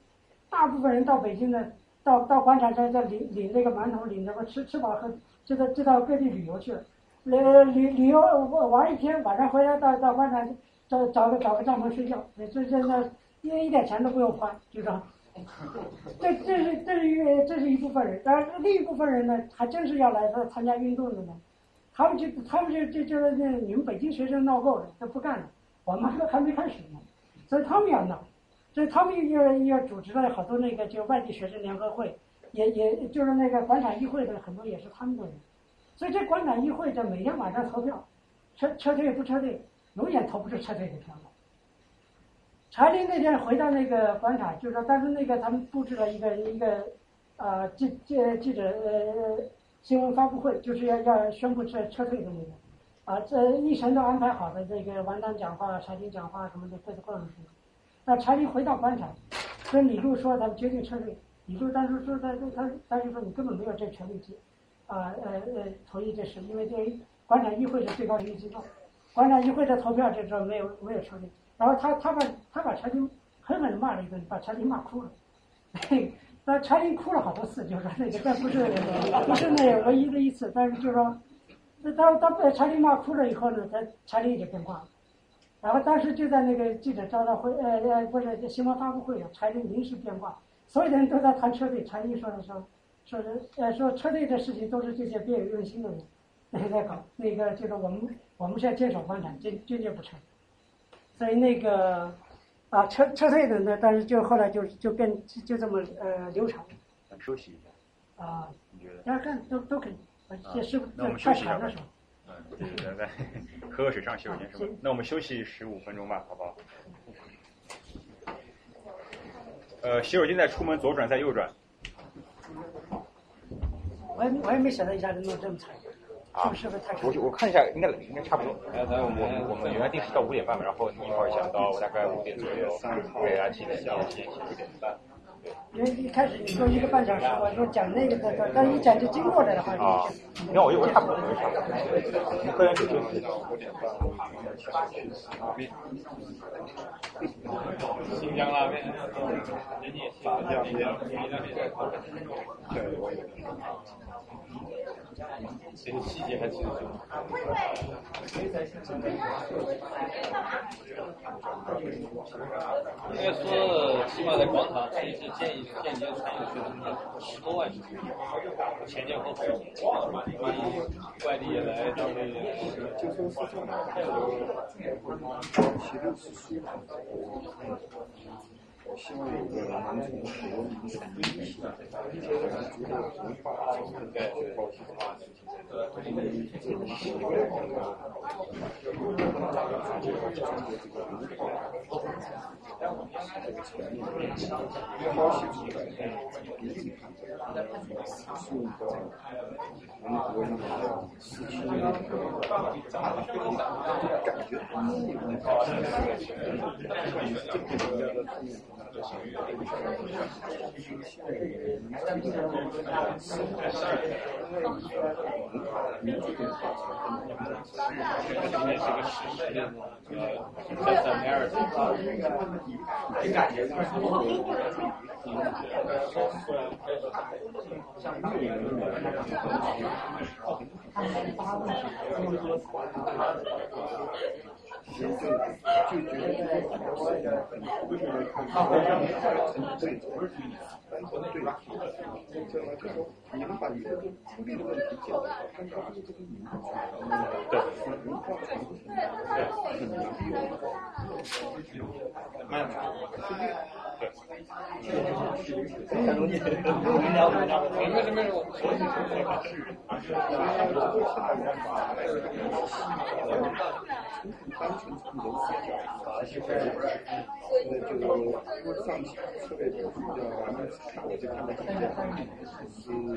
大部分人到北京呢，到到广场上在领领那个馒头，领那个吃吃饱喝，就到就到各地旅游去了。呃，旅旅游玩一天，晚上回来到到广场找找个找个帐篷睡觉。这这那一一点钱都不用花，就这样。这这是这是一这是一部分人，但是另一部分人呢，还真是要来这参加运动的呢。他们就他们就就就是那你们北京学生闹够了，就不干了，我们还还没开始呢，所以他们要闹，所以他们又又组织了好多那个就外地学生联合会，也也就是那个广场议会的很多也是他们的人，所以这广场议会的每天晚上投票，撤撤退不撤退，永远投不出撤退的票来。查理那天回到那个广场，就是说当时那个他们布置了一个一个，呃记记记者呃新闻发布会，就是要要宣布撤撤退的那个，啊这一程都安排好的这个王丹讲话、查理讲话什么的都过上去了。那查理回到广场，跟李路说他们决定撤退，李路当时说他他他就说你根本没有这权利去，啊呃呃同意这事，因为这广场议会是最高权力机构，广场议会的投票这时候没有没有撤退。然后他他把他把查理狠狠的骂了一顿，把查理骂哭了。那查理哭了好多次，就说那个但不是不是那唯一的一次，但是就说，那当当被查理骂哭了以后呢，他查理也就变卦了。然后当时就在那个记者招待会，呃呃不是新闻发布会上，查理临时变卦，所有的人都在谈撤退，查理说的说，说是呃说车队的事情都是这些别有用心的人 在搞，那个就是我们我们是要坚守房产，坚坚决不拆。所以那个啊撤撤退的呢，但是就后来就就变就这么呃流传。咱休息一下。啊。你觉得？大家看都都可以。这是那我们休息一下。的时候。嗯，对来，喝个水上洗手间是吧？那我们休息十五分钟吧，好不好？呃，洗手间在出门左转再右转。我也我也没想到一下子弄这么长。啊，我我看一下，应该应该差不多。呃，我们我们原来定是到五点半嘛，然后你一会儿讲到大概五点左右，对啊，提前讲提前五点半。因为一开始你说一个半小时，我说讲那个的，但一讲就经过来的话，啊，那我以为差不多，差不多。你喝点水休息。新疆拉面，炸酱面，对，我也。这个细节还记得住。应该说，起码在广场，其建议间接参与学生十多万，前前后后，万一外地来，当地也就说是这样，其实是我希望有个能从国民的一起，一些民族的文化应该去保持它，因为这种习惯啊，这个中国这个文化，这个层面，消息出来，一定看这个，是一个民族的失去的感觉，这个国家的那是一个事实。呃，塞尔梅尔，你感觉呢？像当年的，他十八岁，工资多少？层面。就就觉得我也很为了看他们对，单纯对，这么就说你们把一个孤立的问题解决，但是这个民族对文化传承对很难利用，慢慢对。很容易，没事没事，我单纯从人视角，那就上期特别就是叫完了，我就看到今天是另一部是另一部，因为是按照另写了一本书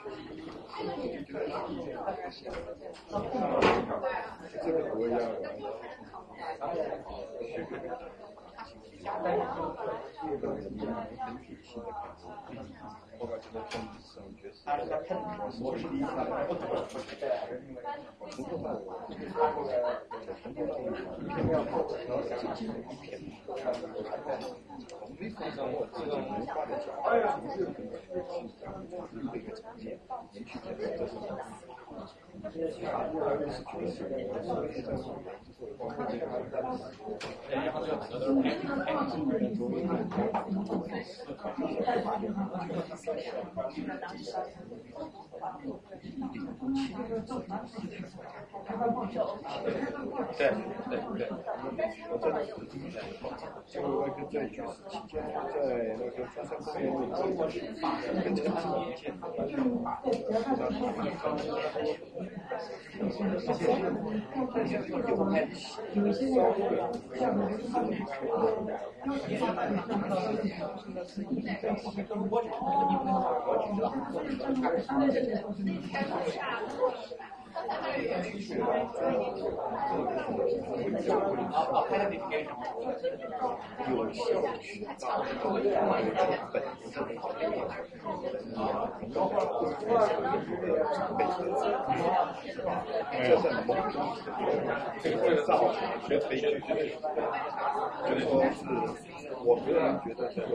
是好像失去了。这个我要。日本人民很体系的感觉。的政治这种角色。他是在喷我是理解的，不懂，对，因为从头到尾，他这个从头到尾一片面后，然后是基本一片面。从这种这种文化的角度，从日本的一个一个层面，你去讲这是。对对对。我在就那个在军事期间，在那个中山公园里头，跟陈志明见因为现在像有效渠道这在某种这个造成学培训，就说是我个人觉得这个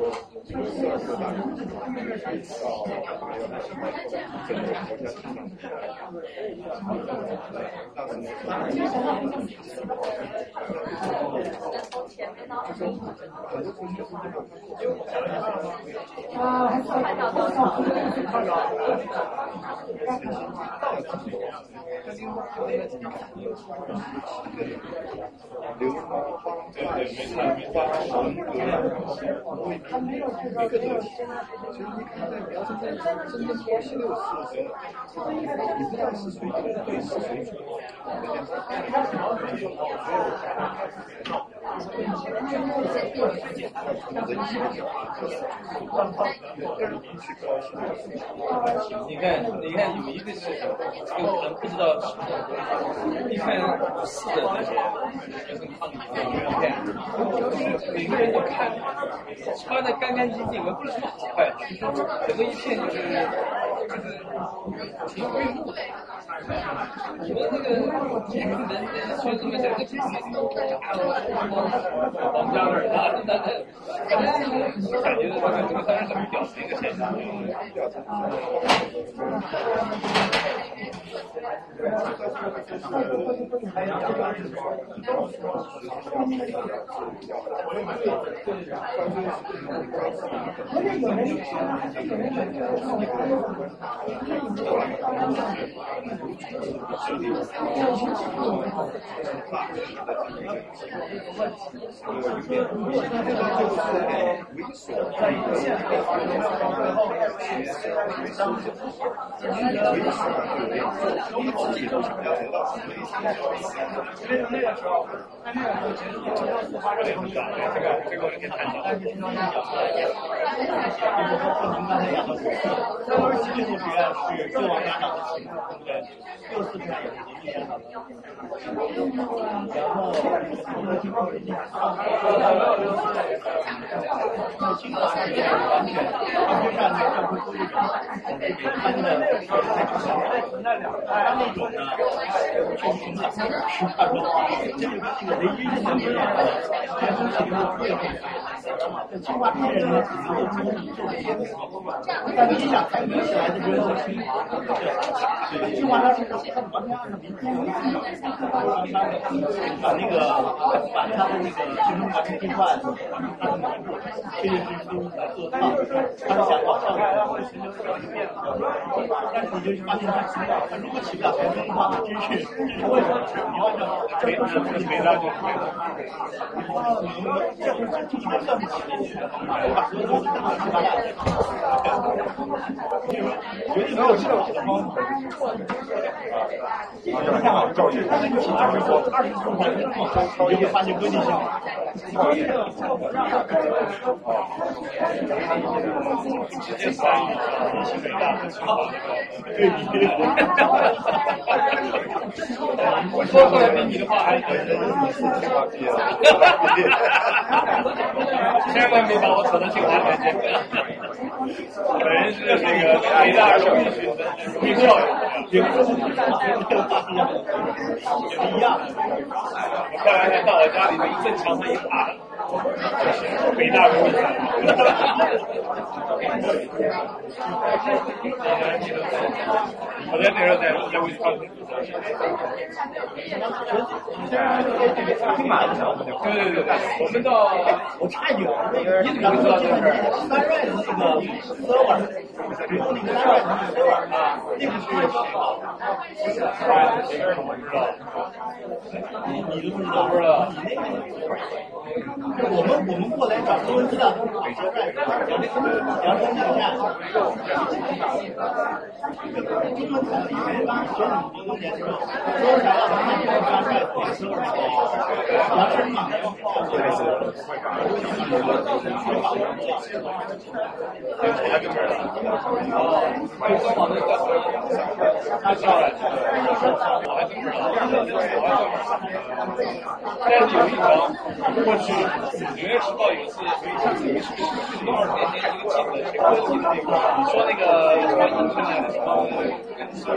这个四二六大可以到没有整个国家市场但是很多同学是这个。啊，还是流氓帮派、帮帮文革，每个都有。其实你看在苗山在真正过七六四的时候，你不知道是谁对是谁错，你看，你看，有一个是这个可能不知道，你看四的那些学生抗议的影片，就是每个人你看穿的干干净净，而不是什么好坏，整个一片就是就是挺规律的。我那个人学生们这个王家卫啊，那那那感觉这个当然很表的一个现象。到。三轮七六学艺术学院是救亡家长的情况，对不对？六四年也是年纪家长。然后我们情况是这样，清华是完全完全按照教科书这种分的，他那种呢，全凭的实话说，这就跟那个雷军相比，全都是一个贵族。这清华毕业人呢，只能够中医做这些，但是你想开明起来就觉得是清华，对，清华它是完全按照民主的把那个把他的那个学生完成计算，这个是都来做到，他是想往上走，寻求这个变革，但是你就发现他起不了，他如果起不了台阶的话，真是真是为什么？你要让这不是不是没拉就没了，这不是这应该算是起进去的，把所有东西都拿出来，绝对没有这种情况。你看啊，教育，他们一起二十多、二十多年，你就会发现规律性。直接参与了新北大的情况对比。我说出来比你的话还 千万别把我扯到清华里面去。本人是那个北大荣誉学生，荣誉校友，也不一样。我开玩笑，到我家里面一阵墙上一爬，北大荣誉校我在那时候在在威斯康星。挺满的，对对对，我们到我差一句，你怎么知道这个？三 r 的那个 server，比如说那个三 r 的 server 啊，那个是谁？我知道，你你都不知道？不知道。我们我们过来找中文资料都是北车站，讲这个阳山站站。中文资料因为刚学了很多年之后，都是想要把那个阳山站给 server 好，阳山嘛，我还真不知道。哦，官网那个他叫来，《纽约时报》有一次，有一次那年一个记者去科技的那块儿，说那个什么英特尔的。什么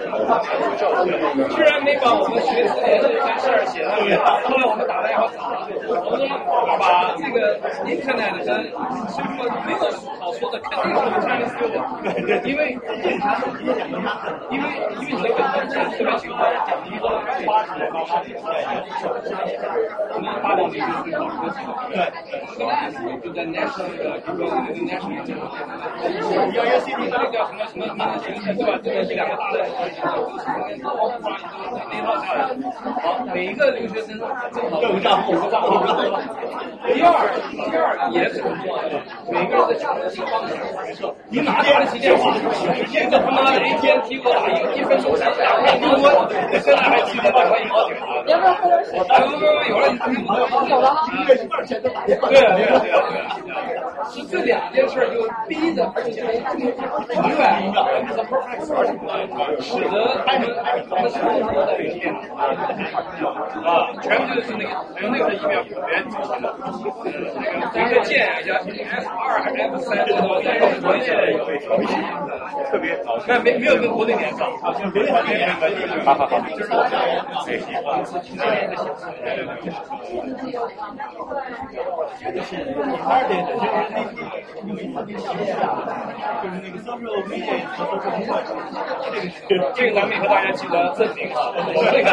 居然没把我们学四年的这件事儿写上去。后来我们打电话找了，我们把这个 Internet 跟所以说没有好说的，肯定是不参与所有的，因为因为因为这个特别喜欢讲一个八十年八十年我们八两年就对，这个就在 national 那个就说那个 national 这个 C D 那个叫什么什么名字形式对吧？这个是两个大的那套下来，好，每一个留学生正好有账户，有账户。第二，第二也是很重要的，每个人的抢的是方式。你哪天的期间，这个他妈的一天提我打一一分钟两分钟，我现在还记得把我一毛钱。要不要喝点水？不不不，有了，有了。一个月多少钱都。对啊对啊对啊对啊！是这两件事就逼着，而且永远一个使得他们他们什么都在里面啊，全部就是那个，还有那个是一秒表连组成的，那个键像 F 二还是 F 三，在国内有特别好，但没没有跟国内连上，没有没有没有，好好好，就是我下人最喜欢。就是二点的，就是那那有一套那个小线啊，就是那个 social media 和 social network，这个是这个咱们也和大家记得证明啊，这个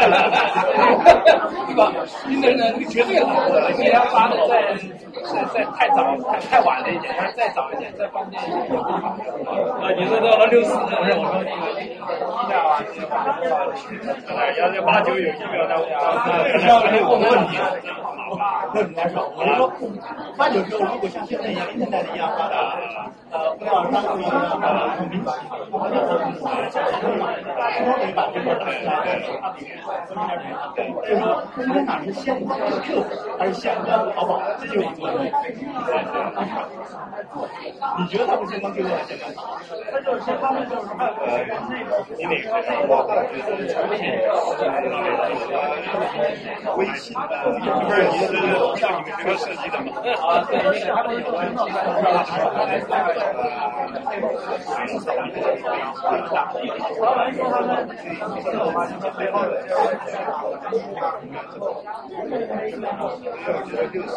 对吧？新人呢，这个绝对的，既然发的在在在太早太太晚了一点，要再早一点再方便一点。啊，你说到了六四，我说那个一下啊，要是八九有一秒的，这样没有问题，那很难受。我是说，八九之后如果像现在一样，现在的一样发达，呃，互联网商户一样发达，很明显，好像是说得把这个打出来，它里面分开人，就是说，它哪是先的客户，还是先的淘宝，这就是一个问题。你觉得他们先帮客户还是先帮淘宝？他就是先帮就是那个你哪个？微信的，不是你是像你们学设计的吗？啊，对，那个他们有人弄老板说他们这个话就是背后的。就是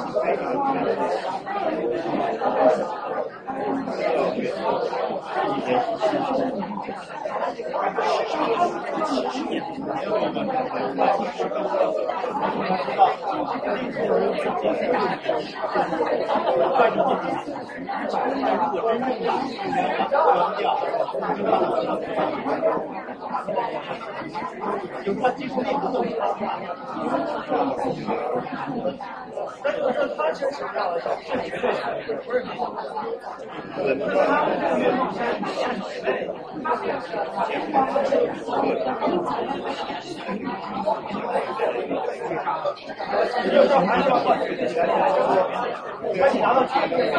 他技术力不够。但是说他其实强调的是绝对不是那你拿到钱了没有？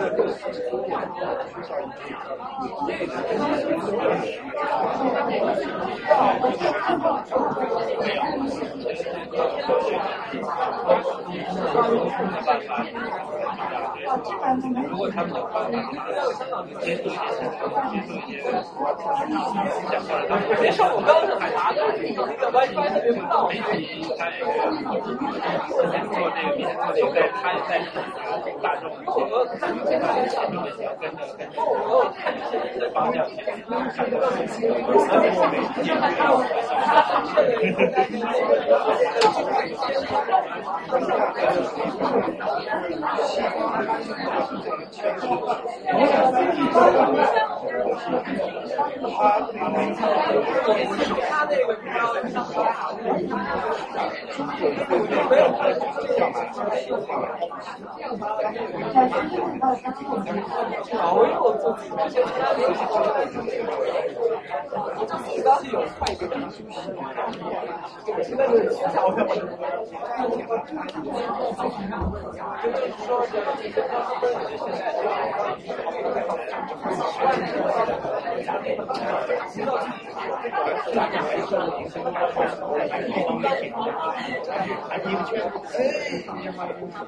如果他们的话，接触一些，接触一些，讲话的，别说我刚上海拿的，那个 WiFi 特别不到，媒体他也做这个，明天这个在他也在大众一些，看这个跟着跟着看这个方向去，看这个媒体。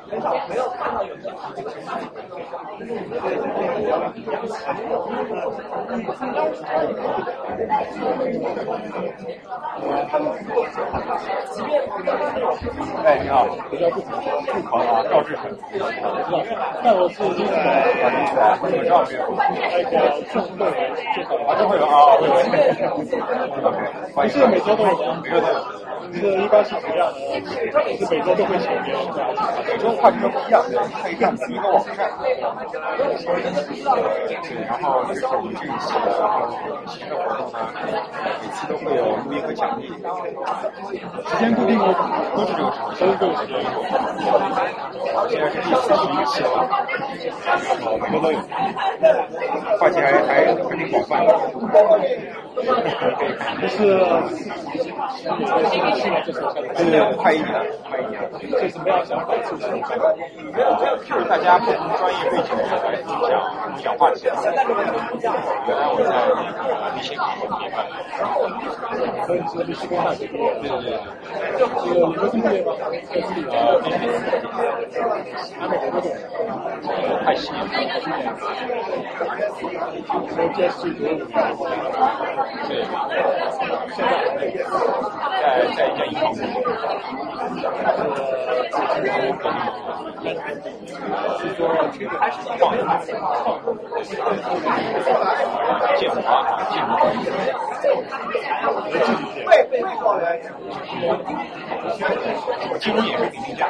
很少没有看到有哎，你好，我叫不不狂啊，赵志成。那我是这个啊，你们照片。那个正会介绍啊，正会有啊，会有。不是每周都有吗？每周都有。是一般是怎么样的？是每周都会写一遍，是吧？每周话题都不一样，可以看一个网站。对，然后就是我们这一期的新的活动呢，每期都会有录音和奖励。时间固定吗？都是这个时候，都是这个时间。现在是第四十一期了，然后每周都有，话题还还还挺广泛的。这是对对，快一年，快一年。是什么样想法？是什么想法？就是大家不同专业背景的人来讲讲话题。原来我在立信毕业班，所以你是立信大学毕业？对对对。是你们是毕业吗？呃，必须。南美多久？快七年。所以这是读五年。对。现在在在一家银行工作。是说还是创业？建模啊，建模。背背高原。我金也是评价。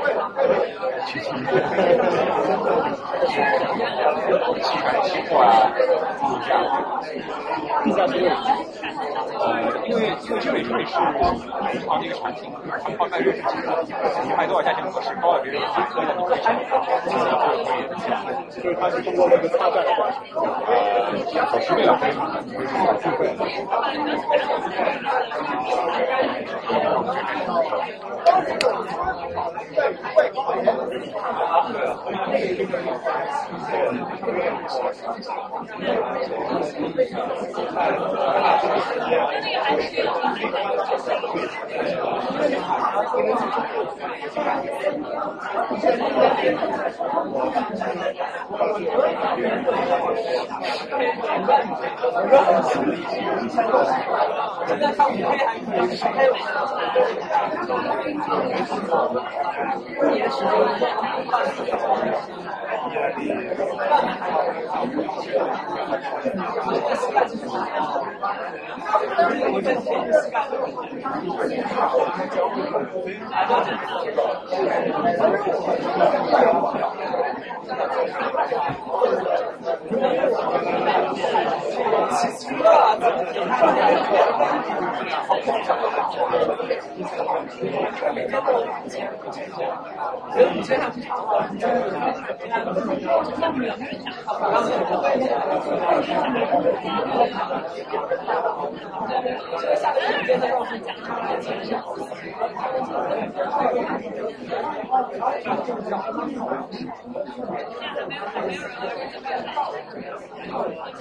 期权、期货啊，这样。呃，因为因为这里是原创这个场景，他们放开瑞士基金，多少价钱合适，高点低点都可以。就是他是通过这个操作的话，呃，什么样的？什么机会？对，对，那个还是可以的，就是那个。现在他五 K 还可以，还有。我这天是干起车啊！啊，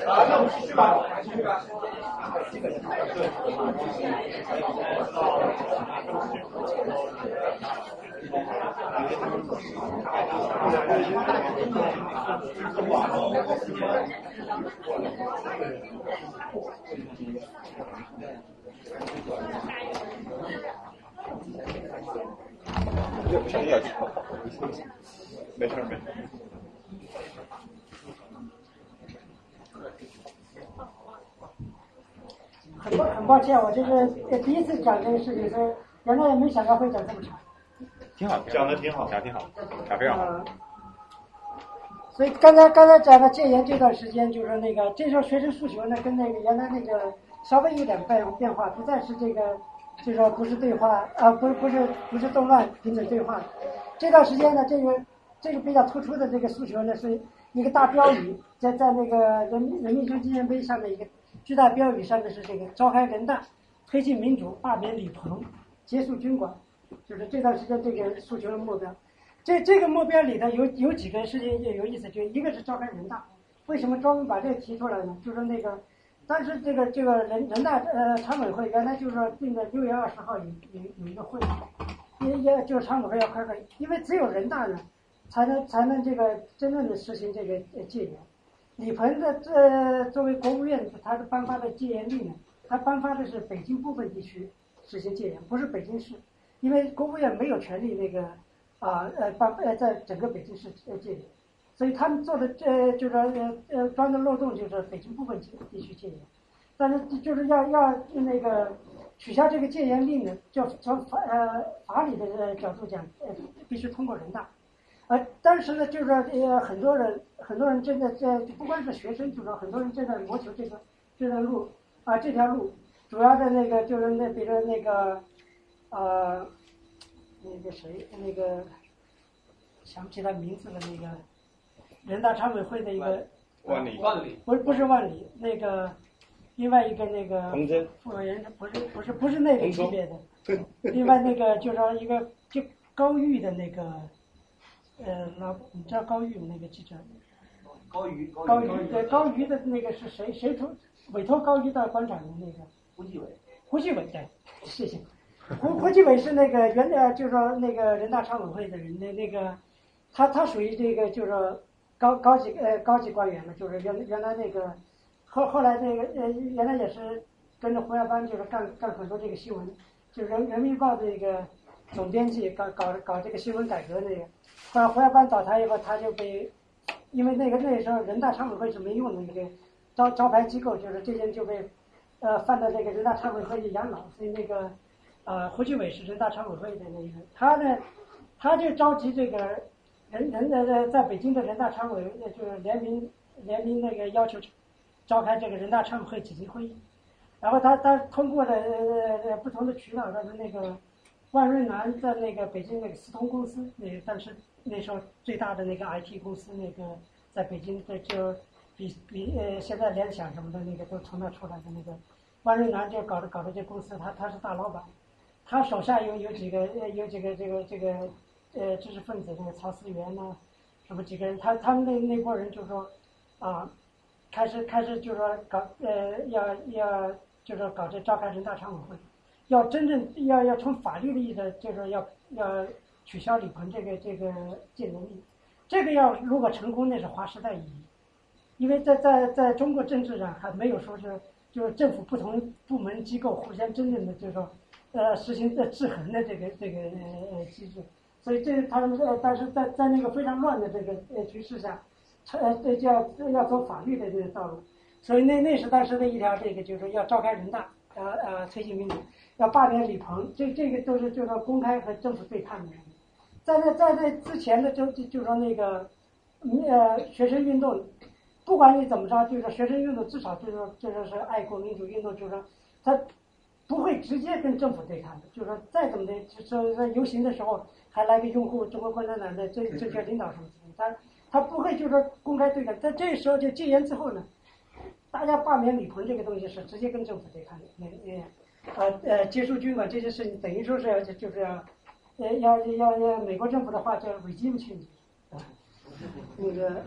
啊那我们继续吧，继续吧。不行要紧，没事没事。很抱很抱歉，我就是第一次讲这个事情，所以原来也没想到会讲这么长。挺好，讲的挺好，讲得挺好，讲非常好。呃所以刚才刚才讲的戒严这段时间，就是那个这时候学生诉求呢，跟那个原来那个稍微有点变变化，不再是这个，就是说不是对话啊，不是不是不是动乱停止对话。这段时间呢，这个这个比较突出的这个诉求呢，是一个大标语，在在那个人民人民英雄纪念碑上面一个巨大标语上面是这个召开人大，推进民主，罢免李鹏，结束军管，就是这段时间这个诉求的目标。这这个目标里头有有几个事情有意思，就一个是召开人大，为什么专门把这个提出来呢？就是那个，当时这个这个人人大呃常委会原来就是说定的六月二十号有有有一个会，也也就是常委会要开会，因为只有人大呢，才能才能这个真正的实行这个戒严。李鹏的这作为国务院，他是颁发的戒严令呢，他颁发的是北京部分地区实行戒严，不是北京市，因为国务院没有权利那个。啊呃把呃在整个北京市呃戒严，所以他们做的这就是呃呃钻的漏洞就是北京部分地区戒严，但是就是要要那个取消这个戒严令呢，就从法呃法理的角度讲，呃必须通过人大，呃当时呢就是说呃很多人很多人正在在不光是学生，就是说很多人正在谋求这个这条路啊这条路，主要的那个就是那比如说那个呃。那个谁，那个想不起他名字的，那个人大常委会的一个万里万里不是不是万里，那个另外一个那个洪真副委员不是不是不是那个级别的，另外那个就是说一个就高玉的那个呃老你知道高玉那个记者？高瑜高瑜对高瑜的那个是谁？谁出委托高瑜到官场的那个？胡继伟。胡继伟对，谢谢。胡胡继伟是那个原来就是说那个人大常委会的人，那那个他他属于这个就是说高高级呃高级官员了，就是原原来那个后后来那个呃原来也是跟着胡耀邦就是干干很多这个新闻，就人人民日报这个总编辑搞搞搞这个新闻改革那个，后来胡耀邦倒台以后，他就被因为那个那时候人大常委会是没用的一个招招牌机构，就是这些人就被呃放到这个人大常委会去养老，所以那个。啊，胡继伟是人大常委会的那个，他呢，他就召集这个人人呃呃在北京的人大常委，就是联名联名那个要求召开这个人大常委会紧急会议，然后他他通过了呃呃不同的渠道，但是那个万瑞南在那个北京那个思通公司，那个当时那时候最大的那个 IT 公司，那个在北京的就比比呃现在联想什么的那个都从那出来的那个万瑞南就搞的搞的这公司，他他是大老板。他手下有有几个呃有几个这个这个呃知识分子，那个曹思源呐，什么几个人，他他们那那波人就说啊，开始开始就说搞呃要要就说搞这召开人大常委会，要真正要要从法律的意思，就是要要取消李鹏这个这个戒严令，这个要如果成功，那是划时代意义，因为在在在中国政治上还没有说是就是政府不同部门机构互相真正的就是说，呃，实行这制衡的这个这个呃机制。所以这他们呃，但是在在那个非常乱的这个呃局势下，呃，这就要要走法律的这个道路。所以那那是当时的一条这个就是说要召开人大，呃呃推行民主，要罢免李鹏，这这个都是就是说公开和政府对抗的人。在那在那之前的就就就说那个，呃学生运动，不管你怎么着，就是说学生运动至少就是说就说是爱国民主运动，就是说他不会直接跟政府对抗的，就是说再怎么的，就是在游行的时候还来个拥护中国共产党的政政权领导什么的，他他不会就是说公开对抗，在这时候就戒严之后呢，大家罢免李鹏这个东西是直接跟政府对抗的，那那呃呃结束军管这些事情，等于说是要就是要。呃，要要要美国政府的话叫 regime change，啊，那个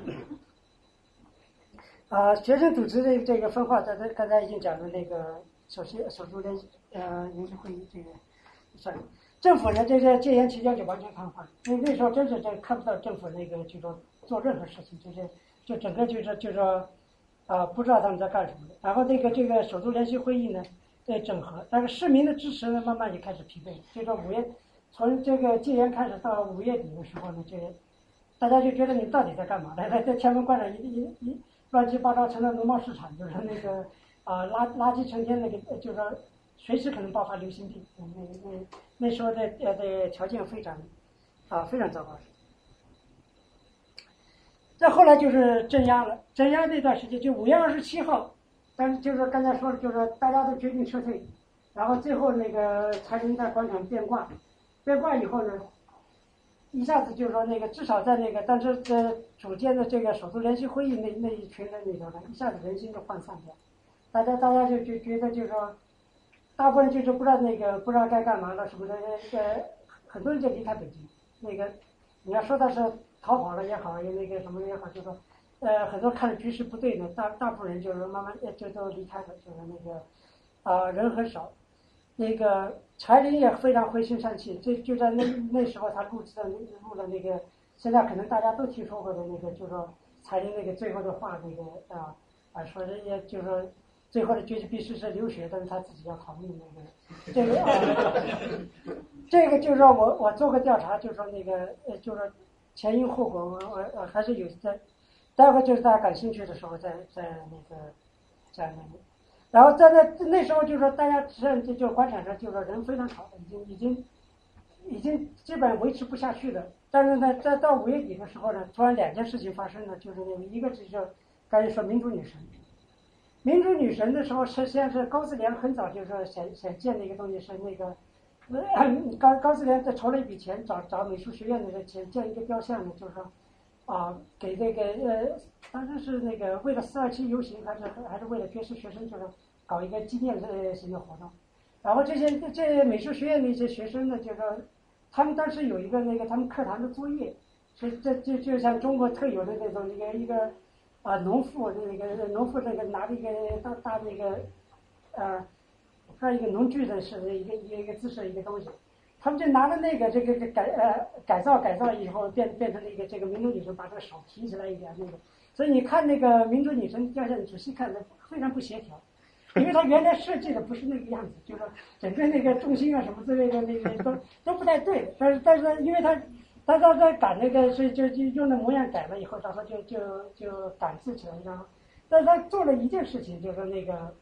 啊，学生组织的这个分化，在这刚才已经讲了那个首席首都联呃联席会议这个算了。政府呢，这个戒严期间就完全瘫痪，那那时候真是这看不到政府那个就说做任何事情，就是就整个就是就说啊，不知道他们在干什么。然后这个这个首都联席会议呢在整合，但是市民的支持呢慢慢也开始疲惫，就说五月。从这个戒严开始到五月底的时候呢，这个大家就觉得你到底在干嘛？来来，在天安门广场一一一乱七八糟成了农贸市场，就是那个啊垃垃圾成天那个，就是说随时可能爆发流行病。那那那时候的呃的条件非常啊非常糟糕。再后来就是镇压了，镇压那段时间就五月二十七号，但是就是刚才说的，就是大家都决定撤退，然后最后那个才林在广场变卦。变卦以后呢，一下子就是说那个至少在那个，但是在组建的这个首都联席会议那那一群人里头呢，一下子人心就涣散掉，大家大家就就觉得就是说，大部分就是不知道那个不知道该干嘛了什么的，呃，很多人就离开北京。那个你要说他是逃跑了也好，也那个什么也好，就说，呃，很多看着局势不对呢，大大部分人就是慢慢就都离开了，就是那个啊人很少。那个柴林也非常灰心丧气，就就在那那时候，他录制的录了那个，现在可能大家都听说过的那个，就是说柴玲那个最后的话，那个啊啊，说人家就是说最后的结局必须是流血，但是他自己要逃命那个，这个，这个就是说我我做个调查，就是说那个呃，就是说前因后果，我我我还是有在，待会就是大家感兴趣的时候，再再那个再那个。然后在那那时候，就是说大家实际上就就观场上，就是说人非常少，已经已经已经基本维持不下去了。但是呢，在到五月底的时候呢，突然两件事情发生了，就是那个一个就是叫刚才说民主女神，民主女神的时候，实际上是高思良很早就说想想建的一个东西是那个，高高思良在筹了一笔钱，找找美术学院的人钱建一个雕像呢，就是说啊给那个呃，当时是那个为了四二七游行，还是还是为了爵士学生，就是。搞一个纪念类型的活动，然后这些这美术学院的一些学生呢，就是说他们当时有一个那个他们课堂的作业，是这就就像中国特有的那种一个一个啊农妇那个农妇那个拿着一个大大那个呃，还有一个农具的似的一个一个一个姿势一个东西，他们就拿着那个这个改呃改造改造以后变变成了一个这个民族女神，把这个手提起来一点那个，所以你看那个民族女神雕像，仔细看，它非常不协调。因为他原来设计的不是那个样子，就是说整个那个重心啊什么之类的那个都都不太对。但是但是因为他他他在改那个，所以就就用的模样改了以后，然后就就就赶制起来，然后，但是他做了一件事情，就是那个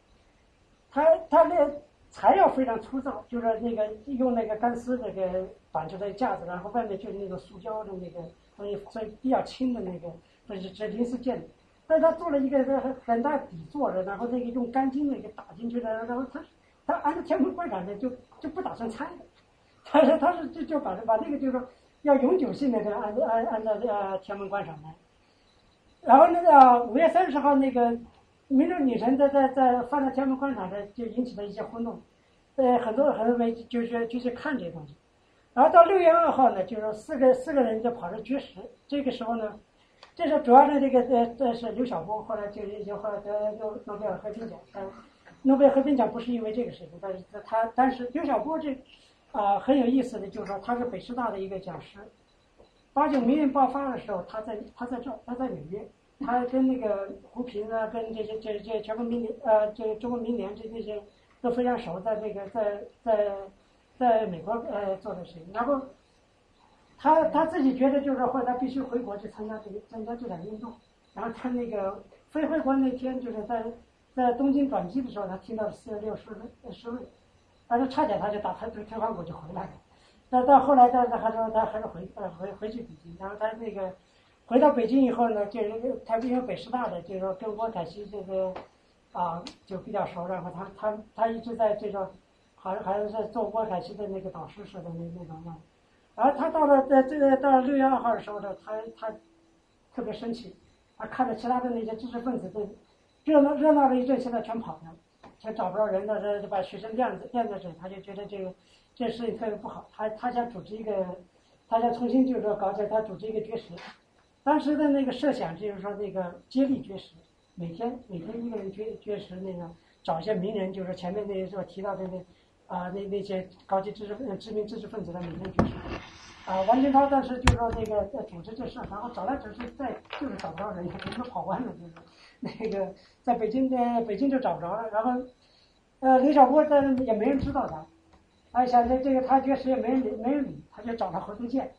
他他那材料非常粗糙，就是那个用那个钢丝那个绑出来架子，然后外面就是那个塑胶的那个所以所以比较轻的那个，不是是临时建的。但他做了一个很很大底座的，然后那个用钢筋那个打进去的，然后他他按照天门广场的就就不打算拆了，他说他是就就把把那个就是说要永久性的这按按按照呃天安门广场来，然后那个五月三十号那个民主女神在在在放在天安门广场的就引起了一些轰动，呃很多很多人就是就去看这些东西，然后到六月二号呢，就是四个四个人就跑着绝食，这个时候呢。这是主要的这个呃，这是刘晓波，后来就是就后来得诺诺贝尔和平奖。嗯，诺贝尔和平奖不是因为这个事情，但是他但是刘晓波这啊很有意思的，就是说他是北师大的一个讲师。八九民运爆发的时候，他在他在这，他在纽约。他跟那个胡平啊，跟这些这这全国民联呃，这中国民联这这些都非常熟，在这个在在在美国呃做的事情，然后他他自己觉得就是说，他必须回国去参加这个参加这场运动，然后他那个飞回国那天就是在在东京转机的时候，他听到四十六失失位，但是差点他就打退退换股就回来了，但到后来但是他说他还是回呃回回去北京，然后他那个。回到北京以后呢，就是他因为北师大的，就是说跟郭凯西这个啊就比较熟，然后他他他一直在这个，好像好像是做郭凯西的那个导师似的那那种样。然后他到了在这个到六月二号的时候呢，他他特别生气，他看着其他的那些知识分子都热闹热闹了一阵，现在全跑掉了，他找不着人了，这就把学生晾在晾在这，他就觉得这个这事情特别不好，他他想组织一个，他想重新就是说搞起来，他组织一个绝食。当时的那个设想就是说，那个接力绝食，每天每天一个人绝绝食，那个找一些名人，就是前面那些所提到的那啊那那些高级知识分知名知识分子的每天绝食。啊，王金涛当时就说那个在组织这事，然后找来找去，再就是找不着人，人都跑完了，就是 那个在北京的北京就找不着了。然后呃，李小波但是也没人知道他，他想这这个他绝食也没人理没人理，他就找了何德健。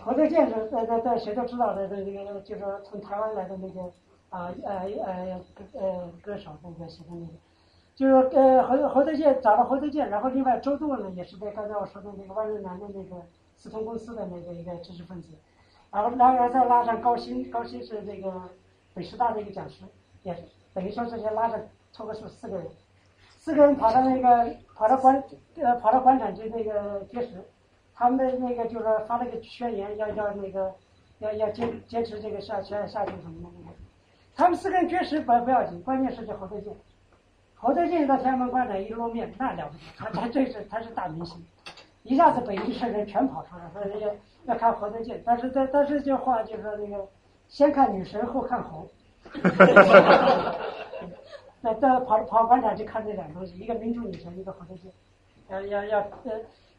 何德健是在在在谁都知道的，这个就是从台湾来的那个啊呃呃呃歌手那个写的那个，就是呃何何德健找了何德健，然后另外周舵呢也是在刚才我说的那个万润南的那个四通公司的那个一个知识分子，然后然后再拉上高鑫，高鑫是那个北师大的一个讲师，也等于说这些拉着凑个数四个人，四个人跑到那个跑到广呃跑到广场去那个绝食。他们的那个就是发了个宣言，要要那个要要坚坚持这个下下下去什么的那个。他们四个人绝食不不要紧，关键是这侯德健。侯德健到天安门广场一露面，那了不起，他他这是他是大明星，一下子北京市人全跑出来，说要要看侯德健。但是但但是这话就是说那个先看女神后看猴。那到跑跑广场去看这两个东西，一个民族女神，一个侯德健，要要要呃。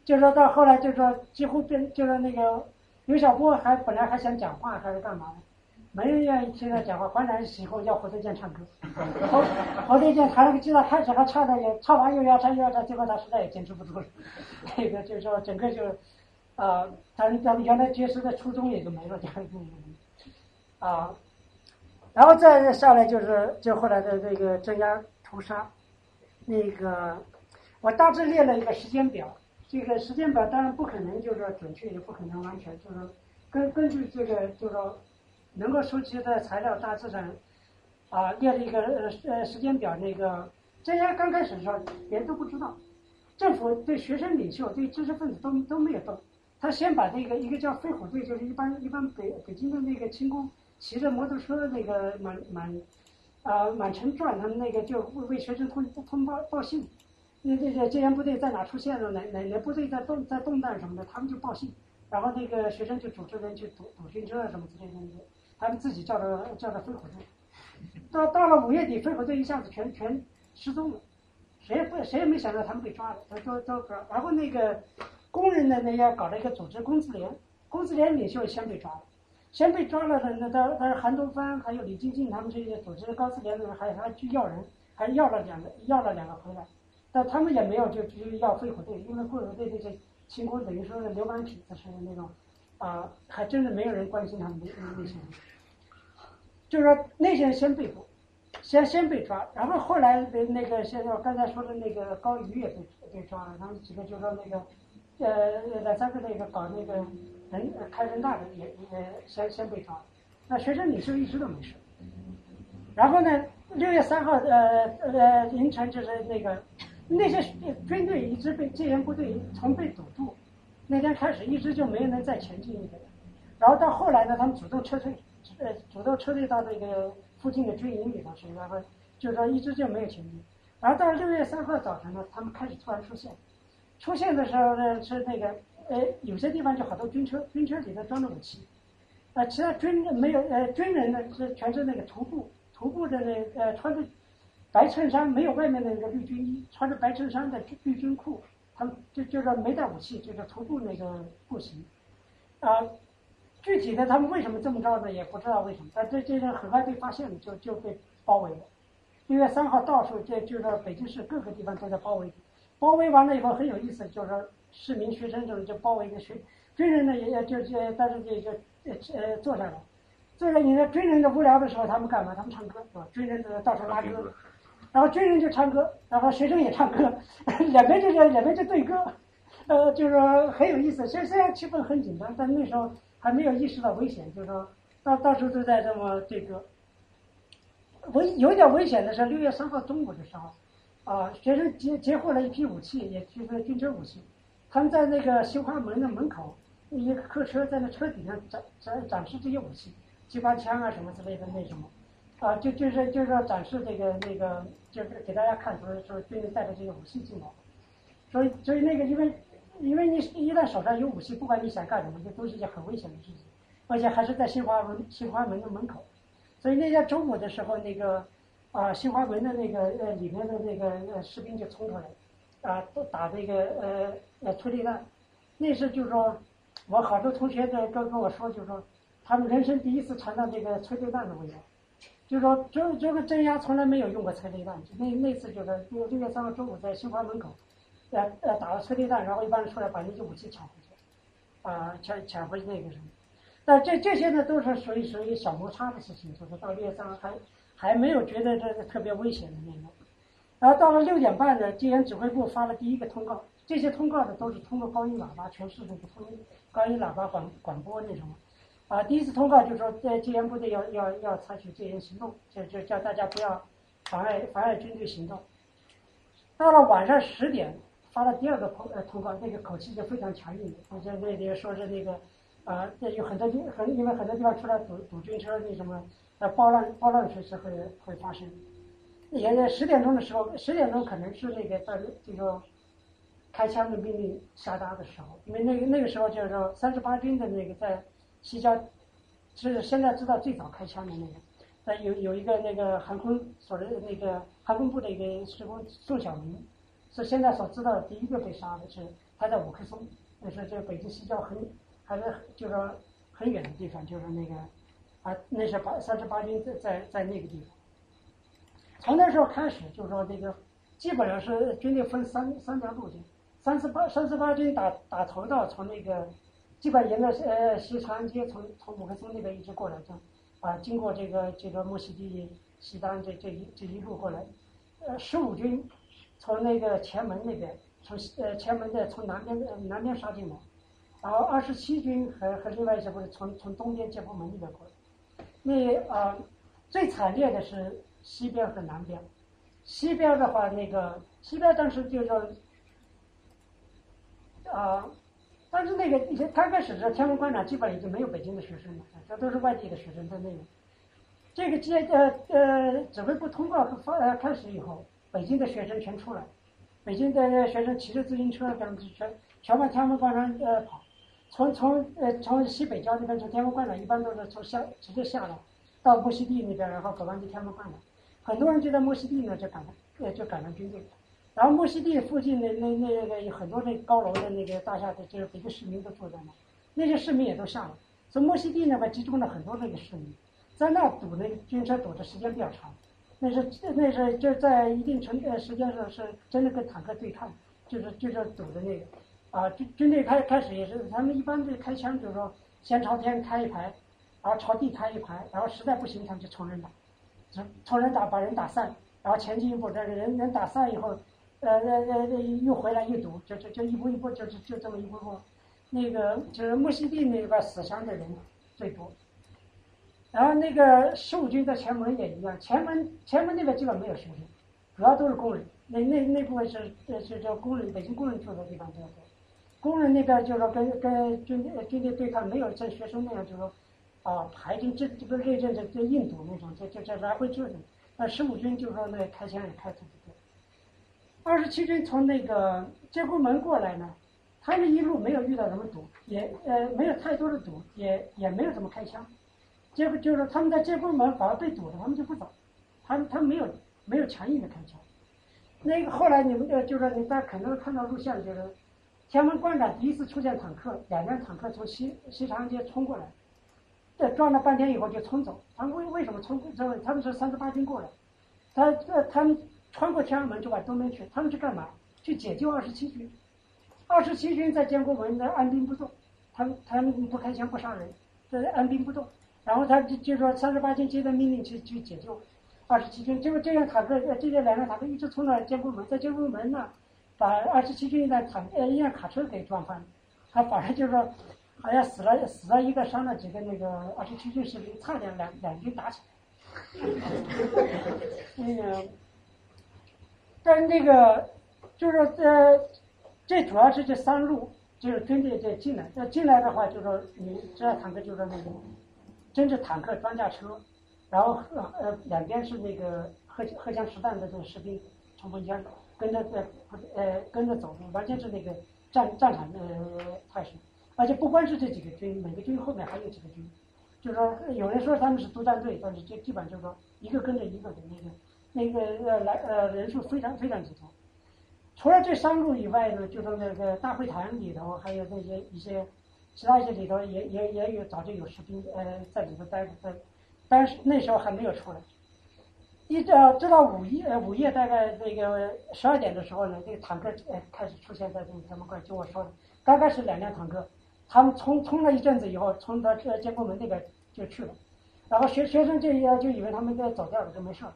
就是说到后来，就是说几乎变，就是那个刘晓波还本来还想讲话还是干嘛的，没人愿意听他讲话，反正以后要侯德健唱歌。侯侯德健弹了个吉他，开始还唱的也唱完又要唱又要唱，最后他实在也坚持不住了。那个就是说整个就，啊，咱咱们原来爵士的初衷也就没了，就那个啊，然后再下来就是就后来的这个镇压屠杀，那个我大致列了一个时间表。这个时间表当然不可能就是说准确，也不可能完全，就是说根根据这个就是说能够收集的材料，大致上啊列了一个呃呃时间表。那个这些刚开始的时候，别人都不知道，政府对学生领袖、对知识分子都都没有动。他先把这个一个叫飞虎队，就是一般一般北北京的那个轻工骑着摩托车那个满满啊满城转，他们那个就为为学生通通报报信。那这些戒严部队在哪出现了？哪哪哪部队在动在动弹什么的，他们就报信，然后那个学生就组织人去堵堵军车啊什么之类的，他们自己叫的叫的飞虎队。到到了五月底，飞虎队一下子全全失踪了，谁也不谁也没想到他们被抓了，都都都。然后那个工人的那样搞了一个组织工资联，工资联领袖先被抓了，先被抓了的那他他韩东帆还有李金进他们这些组织高资联的人还还去要人，还要了两个要了两个回来。但他们也没有就直接要飞虎队，因为飞虎队这些清空等于说是流氓痞子似的那种，啊，还真的没有人关心他们那那些人。就是说那些人先被捕，先先被抓，然后后来那个现在刚才说的那个高瑜也被被抓了，他们几个就说那个，呃，两三个那个搞那个人开人大的也也先先被抓，那学生领袖一直都没事。然后呢，六月三号呃呃凌晨就是那个。那些军队一直被戒严部队从被堵住，那天开始一直就没有能再前进一点，然后到后来呢，他们主动撤退，呃，主动撤退到那个附近的军营里头去，然后就说一直就没有前进，然后到六月三号早晨呢，他们开始突然出现，出现的时候呢是那个呃有些地方就好多军车，军车里头装着武器，啊，其他军没有呃军人呢是全是那个徒步徒步的那呃穿着。白衬衫没有外面的那个绿军衣，穿着白衬衫的绿军裤，他们就就是没带武器，就是徒步那个步行，啊，具体的他们为什么这么着呢？也不知道为什么。但这这人很快被发现了，就就被包围了。六月三号到处这就是北京市各个地方都在包围，包围完了以后很有意思，就是说市民学生就就包围个学军人呢也也就就但是就就呃呃坐下来，坐下你说军人的无聊的时候他们干嘛？他们唱歌是吧？军人的到处拉歌，然后军人就唱歌，然后学生也唱歌，两边就是两边就对歌，呃，就是说很有意思。虽虽然气氛很紧张，但那时候还没有意识到危险，就是说到到处都在这么对歌。危有点危险的是六月三号中午的时候，啊，学生截截获了一批武器，也就是军车武器。他们在那个新华门的门口，一个客车在那车底下展展展示这些武器，机关枪啊什么之类的那什么，啊，就就是就是要展示这个那个，就是给大家看，说说军人带着这些武器进来。所以所以那个因为因为你一旦手上有武器，不管你想干什么，这都是一件很危险的事情，而且还是在新华门新华门的门口。所以那天中午的时候，那个啊新华门的那个呃里面的那个呃士兵就冲出来，啊都打这个呃呃催泪弹。那时就是说，我好多同学在跟跟我说，就是说他们人生第一次尝到这个催泪弹的味道。就是说这这个镇压从来没有用过催泪弹，那那次就是六六月三号中午在新华门口，呃呃打了催泪弹，然后一帮人出来把那些武器抢回去，啊抢抢回那个什么。但这这些呢，都是属于属于小摩擦的事情，就是到六月三号还还没有觉得这个特别危险的那种。然后到了六点半呢，戒严指挥部发了第一个通告，这些通告呢都是通过高音喇叭，全市这个通高音喇叭广广播那什么。啊，第一次通告就是说在戒严部队要要要采取戒严行动，就就叫大家不要妨碍妨碍军队行动。到了晚上十点发了第二个通呃通告，那个口气就非常强硬，我觉得那里说是那个。啊，这有很多地很因为很多地方出来堵堵军车，那什么，呃，暴乱暴乱随时会会发生。也在十点钟的时候，十点钟可能是那个在这个开枪的命令下达的时候，因为那个那个时候就是说三十八军的那个在西郊，是现在知道最早开枪的那个，在有有一个那个航空所的那个航空部的一个师工宋小明，是现在所知道的第一个被杀的是他在五棵松，那是这北京西郊很。还是就是说很远的地方，就是那个啊，那是八三十八军在在在那个地方。从那时候开始，就是说这个基本上是军队分三三条路径，三十八三十八军打打头道，从那个基本沿着呃西长安街，从从五棵松那边一直过来，的啊经过这个这个木樨地、西单这这一这一路过来。呃，十五军从那个前门那边，从呃前门的从南边南边杀进来。然后二十七军和和另外一些部队从从东边接驳门那边过来，那啊最惨烈的是西边和南边，西边的话那个西边当时就说啊，但是那个一些刚开始的天文馆长基本已经没有北京的学生了，这都是外地的学生在那里。这个接呃呃指挥部通告发呃开始以后，北京的学生全出来，北京的学生骑着自行车跟全全往天安门广场呃跑。从从呃从西北郊那边从天安门广场，一般都是从下直接下来，到木樨地那边，然后走完去天安门广场。很多人就在木樨地呢就赶上呃就赶上军队，然后莫西地附近的那那个有很多那高楼的那个大厦的，就是北京市民都住在那，那些市民也都下了。从莫西地那边集中了很多那个市民，在那堵那个军车堵的时间比较长，那是那是就在一定程呃时间上是真的跟坦克对抗，就是就是堵的那个。啊，军军队开开始也是，他们一般这开枪就是说，先朝天开一排，然后朝地开一排，然后实在不行，他们就冲人打，冲冲人打，把人打散，然后前进一步，这个人人打散以后，呃呃呃又回来又堵，就就就一步一步，就就就这么一步步，那个就是木樨地那块死伤的人最多，然后那个十五军在前门也一样，前门前门那边基本没有学生，主要都是工人，那那那部分是呃是叫工人，北京工人住的地方比较多。工人那边就是说跟跟军队军队对抗，没有像学生那样就是说，啊排进这这个内阵的这印度那种，这这这来回折腾。那十五军就说那开枪也开出去。二十七军从那个接驳门过来呢，他们一路没有遇到什么堵，也呃没有太多的堵，也也没有怎么开枪。结果就是他们在接驳门反而被堵了，他们就不走，他们他们没有没有强硬的开枪。那个后来你们呃就是说你大可能看到录像就是。天安门广场第一次出现坦克，两辆坦克从西西长安街冲过来，这撞了半天以后就冲走。他们为为什么冲？这他们说三十八军过来，他这他们穿过天安门就往东边去，他们去干嘛？去解救二十七军。二十七军在建国门那按兵不动，他们他们不开枪不杀人，这按兵不动。然后他就就说三十八军接到命令去去解救二十七军，结果这辆坦克呃这些两辆坦克一直冲到建国门，在建国门那，把二十七军一辆坦呃一辆卡车给撞翻了，他反正就是说好像死了死了一个，伤了几个那个二十七军士兵，差点两两军打起来。那个，但那个就是呃，这主要是这三路，就是军队在进来，这进来的话，就是说你这坦克就是那个，真是坦克装甲车，然后呃两边是那个荷荷枪实弹的这个士兵冲锋枪，跟着呃呃跟着走，完全是那个战战场的态势。而且不光是这几个军，每个军后面还有几个军，就是说有人说他们是督战队，但是这基本就是说一个跟着一个的那个那个呃来呃人数非常非常之多。除了这三路以外呢，就是那个大会堂里头还有那些一些其他一些里头也也也有早就有士兵呃在里头待着，在但是那时候还没有出来。一直到直到午夜呃午夜大概那个十二点的时候呢，这个坦克呃开始出现在这个天安门关，就我说的，刚开始两辆坦克。他们冲冲了一阵子以后，冲到呃建国门那边就去了，然后学学生就就以为他们在走掉了，就没事儿。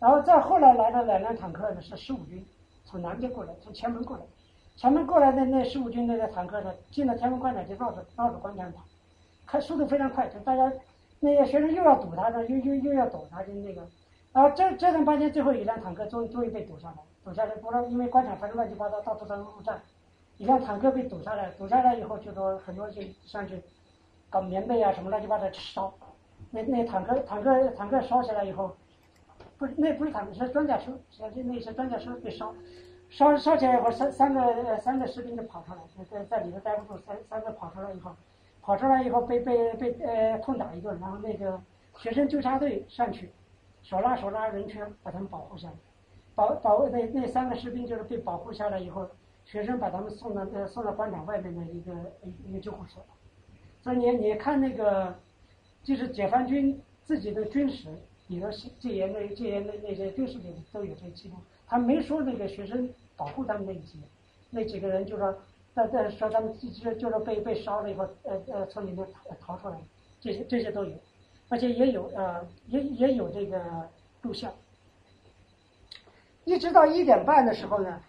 然后再后来来的两辆坦克呢是十五军，从南边过来，从前门过来，前门过来的那十五军那个坦克呢，进了天安门广场就绕着绕着广场跑，开速度非常快，就大家那些学生又要堵他呢，又又又要躲他，就那个，然后这这等半天，最后一辆坦克终于终于被堵下来，堵下来不知道因为广场反正乱七八糟，到处都是路障。一辆坦克被堵下来，堵下来以后就说很多就上去搞棉被啊什么乱七八糟烧，那那坦克坦克坦克烧起来以后，不是那不是坦克是装甲车，那些装甲车被烧，烧烧起来以后三三个三个士兵就跑出来，在在里头待不住，三三个跑出来以后，跑出来以后被被被呃痛打一顿，然后那个学生纠察队上去，手拉手拉人圈把他们保护下来，保保卫那那三个士兵就是被保护下来以后。学生把他们送到呃送到广场外面的一个一个救护所，所以你你看那个，就是解放军自己的军史里头戒严的戒严的那些军事里都有这记录，他没说那个学生保护他们那几那几个人就说在在说他们就就是被被烧了以后呃呃从里面逃逃出来，这些这些都有，而且也有呃也也有这个录像，一直到一点半的时候呢。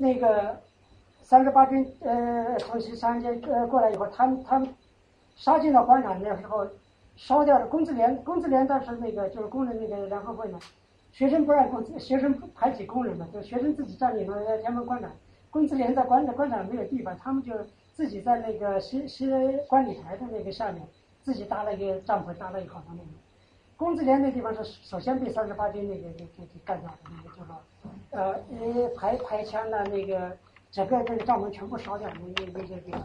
那个三十八军呃从西山街呃过来以后，他们他们杀进了广场那时候，烧掉了工资连工资连当时那个就是工人那个联合会嘛，学生不让工资，学生排挤工人嘛，就学生自己占领了天安门广场，工资连在广场广场没有地方，他们就自己在那个西西观礼台的那个下面，自己搭了一个帐篷，搭了一个好房那个。工资连那地方是首先被三十八军那个给给干掉的，那个就是说，呃，呃排排枪的那个整个这个帐篷全部烧掉，那那那些地方。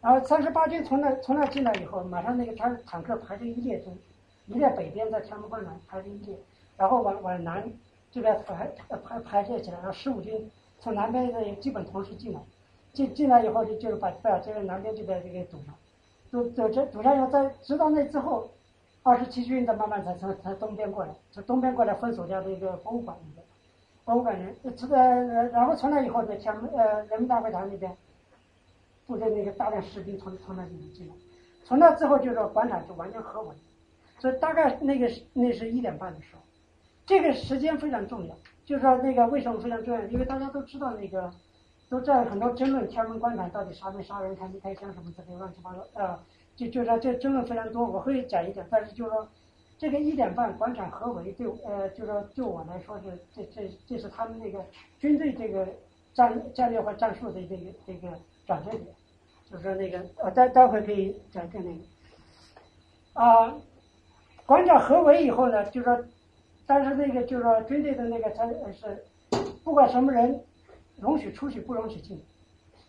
然后三十八军从那从那进来以后，马上那个他坦克排成一列，从一列北边在天安门广场排成一列，然后往往南这边排排排列起来，然后十五军从南边的基本同时进来，进进来以后就就是把把这个南边这边就给堵上，堵堵这堵上以后，在直到那之后。二十七军的慢慢才从从东边过来，从东边过来封锁掉这个博物馆那边，博物馆人，这个然后从那以后在天安门呃人民大会堂那边，部队那个大量士兵从从那里面进来，从那之后就是广场就完全合围，所以大概那个那是一点半的时候，这个时间非常重要，就是说那个为什么非常重要？因为大家都知道那个，都在很多争论天安门广场到底杀没杀人、开没开枪什么之类乱七八糟呃。就就说这争论非常多，我会讲一讲，但是就是说，这个一点半广场合围对呃，就说对我来说是这这这是他们那个军队这个战战略或战术的这个这个转折点，就是说那个呃待待会可以讲讲那个啊，广场合围以后呢，就说，但是那个就是说军队的那个他是不管什么人容许出去不容许进，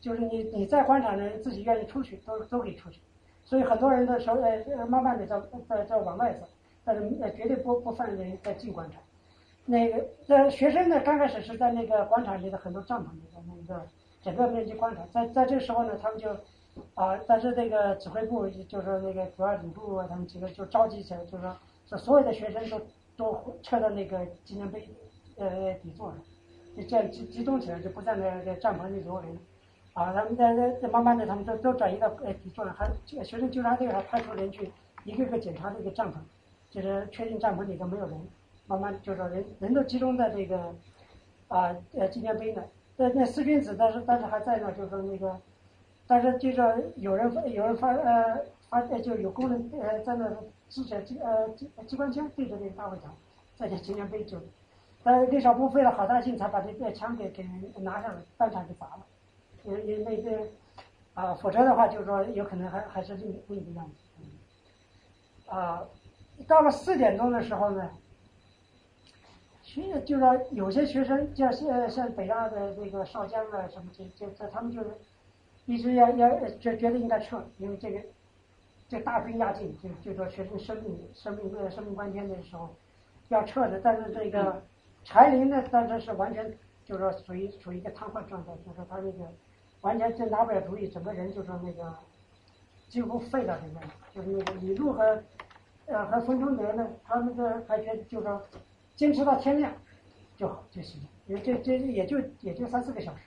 就是你你在广场呢自己愿意出去都都可以出去。所以很多人的时候，呃，慢慢的在在在往外走，但是呃，绝对不不放人在进广场。那个在学生呢，刚开始是在那个广场里的很多帐篷里的那个整个面积观察，在在这时候呢，他们就啊，但是这个指挥部就是那个主要领部他们几个就召集起来，就是说，说所有的学生都都撤到那个纪念碑呃底座上，就这样集集中起来，就不在那个帐篷里留人。啊，他们在在慢慢的，他们都都转移到呃底座上，还这个学生纠察队还派出人去一个个检查这个帐篷，就是确定帐篷里头没有人。慢慢就说人人都集中在这个啊呃纪念碑呢。那那四君子，但是但是还在那，就是那个，但是就说有人有人发呃发呃就有工人呃在那支着机呃机机关枪对着那个大会堂，在这纪念碑就，但是李少波费了好大劲才把这个枪给给拿上来，当场给砸了。因为因那个啊，否则的话，就是说有可能还还是另另一个样子。啊，到了四点钟的时候呢，学就是说有些学生，像像像北大的这个少将啊什么这这这，他们就是一直要要觉觉得应该撤，因为这个这大兵压境，就就说学生生命生命呃生命关天的时候要撤的，但是这个柴林呢，当时是完全就是说属于处于一个瘫痪状态，就是说他那个。完全就拿不了主意，整个人就说那个几乎废了，现在就是那个李路和呃和冯春德呢，他们的还觉得就说坚持到天亮就好就行了，因为这这也就也就三四个小时，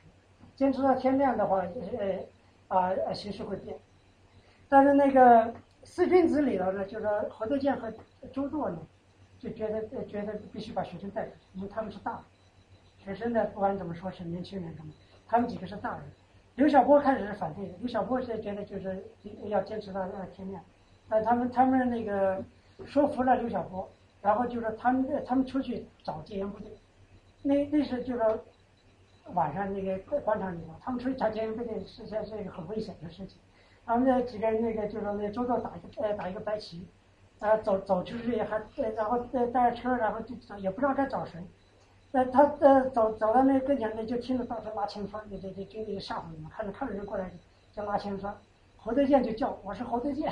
坚持到天亮的话，呃啊啊形势会变。但是那个四君子里头呢，就说侯德健和周作呢，就觉得觉得必须把学生带出去，因为他们是大人，学生呢不管怎么说是年轻人，他们他们几个是大人。刘晓波开始是反对的，刘晓波是觉得就是要坚持到那天亮，但他们他们那个说服了刘晓波，然后就是他们他们出去找戒严部队，那那是就是晚上那个广场里头，他们出去找戒严部队实际上是一个很危险的事情，他们那几个人那个就说那周作打一个呃打一个白旗，啊走走出去还然后带着车然后就也不知道该找谁。呃，他呃走走到那跟前呢，就听着到处拉枪栓，这这这军队就吓唬你们，看着看着人过来就拉枪栓，侯德健就叫我是侯德健，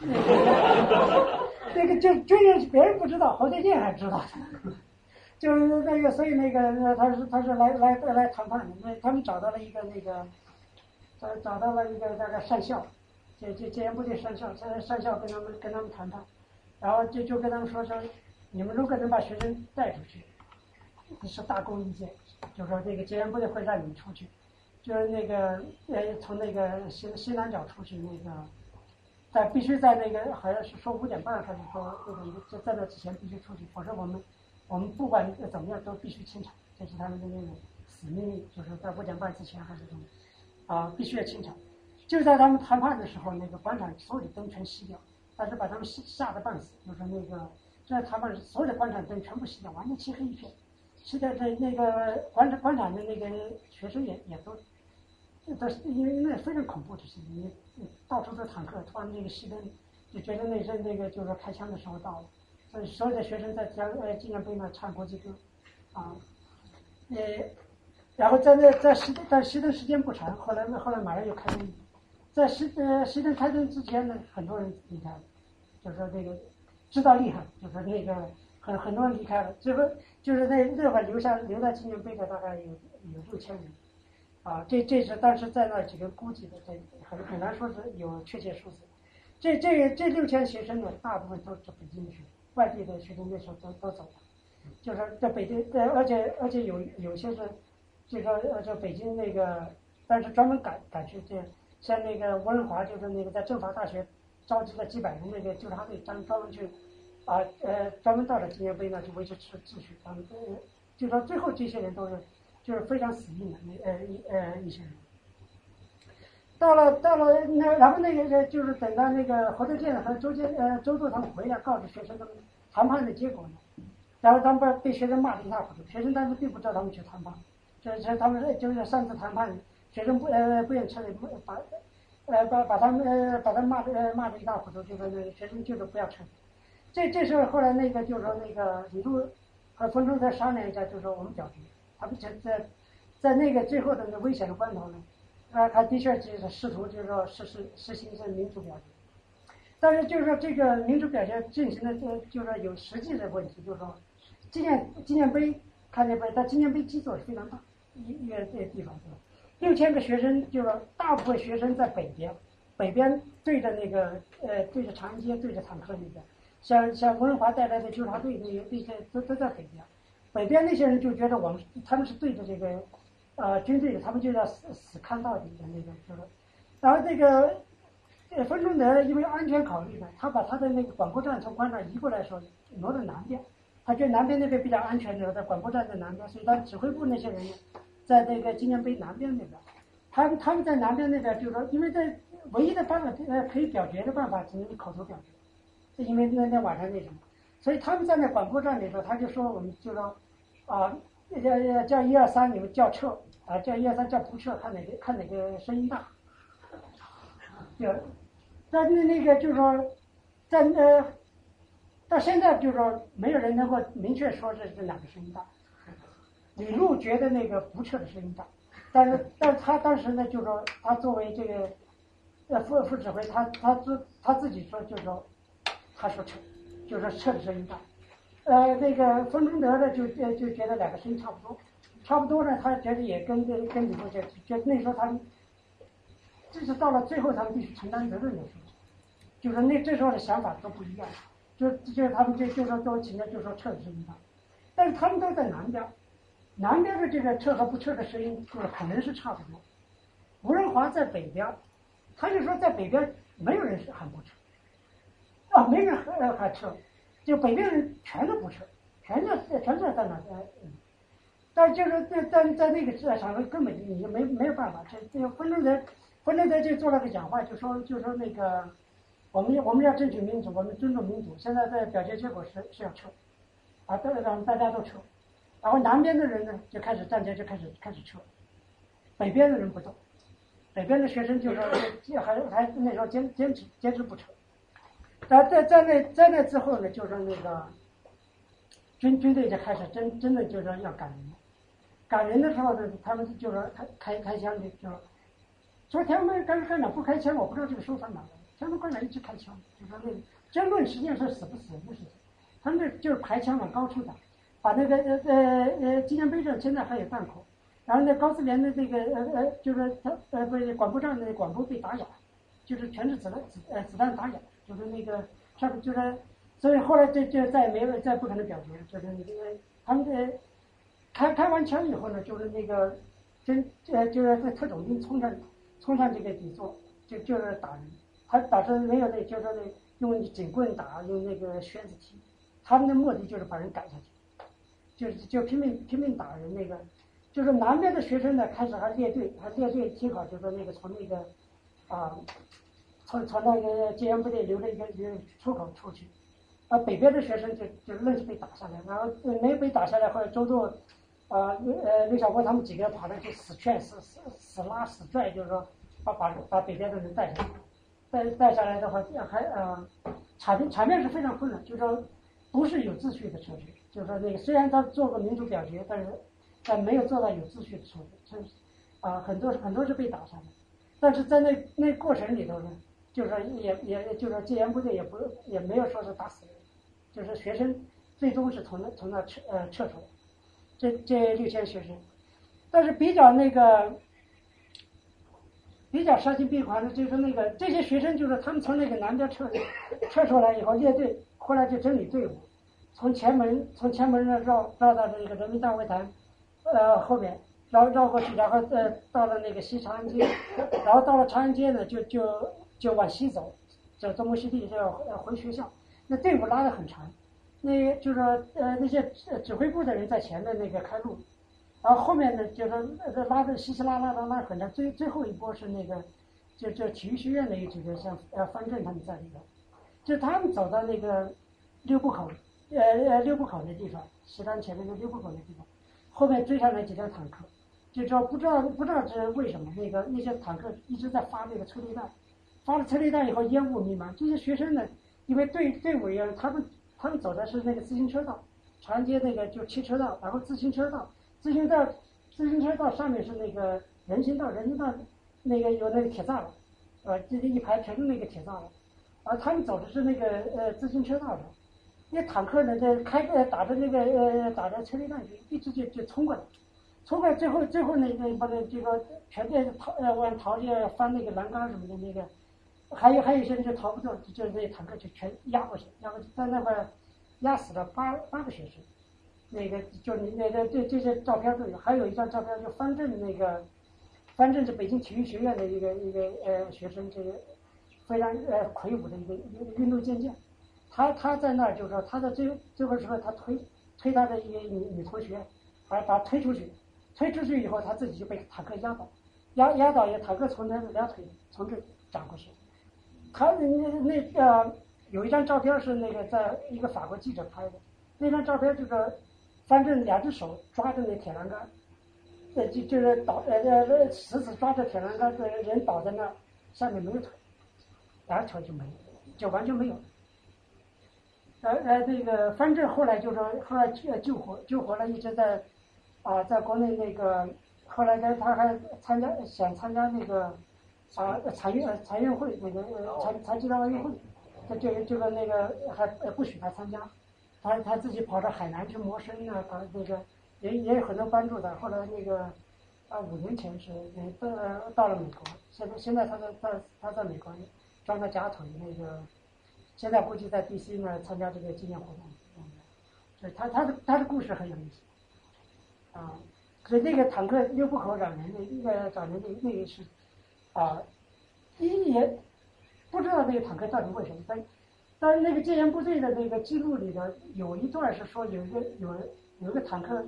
那个就军人别人不知道，侯德健还知道，就是那个所以那个他是他是来来来谈判的，那他们找到了一个那个，找找到了一个那个上校，这这戒严部队上校，上上校跟他们跟他们谈判，然后就就跟他们说说，你们如果能把学生带出去。是大功一件，就说这个戒严部队会让你们出去，就是那个呃从那个西西南角出去那个，在必须在那个好像是说五点半还是说那个在在那之前必须出去，否则我们我们不管怎么样都必须清场，这是他们的那种死命令，就是在五点半之前还是什么啊必须要清场。就在他们谈判的时候，那个广场所有的灯全熄掉，但是把他们吓吓得半死，就是那个在谈判所有的广场灯全部熄掉，完全漆黑一片。现在在那个广场广场的那个学生也也都，都是因为那非常恐怖的事情，你到处都坦克，突然那个熄灯，就觉得那是那个就是说开枪的时候到了，所以所有的学生在江呃纪念碑那唱国际歌，啊，呃，然后在那在熄在熄灯时间不长，后来后来马上又开灯，在熄呃熄灯开灯之前呢，很多人离开了，就是说这个知道厉害，就说那个很很多人离开了，最后。就是那那会留下留在纪念碑的大概有有六千人，啊，这这是当时在那几个估计的，这很很难说是有确切数字。这这这六千学生呢，大部分都是北京的学生，外地的学生那时候都都走了。就是在北京，呃，而且而且有有些是，就说呃，在北京那个，但是专门赶赶去这，像那个吴仁华，就是那个在政法大学召集了几百人那个纠察队，专专门去。啊，呃，专门到了纪念碑那，就维持秩秩序。他们呃，就说最后这些人都是，就是非常死硬的那呃一呃一些人。到了到了那，然后那个就是等到那个侯德健和周建呃周作他们回来，告诉学生他们谈判的结果呢，然后他们被被学生骂得一塌糊涂。学生当时并不知道他们去谈判，就是他们就是上次谈判，学生不呃不愿撤离，把呃把把他们呃把他们骂得骂得一塌糊涂，就说那个学生就是不要撤。这这时候后来那个就是说那个李路和冯承德商量一下，就说我们表决，他不在在在那个最后的那危险的关头呢，啊，他的确就是试图就是说实施实行这民主表决，但是就是说这个民主表决进行的这就是说有实际的问题，就是说纪念纪念碑看见没？但纪念碑基座非常大，一一个这个地方是吧？六千个学生就是大部分学生在北边，北边对着那个呃对着长安街对着坦克那边，像像吴仁华带来的纠察队那些那些都都在北边，北边那些人就觉得我们他们是对着这个呃军队的，他们就要死死看到底的那个就是，然后这个呃分钟德因为安全考虑呢，他把他的那个广播站从广场移过来的时候挪到南边，他觉得南边那边比较安全的，在广播站在南边，所以他指挥部那些人呢，在那个纪念碑南边那边。他们他们在南边那边，就是说，因为在唯一的办法，呃，可以表决的办法只能口头表决，是因为那天晚上那什么，所以他们在那广播站里头，他就说我们就说，啊，要要叫一二三，你们叫撤，啊，叫一二三叫不撤，看哪个看哪个声音大，就，但是那个就是说，在呃，到现在就是说，没有人能够明确说是这是哪个声音大，李路觉得那个不撤的声音大。但是，但是他当时呢，就说他作为这个呃副副指挥，他他自他自己说，就说他说撤，就说撤的声音大。呃，那个冯中德呢，就就就觉得两个声音差不多，差不多呢，他觉得也跟跟跟李路就觉那时候他们，就是到了最后，他们必须承担责任的时候，就是那这时候的想法都不一样，就就是他们就就说都请求就说撤的声音大，但是他们都在南边。南边的这个撤和不撤的声音，就是可能是差不多。吴仁华在北边，他就说在北边没有人喊不撤，没人喊喊撤，就北边人全都不撤，全在全在在那在，但就是在在在那个场合根本你就没没有办法，这这个分钟德分钟德就做了个讲话，就说就说那个我们我们要争取民主，我们尊重民主，现在在表决结果是是要撤，啊，大让大家都撤。然后南边的人呢，就开始站街，就开始开始撤；北边的人不动，北边的学生就说还还那时候坚坚持坚持不撤。然后在在那在那之后呢，就是那个军军队就开始真真的就说要赶人，赶人的时候呢，他们就说开开开枪的就说，昨天我们刚刚长不开枪，我不知道这个说法哪来，天安门广场一直开枪，就说那争论实际上是死不死的事情，他们这就是排枪往高处打。把那个呃呃呃纪念碑上现在还有弹孔，然后那高思连的这个呃呃就是他呃不是广播站的广播被打哑，就是全是子弹子呃子弹打哑，就是那个上面就是所以后来就就再也没有再不可能表决，就是那个他们这开开完枪以后呢，就是那个真呃就是在特种兵冲上冲上这个底座，就就是打人，他打成没有那就是那用警棍打，用那个靴子踢，他们的目的就是把人赶下去。就是就拼命拼命打人那个，就是南边的学生呢，开始还列队，还列队听好，就说那个从那个啊，从从那个戒严部队留了一个一个出口出去，啊，北边的学生就就愣是被打下来，然后没被打下来，后来周作啊呃刘晓波他们几个跑上去死劝死死死拉死拽，就是说把把把北边的人带下来，带带下来的话还呃场面场面是非常混乱，就是说不是有秩序的程序。就是说，那个虽然他做过民主表决，但是但没有做到有秩序的处理，是啊，很多很多是被打下来。但是在那那过程里头呢，就是说也也就是说戒严部队也不也没有说是打死人，就是学生最终是从那从那撤呃撤出来，这这六千学生。但是比较那个比较伤心病狂的，就是那个这些学生，就是他们从那个南边撤撤出来以后列队，后来就整理队伍。从前门从前门那绕绕到这个人民大会堂，呃后面绕绕过去，然后呃到了那个西长安街，然后到了长安街呢就就就往西走，走东木西地就要回学校。那队伍拉得很长，那就是说呃那些指挥部的人在前面那个开路，然后后面呢就是拉的稀稀拉拉的拉很长。最最后一波是那个就就体育学院的一几个像呃方正他们在里头，就他们走到那个六部口。呃呃，六部口那地方，西单前面的六部口那地方，后面追上来几辆坦克，就说不知道不知道是为什么，那个那些坦克一直在发那个催泪弹，发了催泪弹以后烟雾弥漫。这些学生呢，因为队队伍也，他们他们走的是那个自行车道，长安街那个就汽车道，然后自行车道，自行车道自行车道上面是那个人行道，人行道那个有那个铁栅栏，呃，这一排全是那个铁栅栏，而他们走的是那个呃自行车道上。那坦克呢，在开呃打着那个呃打着催泪弹，就一直就就冲过来，冲过来最后最后那个把那这个全在逃呃往逃去翻那个栏杆什么的那个，还有还有一些人就逃不掉，就是那些坦克就全压过去，压过去，在那块压死了八八个学生。那个就你那个这这些照片都有，还有一张照片就方正那个，方正是北京体育学院的一个一个呃学生，这个非常呃魁梧的一个一个运动健将，他他在那儿就是说他在最最后时候他推推他的一个女女同学，把把他推出去，推出去以后他自己就被坦克压倒，压压倒也坦克从他的两腿从这长过去，他那那个有一张照片是那个在一个法国记者拍的，那张照片就是。反正两只手抓着那铁栏杆，呃，就就是倒呃呃死死抓着铁栏杆，人人倒在那儿，下面没有腿，两条就没，就完全没有。呃呃，那个反正后来就说后来救救活救活了，一直在啊，在国内那个后来他他还参加想参加那个啊残运残运会那个残残疾人奥运会，他这个这个那个还不许他参加。他他自己跑到海南去谋生啊，他那个也也有很多帮助的。后来那个啊，五年前是到到了美国，现在现在他在在他在美国装个假腿，那个现在估计在 DC 呢参加这个纪念活动。嗯，他他的他的故事很有意思啊。所以那个坦克六部口早年的那个早年的那个是啊，一也不知道那个坦克到底为什么但。但是那个戒严部队的那个记录里头有一段是说有一个有有一个坦克，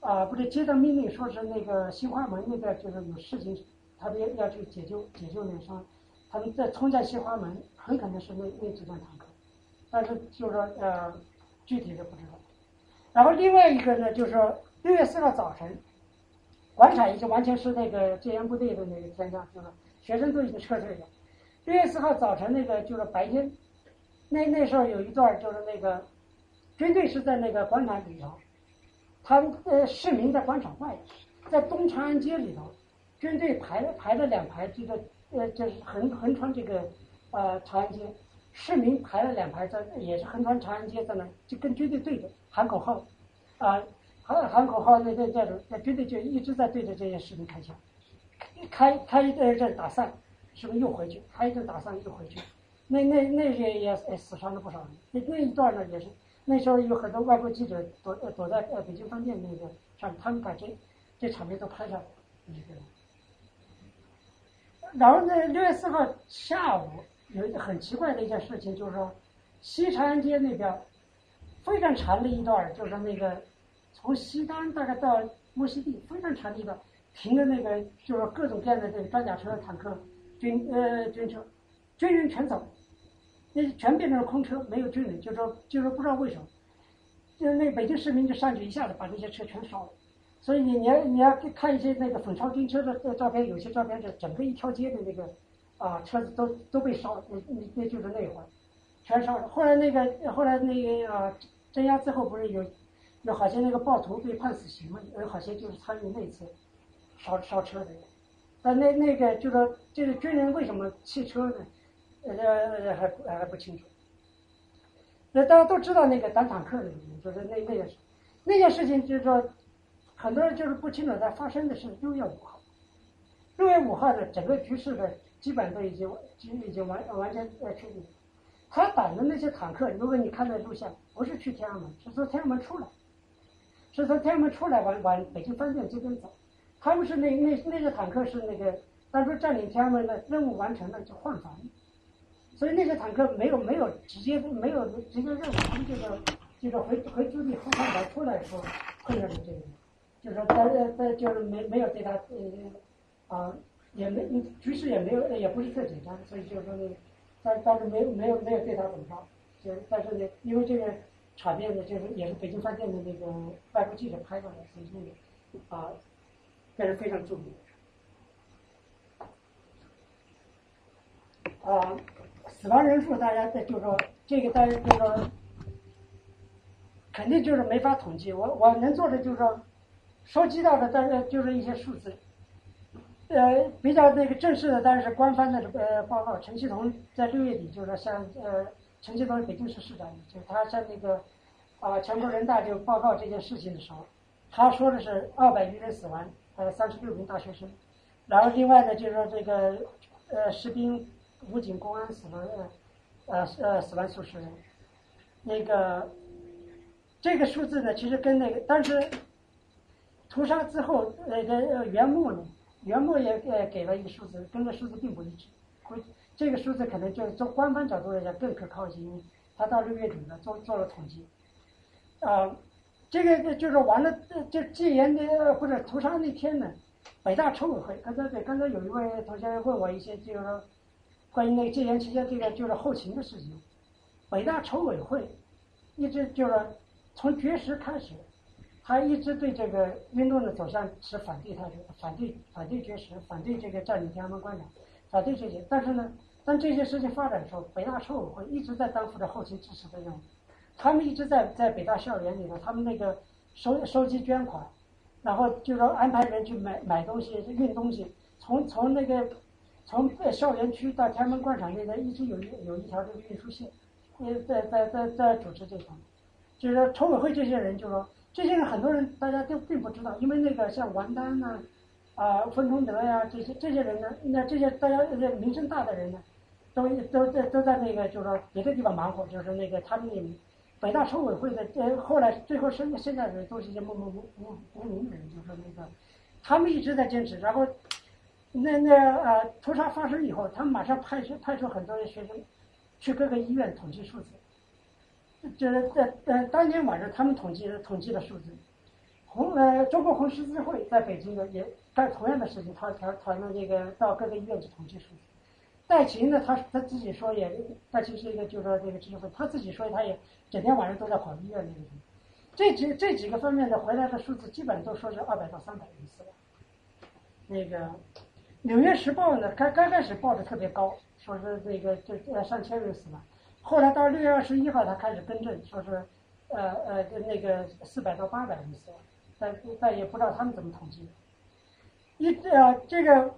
啊，不是接到命令说是那个新华门那边就是有事情，他们要去解救解救那伤，他们在冲向新华门，很可能是那那几辆坦克，但是就是说呃具体的不知道。然后另外一个呢，就是说六月四号早晨，广场已经完全是那个戒严部队的那个天下，就是学生都已经撤退了。六月四号早晨那个就是白天。那那时候有一段就是那个军队是在那个广场里头，他呃市民在广场外，在东长安街里头，军队排了排了两排，这个呃就是横横穿这个呃长安街，市民排了两排在也是横穿长安街在那就跟军队对着喊口号，啊喊喊口号那那那种那军队就一直在对着这些士兵开枪，一开开一阵阵打散，是不是又回去？开一阵打散又回去。那那那些也死伤了不少人。那那一段呢，也是那时候有很多外国记者躲躲在呃北京饭店那个上，他们把这这场面都拍下来。然后呢，六月四号下午有一个很奇怪的一件事情，就是说西长安街那边非常长的一段，就是那个从西单大概到木樨地非常长的一段，停的那个就是各种各样的这个装甲车、坦克、军呃军车，军人全走。那全变成了空车，没有军人，就说就说不知道为什么，就是那北京市民就上去一下子把这些车全烧了，所以你你要你要看一些那个粉烧军车的照片，有些照片是整个一条街的那个啊车子都都被烧，那那那就是那会儿，全烧了。后来那个后来那个镇压之后不是有有好些那个暴徒被判死刑了，有好些就是参与那次烧烧车的人，但那那个就说这个军人为什么弃车呢？呃，还还不清楚。那大家都知道那个打坦克的，就是那那件事，那件事情就是说，很多人就是不清楚它发生的是六月五号。六月五号的整个局势的基本都已经已经已经完完全呃确定。他打的那些坦克，如果你看那录像，不是去天安门，是从天安门出来，是从天安门出来往往北京饭店这边走。他们是那那那个坦克是那个当初占领天安门的任务完成了就换防。所以那些坦克没有没有直接没有直接任务，他们就是就是回回驻地后方来出来说碰到的这个，就是说在在就是没没有对他呃啊也没局势也没有也不是特紧张，所以就是说呢，但但是没有没有没有对他怎么着，就但是呢，因为这个场面呢，就是也是北京饭店的那个外国记者拍到的，所以那个啊，这是非常著名啊。死亡人数，大家在就是说这个，大家就说肯定就是没法统计。我我能做的就是说收集到的，但是就是一些数字。呃，比较那个正式的，当然是官方的呃报告。陈锡同在六月底就是说向呃陈锡同北京市市长，就他向那个啊全国人大就报告这件事情的时候，他说的是二百余人死亡，呃三十六名大学生。然后另外呢就是说这个呃士兵。武警公安死了呃呃呃死亡数十人，那个这个数字呢，其实跟那个但是屠杀之后那个呃袁牧呢，袁牧也呃给了一个数字，跟这数字并不一致，这个数字可能就是从官方角度来讲更可靠一些，因为他到六月底呢做做了统计，啊、这个就是完了，这这戒严的或者屠杀那天呢，北大筹委会，刚才对刚才有一位同学问我一些就是说关于那个戒严期间这个就是后勤的事情，北大筹委会一直就是从绝食开始，他一直对这个运动的走向持反对态度，反对反对绝食，反对这个占领天安门广场，反对这些。但是呢，当这些事情发展的时候，北大筹委会一直在担负着后勤支持的任务。他们一直在在北大校园里头，他们那个收收集捐款，然后就说安排人去买买东西、运东西，从从那个从呃校园区到天安门广场那边一直有一有一条这个运输线，也，在在在在组织这方面，就是说筹委会这些人就说这些人很多人大家都并不知道，因为那个像王丹呐、啊，冯崇德呀、这些这些人呢，那这些大家这名声大的人呢，都都在都在那个就是说别的地方忙活，就是那个他们北大筹委会的呃后来最后现现在的人都是一些默默无无无名的人，就是那个他们一直在坚持，然后那那呃屠杀发生以后，他们马上派出派出很多的学生去各个医院统计数字。就是在呃当天晚上，他们统计统计了数字。红呃中国红十字会在北京的也干同样的事情，他他他们这个到各个医院去统计数字。戴琴呢，他他自己说也，戴琴是一个就是说这个知识分子，他自己说他也整天晚上都在跑医院那个。这几这几个方面的回来的数字，基本都说是二百到三百人死了。那个《纽约时报》呢，刚刚开始报的特别高，说是这个这呃上千人死了。后来到六月二十一号，他开始更正，说是呃呃那个四百到八百人死了，但但也不知道他们怎么统计的。一呃这个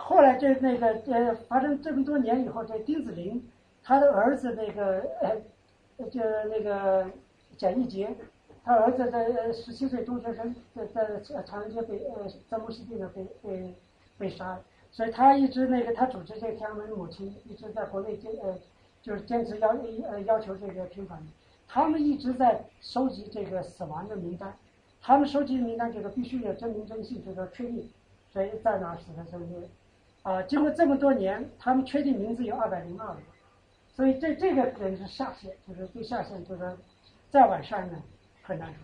后来这那个呃发生这么多年以后，这丁子霖他的儿子那个呃就那个蒋义杰，他儿子在十七岁中学生在在长安街被呃在木樨地呢被被被杀，所以他一直那个他组织这个天安门母亲一直在国内坚呃就是坚持要呃要求这个平反，他们一直在收集这个死亡的名单，他们收集名单这个必须要真名真姓，这个确定谁在哪儿死的这些，啊，经过这么多年，他们确定名字有二百零二个，所以这这个人是下限，就是最下限，就是再往上呢很难说。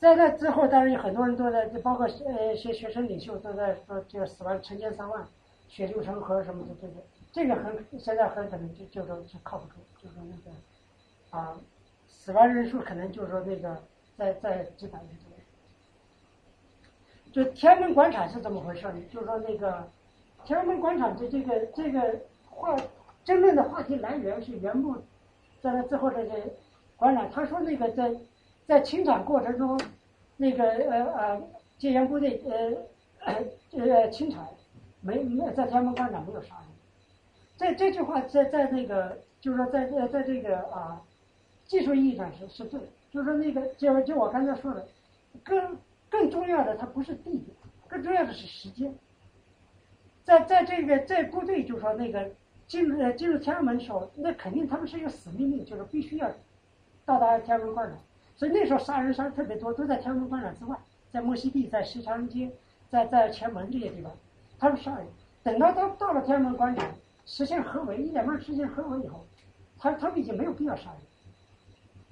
在那之后，当然有很多人都在，就包括呃一些学生领袖都在说这个死亡成千上万，血流成河什么的，这个这个很现在很可能就就说是靠不住，就说那个啊，死亡人数可能就是说那个在在几百人左右。就天安门广场是怎么回事呢？就是说那个天安门广场的这个这个话争论的话题来源是袁牧在那之后的这广场，他说那个在在清场过程中，那个呃呃戒严部队呃呃清场没没在天安门广场没有杀人。这这句话在在那个就是说在在在这个啊技术意义上是是对的，就是说那个就就我刚才说的，更更重要的它不是地点，更重要的是时间。在在这个在部队就说那个进入呃进入天安门的时候，那肯定他们是一个死命令，就是必须要到达天安门广场。所以那时候杀人杀的特别多，都在天安门广场之外，在莫西地、在西长安街、在在前门这些地方，他们杀人。等到到到了天安门广场，实现合围，一点半实现合围以后，他他们已经没有必要杀人。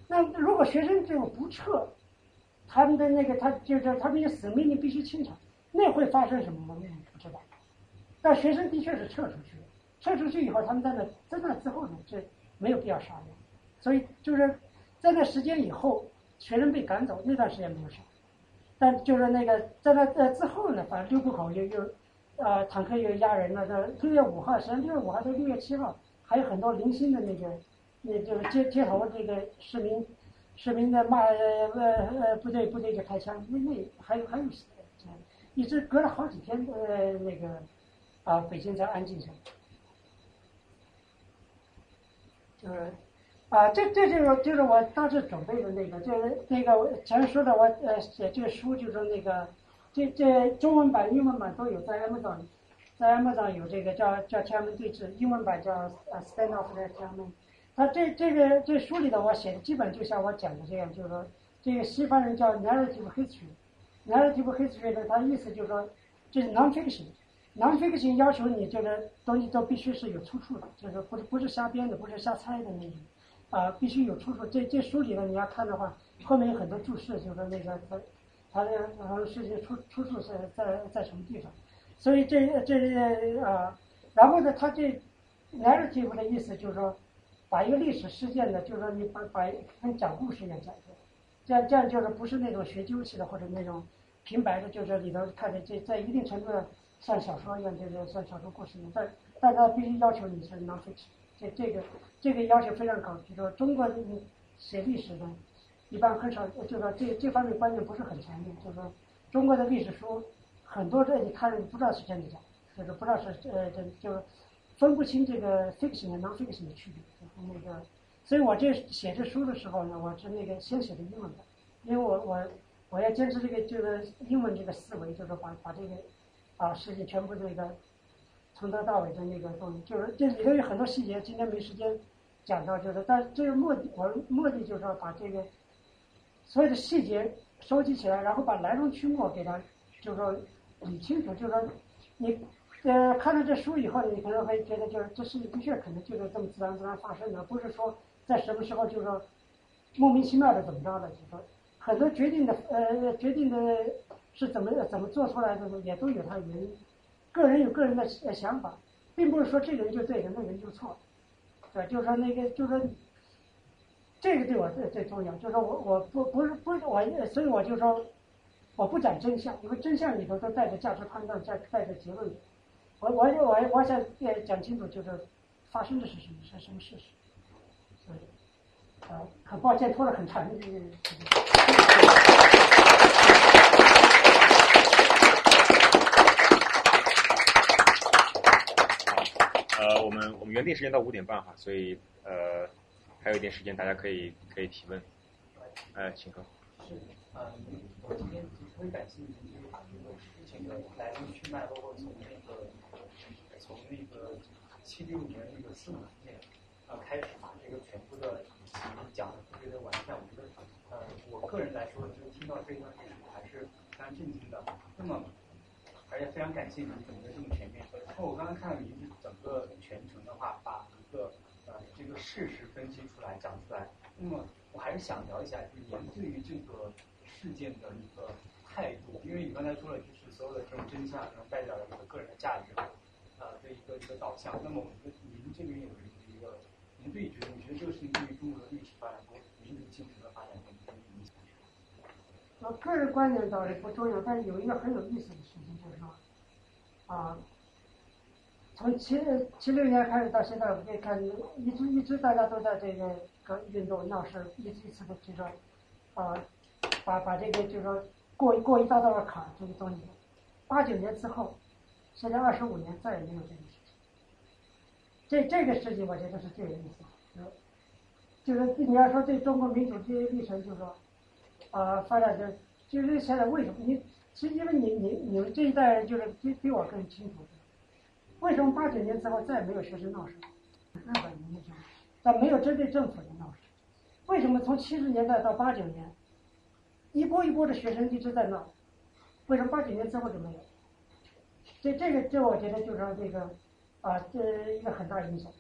那如果学生这种不撤，他们的那个他就是他们的死命令必须清场，那会发生什么吗？但学生的确是撤出去了，撤出去以后，他们在那在那之后呢，就没有必要杀人，所以就是在那时间以后，学生被赶走那段时间没有杀，但就是那个在那在之后呢，反正六部口又又呃坦克又压人了，这六月五号，实际上六月五号到六月七号还有很多零星的那个，那就是街街头这个市民市民在骂呃呃部队部队就开枪，那那还有还有，一直隔了好几天呃那个。啊，北京才安静下来。就是啊，这这就是就是我当时准备的那个，就是那个我前说的，我呃写这个书就是那个，这这中文版、英文版都有在 Amazon 在 M 上有这个叫叫天安门对峙，英文版叫呃 Stand Off 的天安门。他这这个这书里头我写的基本就像我讲的这样，就是说这个西方人叫 narrative history。narrative history 呢，它意思就是说这是 non-fiction。Non-fiction 要求你这个东西都必须是有出处的，就是不是不是瞎编的，不是瞎猜的那种，啊、必须有出处。这这书里呢，你要看的话，后面有很多注释，就是那个它它的然后是出出处是在在什么地方，所以这这啊、然后呢，他这 narrative 的意思就是说，把一个历史事件呢，就是说你把把跟讲故事一样讲出来，这样这样就是不是那种学究式的或者那种平白的，就是里头看着这在一定程度上像小说一样，就是像小说故事一样，但但他必须要求你是 non-fiction，这这个这个要求非常高。就说中国人写历史的，一般很少，就说这这方面观念不是很强烈，就说中国的历史书很多这你看不知道是真的假，就是不知道是呃这就分不清这个 fiction 和 non-fiction 的区别，就是那个。所以我这写这书的时候呢，我是那个先写的英文版，因为我我我要坚持这个这个英文这个思维，就是把把这个啊事情全部这个从头到尾的那个东西，就是这里头有很多细节，今天没时间讲到，就是但这个目的我目的就是说把这个所有的细节收集起来，然后把来龙去脉给它就是说理清楚，就是说你呃看了这书以后，你可能会觉得就是这事情的确可能就是这么自然自然发生的，不是说在什么时候就是说莫名其妙的怎么着的，就是说很多决定的呃决定的是怎么怎么做出来的，也都有它的原因。个人有个人的想法，并不是说这个人就对，那个人就错，对，就是说那个就是说这个对我最最重要，就是说我我不不是不是我，所以我就说我不讲真相，因为真相里头都带着价值判断，带带着结论我。我我我我想也讲清楚，就是发生的是什么是什么事实。所以，啊，很抱歉拖了很长的这个时间。呃，我们我们原定时间到五点半哈，所以呃还有一点时间，大家可以可以提问。呃，请客。是，呃，我今天特别感兴趣，就是把这个事情的来龙去脉，包括从那个从那个七六年那个四五年呃开始把这个全部的讲的特别的完善。我觉得，呃，我个人来说，就听到这一段历史还是非常震惊的。那么，而且非常感谢您整个这么全面。然后我刚才看到您整个全程的话，把一个呃这个事实分析出来讲出来。那么我还是想聊一下，就是您对于这个事件的一个态度，因为你刚才说了，就是所有的这种真相能代表了一个个人的价值，呃的一个一个导向。那么我觉得您这边有一个，您对觉得你觉得这个事情对于中国的历史发展，包括民主进程的发展有什么影响？我个人观点倒是不重要，但是有一个很有意思的事情，就是说，啊，从七七六年开始到现在，我们可以看，一直一直大家都在这个搞运动闹事，一次一次的就说，啊，把把这个就说过过一道道的坎这个东西，八九年之后，现在二十五年再也没有这个事情。这这个事情我觉得是最有意思的，就是你要说对中国民主这些历程，就是说。啊，发展的就是现在为什么你？其实因为你你你们这一代人就是比比我更清楚，为什么八九年之后再也没有学生闹事？日本人那种，但没有针对政府的闹事。为什么从七十年代到八九年，一波一波的学生一直在闹？为什么八九年之后就没有？这这个这我觉得就是说这个啊，这一个很大影响。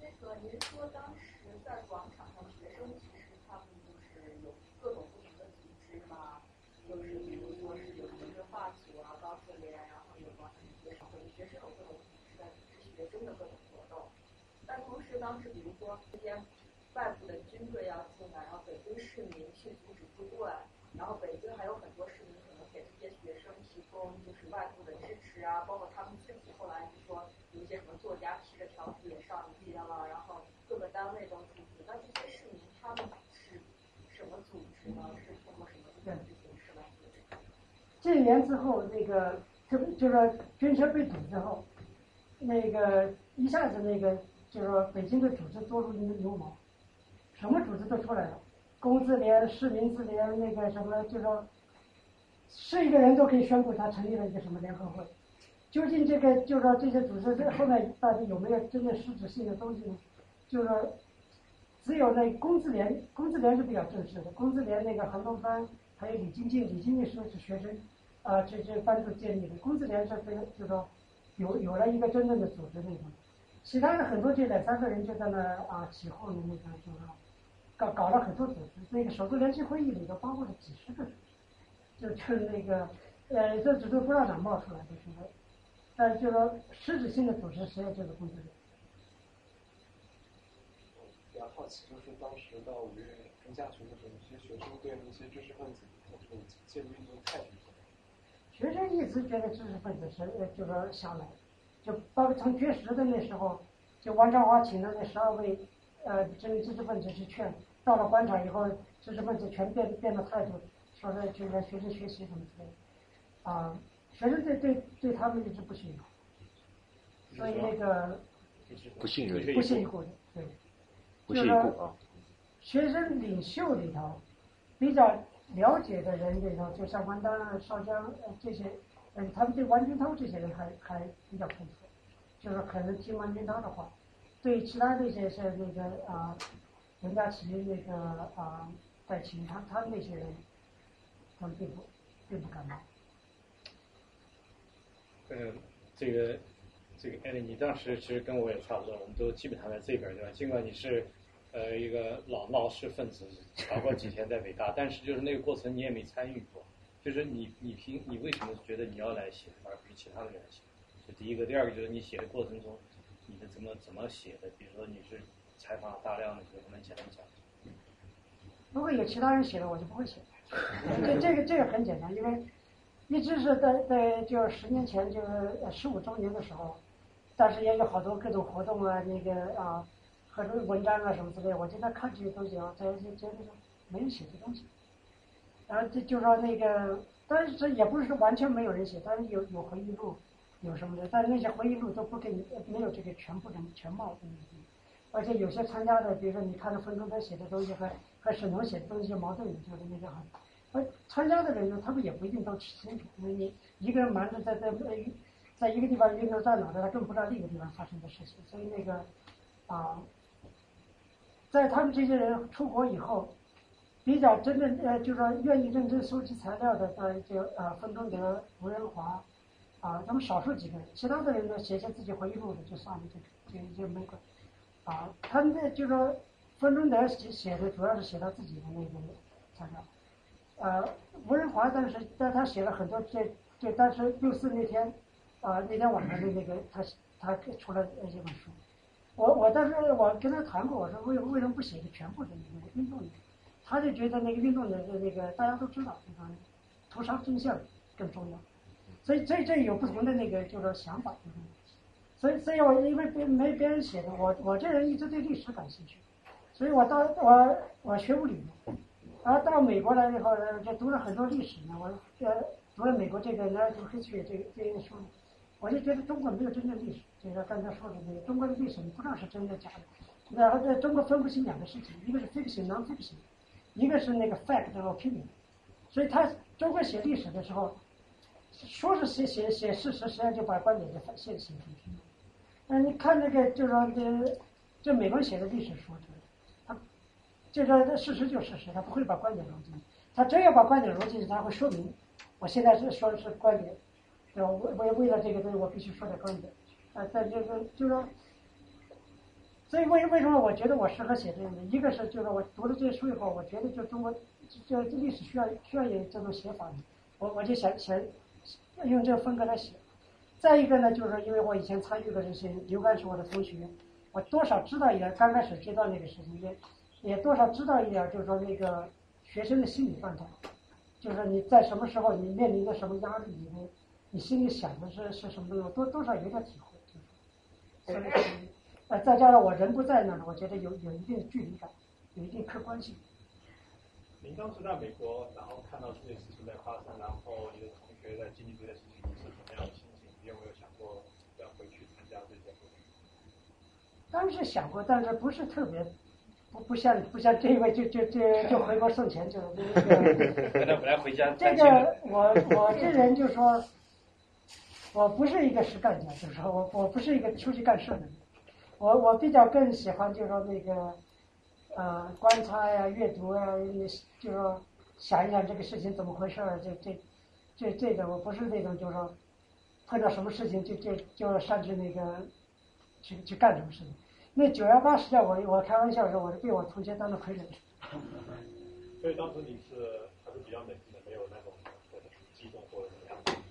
那个您说当时在广场上，学生其实他们就是有各种不同的组织嘛，就是比如说是有文学画组啊、高四联，然后有广场学生会，学生有各种组织在组织学生的各种活动。但同时当时比如说这些外部的军队要进来，然后北京市民去阻止不过来，然后北京还有很多市民可能给这些学生提供就是外部的支持啊，包括他们自己后来就说有一些什么作家提着条子也上街了，然后各个单位都组织。那这些市民他们是什么组织呢？是通过什么组织形式来组织？戒严之后，那个就就是说军车被堵之后，那个一下子那个就是说北京的组织多如牛牛毛，什么组织都出来了。工自联、市民自联那个什么，就说是一个人都可以宣布他成立了一个什么联合会。究竟这个就说这些组织这后面到底有没有真正实质性的东西呢？就说只有那工自联，工自联是比较正式的，工自联那个韩东帆还有李晶晶，李晶晶是是学生啊，这这班主建立的，工资联是非常就说有有了一个真正的组织那种。其他的很多就两三个人就在那啊起哄的那个就是搞搞了很多组织，那个首都联席会议里头包括了几十个组织，就趁那个呃这组织不知道哪冒出来的，是吧？但就说实质性的组织实际就是工资联。比较好奇，就是当时到五月中下旬的时候，一些学生对那些知识分子或者介入运动态度？学生一直觉得知识分子是呃就说想来，就包括从绝食的那时候，就王兆华请的那十二位呃知名知识分子去劝，到了官场以后，知识分子全变变了态度，说是就是学生学习什么之类的，啊、学生对对对他们一直不信任，所以那个不信任，不屑一顾的，对。不屑一顾啊。学生领袖里头，比较了解的人里头，就像王丹啊、邵江呃这些，嗯，他们对王军涛这些人还还比较不服，就是可能听王军涛的话，对其他那些是那个啊，任家齐那个啊戴琴他他们那些人，他们并不并不感冒。嗯，这个这个艾丽，你当时其实跟我也差不多，我们都基本上在这边对吧？尽管你是呃一个老闹事分子，搞过几天在北大，但是就是那个过程你也没参与过。就是你你凭你为什么觉得你要来写，而不是其他的人写？这第一个，第二个就是你写的过程中，你的怎么怎么写的？比如说你是采访大量的，能不能讲一讲？如果有其他人写的，我就不会写。这这个这个很简单，因为一直是在在就十年前就是十五周年的时候，但是也有好多各种活动啊，那个啊，很多文章啊什么之类，我就在看这些东西啊，在这觉得没人写的东西。然后这就说那个，但是这也不是说完全没有人写，但是有有回忆录，有什么的，但是那些回忆录都不给你没有这个全部的全貌的而且有些参加的，比如说你看到冯中德写的东西和和沈腾写的东西矛盾，就是那个很，参加的人呢，他们也不一定都清楚，因为你一个人忙着在在呃在一个地方运动在脑的，他更不知道另一个地方发生的事情，所以那个啊，在他们这些人出国以后，比较真正呃，就是说愿意认真收集材料的，呃，就呃冯中德、吴仁华，啊，他们少数几个人，其他的人呢写写自己回忆录的就算了，就就就没管。啊，他们这就是说冯中德写写的主要是写他自己的那个材料，呃，吴仁华当时但他写了很多这这，但是六四那天，啊、那天晚上的那个他他出了一本书，我我当时我跟他谈过，我说为为什么不写个全部的那个运动的？他就觉得那个运动的那个大家都知道，这个屠杀真相更重要，所以这这有不同的那个就是想法，所以，所以我因为别没别人写的，我我这人一直对历史感兴趣，所以我到我我学物理的，然后到美国来以后呢，就读了很多历史呢，我呃读了美国这个 narrative history 这个这些书，我就觉得中国没有真正历史，就是刚才说的那个中国的历史你不知道是真的假的，然后在中国分不清两个事情，一个是 fiction non fiction，一个是那个 fact 和 opinion，所以他中国写历史的时候，说是写写写事实，实际上就把观点给写写进去。了。那，你看那个，就说这这美国写的历史书，他就说这事实就事实，他不会把观点融进去。他真要把观点融进去，他会说明我现在是说的是观点，对吧？为为为了这个东西，我必须说点观点。啊，但这个就说，所以为为什么我觉得我适合写这样的？一个是就是我读了这些书以后，我觉得就中国这这历史需要需要有这种写法的，我我就想想用这个风格来写。再一个呢，就是因为我以前参与过这些，刘干是我的同学，我多少知道一点刚开始知道那个事情，也也多少知道一点，就是说那个学生的心理状态，就是说你在什么时候你面临着什么压力，你你心里想的是是什么东西，多多少有点体会。所以，呃，再加上我人不在那儿，我觉得有有一定的距离感，有一定客观性。您当时在美国，然后看到这件事情在发生，然后你的同学在经历这件事情，你是什么样的心情？你有没有想过要回去参加这些活动？当时想过，但是不是特别不不像不像这一位就就就就回国送钱去了。这个本来本来回家这个我我这人就说，我不是一个实干家，就是说我我不是一个出去干事的人，我我比较更喜欢就是说那个呃观察呀、阅读呀，就是说想一想这个事情怎么回事儿，这这这这个我不是那种就是说碰到什么事情就就就上去那个去去干什么事情。那九幺八实际上我我开玩笑说我是被我同学当做傀儡。所以当时你是还是比较冷静的，没有那种或者是激动或者怎么样。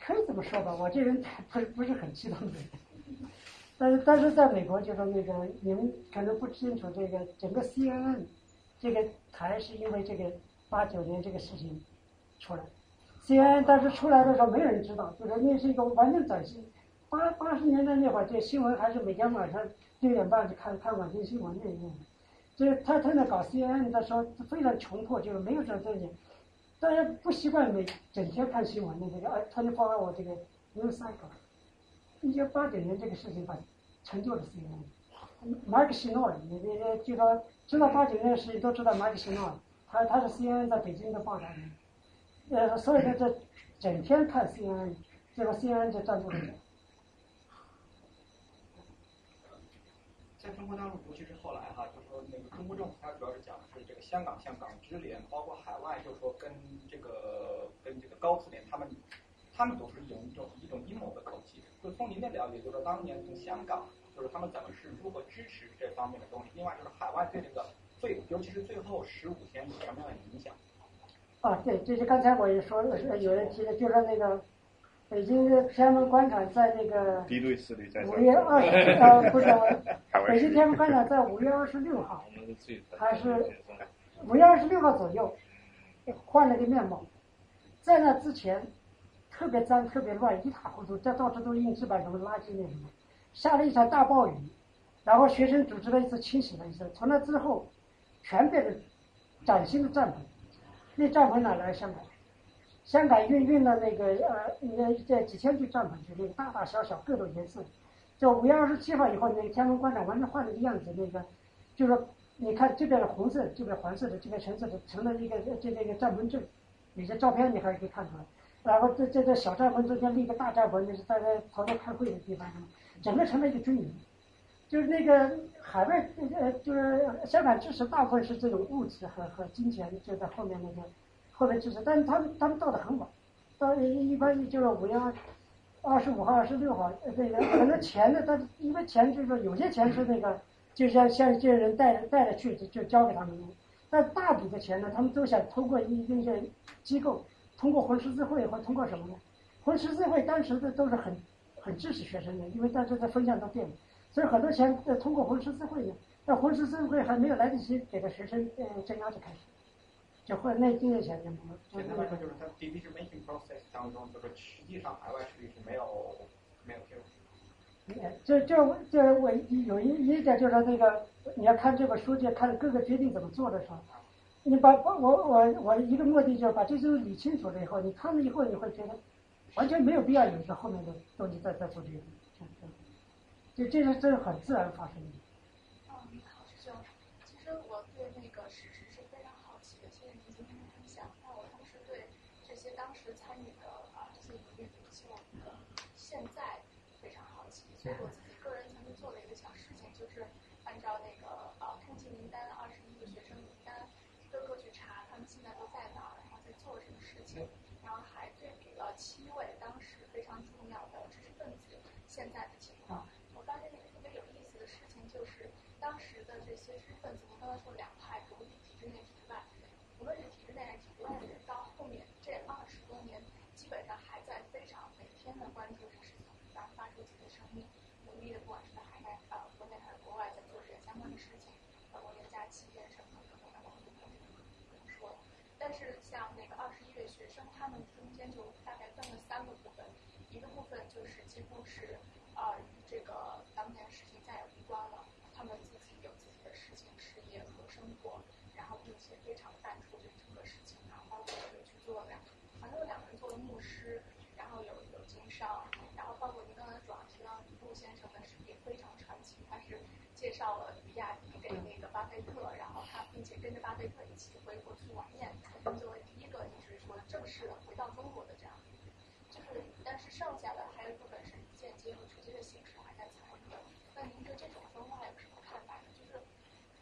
可以这么说吧，我这人不是不是很激动的人。但是但是在美国就是那个你们可能不清楚，这个整个 CNN 这个台是因为这个八九年这个事情出来，CNN 当时出来的时候没有人知道，就是那是一个完全崭新。八八十年代那会儿，这新闻还是每天晚上六点半就看看晚间新闻那种。就是他他在搞 CNN 的时候非常穷迫，就是没有这东西，大家不习惯每整天看新闻的这个哎，他就放在我这个 news cycle。一九八九年这个事情把成就了 CNN。马克西诺，你你你就说知道八九年的事情都知道马克西诺，他他是 CNN 在北京的报道人，呃，所以他这整天看 CNN，结果 CNN 就占住了。在中国大陆，尤其是后来哈，就说那个中国政府，它主要是讲的是这个香港香港支联，包括海外，就是说跟这个跟这个高妇联，他们他们都是有一种一种阴谋的。就从您的了解，就是当年从香港，就是他们怎么是如何支持这方面的东西。另外就是海外对这个最，尤其是最后十五天有什么样的影响？啊，对，就是刚才我也说，呃有人提的，就是那个北京的天安门广场在那个 敌对势力在五月二十呃不是，北京天安门广场在五月二十六号，还是五月二十六号左右换了个面貌，在那之前特别脏、特别乱、一塌糊涂，这到处都是硬纸板什么垃圾那什么，下了一场大暴雨，然后学生组织了一次清洗了一次，从那之后全变成崭新的帐篷，那帐篷哪来？香港。香港运运了那个呃，那这几千具帐篷去，那个大大小小各种颜色。就五月二十七号以后，那个天安门广场完全换了个样子。那个就是你看这边是红色，这边黄色的，这边橙色的，成了一个就那个帐篷阵。有些照片你还可以看出来。然后这这这小帐篷中间立个大帐篷，那是大家头头开会的地方，整个成了一个军营。就是那个海外呃，就是香港支持大部分是这种物质和和金钱，就在后面那个。后面支持，但是他们他们到的很晚，到一般就是五月二二十五号、二十六号，这个可能钱呢，他因为钱就是说有些钱是那个，就像像这些人带着带着去就就交给他们用，但大笔的钱呢，他们都想通过一一些机构，通过红十字会或通过什么呢？红十字会当时的都是很很支持学生的，因为当时的风向都变了，所以很多钱在通过红十字会呢，那红十字会还没有来得及给到学生呃增压就开始。就会那这些钱就没有。简单来说，就是它 decision making process 当中，就是实际上海外势力是没有没有介入。这这这我有一一点就是那个，你要看这本书，就看各个决定怎么做的时候，你把我我我一个目的就是把这些理清楚了以后，你看了以后你会觉得完全没有必要有一个后面的东西再再做决定，就这是这是很自然发生的。哦，你好，师兄，其实我对那个史实是非常好奇的，谢谢您今天的分享。那我同时对这些当时参与的啊这些独立领袖的现在非常好奇，所以我自己个人曾经做了一个小事情，就是按照那个呃通缉名单二十一个学生名单，一个个去查他们现在都在哪儿，然后在做什么事情，然后还对比了七位当时非常重要的知识分子现在的情况。我发现一个特别有意思的事情，就是当时的这些知识分子，我刚才说两派，独立体制内、体制外，无论是体制内还是体制外的人，到后面这二十多年，基本上还在非常每天的关注这个事情，然后发出自己的声音，努力的不管是在海外呃国内还是国外，在做这些相关的事情，包括连假期啊什么的，可能网络不用说。但是像那个二十一位学生，他们中间就大概分了三个部分，一个部分就是几乎是啊与这个当年事情再也无关了，他们自己有自己的事情、事业和生活，然后并且非常淡出这整个事情，然后包括有去做两，好像有两个人做了牧师，然后有有经商，然后包括您刚才主要提到，了比亚迪给那个巴菲特，然后他并且跟着巴菲特一起回国去晚宴，作为第一个就是说正式的回到中国的这样。就是，但是剩下的还有一部分是间接和直接的形式还在参与的。那您对这种分化有什么看法呢？就是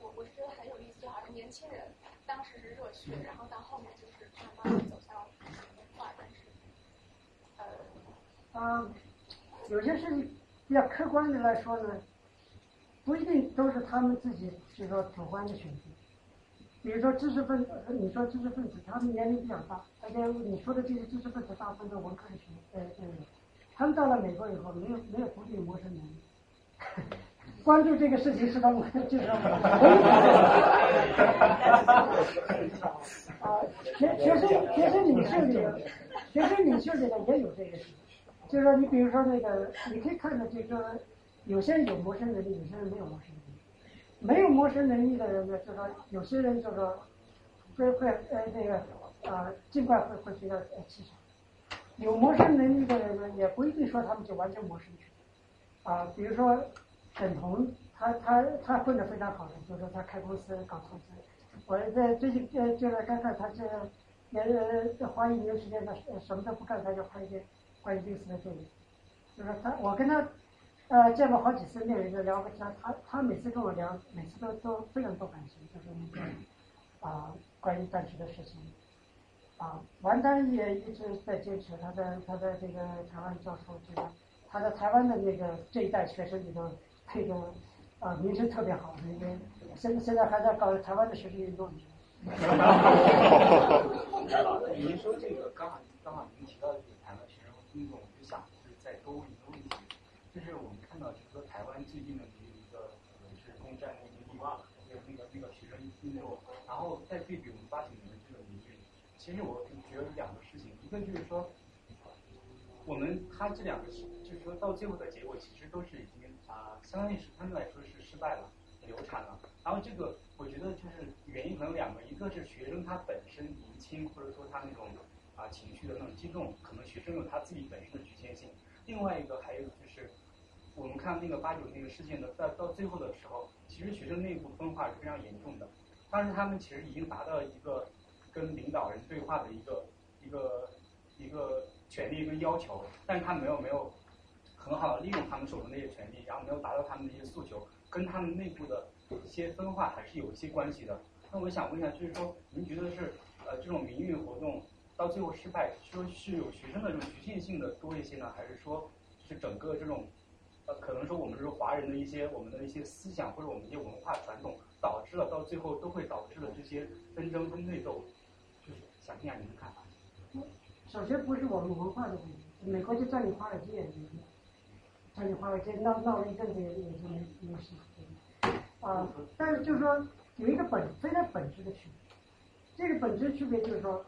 我我是觉得很有意思，就好像年轻人当时是热血，然后到后面就是慢慢的走向文化，但是呃。啊，有些事情比较客观的来说呢，不一定都是他们自己就是说主观的选择。比如说知识分子，你说知识分子，他们年龄比较大，而且你说的这些知识分子大部分都文科的学，呃呃，他们到了美国以后，没有没有独立谋生能力，关注这个事情是他们就是啊，学学生学生领袖里，学生领袖里呢也有这个事。就是说，你比如说那个，你可以看到，就是说，有些人有谋生能力，有些人没有谋生能力。没有谋生能力的人呢，就说有些人就说会会呃那个啊，尽管会会学到呃气场。有谋生能力的人呢，也不一定说他们就完全谋生去。啊，比如说沈彤，他他他混得非常好的，就是他开公司搞投资。我在最近呃就是刚看他这也花一年时间，他什么都不干，他就拍一些。关于律师的电影，就是他，我跟他呃见过好几次面，就聊过天。他他每次跟我聊，每次都都非常多感情，就是那个啊关于当时的事情。啊，王丹也一直在坚持，他在他在这个台湾教授，这个他在台湾的那个这一代学生里头，这个啊名声特别好，那个现现在还在搞台湾的学生运动。您说这个刚好刚好您提到这个台湾学生。运动，我就想是在多问一个问题，就是我们看到，就是说台湾最近的一个呃是攻占那个地望，就是那个那然后再对比我们八九年的这个民运，其实我觉得两个事情，一个就是说，我们他这两个是，就是说到最后的结果，其实都是已经啊，相当于是他们来说是失败了，流产了。然后这个我觉得就是原因可能两个，一个是学生他本身年轻，或者说他那种。啊，情绪的那种激动，可能学生有他自己本身的局限性。另外一个还有就是，我们看那个八九那个事件的，到到最后的时候，其实学生内部分化是非常严重的。当时他们其实已经达到一个跟领导人对话的一个一个一个权利跟要求，但是他没有没有很好的利用他们手中的那些权利，然后没有达到他们的一些诉求，跟他们内部的一些分化还是有一些关系的。那我想问一下，就是说，您觉得是呃这种民运活动？到最后失败，说是有学生的这种局限性的多一些呢，还是说是整个这种呃，可能说我们是华人的一些我们的一些思想或者我们一些文化传统，导致了到最后都会导致了这些纷争跟内斗，就是想听下您的看法。首先不是我们文化的问题，美国就占领华尔街，占领华尔街闹闹了一阵子也也就没没事。啊，但是就是说有一个本非常本质的区别，这个本质区别就是说。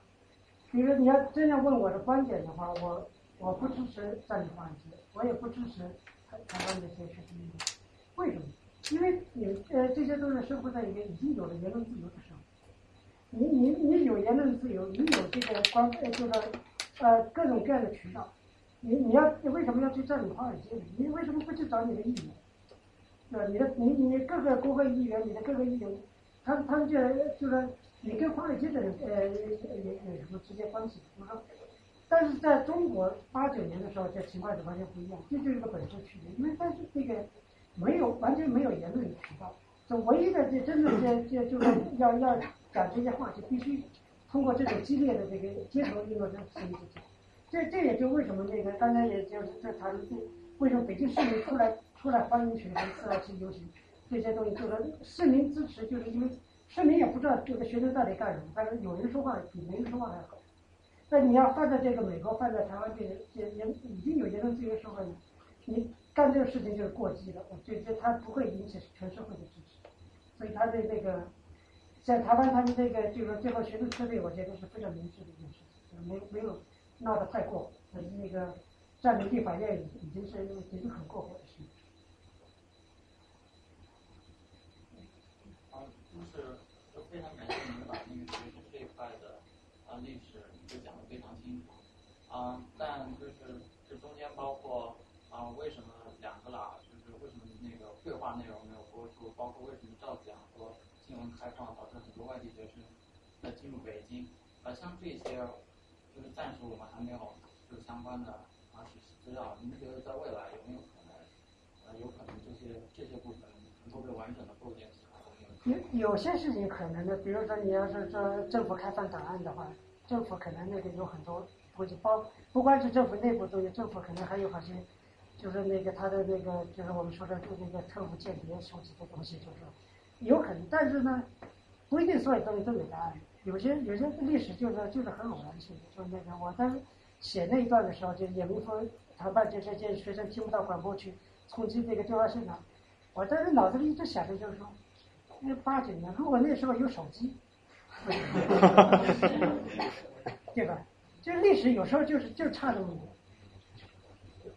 比如你要真要问我的观点的话，我我不支持占领华尔街，我也不支持台湾的这些学生运动。为什么？因为你呃这些都是生活在一个已经有了言论自由的时候。你你你有言论自由，你有这个光呃这个呃各种各样的渠道。你你要你为什么要去占领华尔街呢？你为什么不去找你的议员？对吧？你的你你各个国会议员，你的各个议员，他他们就就说。你跟华尔街的人呃也也有什么直接关系？我说，但是在中国八九年的时候，这情况就完全不一样，这就是一个本质区别。因为但是这个没有完全没有言论的渠道，这唯一的这真正这这就是要要讲这些话，就必须通过这种激烈的这个街头运动的形式讲。这这也就为什么那个刚才也就是在谈论这为什么北京市民出来出来欢迎学生出来去游行这些东西，就是市民支持，就是因为。市民也不知道这个学生到底干什么，但是有人说话比没人说话还好。那你要放在这个美国，放在台湾，这这也已经有言论自由社会了，你干这个事情就是过激了，这这他不会引起全社会的支持。所以他对那个，像台湾他们这个就是说最后学生撤退，我觉得是非常明智的一件事情，没没有闹得太过，那个占领地法院已经是已经很过火的事情。啊就是非常感谢您把那个学术这一块的啊历史就讲得非常清楚，啊，但就是这中间包括啊为什么对话内容没有播出，包括为什么赵子阳说新闻开放导致很多外地学生要进入北京，而像这些就是暂时我们还没有就相关的啊取实资料，您觉得在未来有没有可能呃有可能这些这些部分能够被完整的构建起来？有有些事情可能的，比如说你要是说政府开放档案的话，政府可能那个有很多估计包，不光是政府内部东西，政府可能还有好些。就是那个他的那个就是我们说的就那个特务间谍收集的东西，就是有可能，但是呢，不一定所有东西都有答案。有些有些历史就是就是很偶然性的，就是那个我当时写那一段的时候，就也没说他把这这些学生听不到广播去冲击这个调查现场，我当时脑子里一直想的就是说。那八九年，如果那时候有手机，对吧？这历史有时候就是就差那么一点。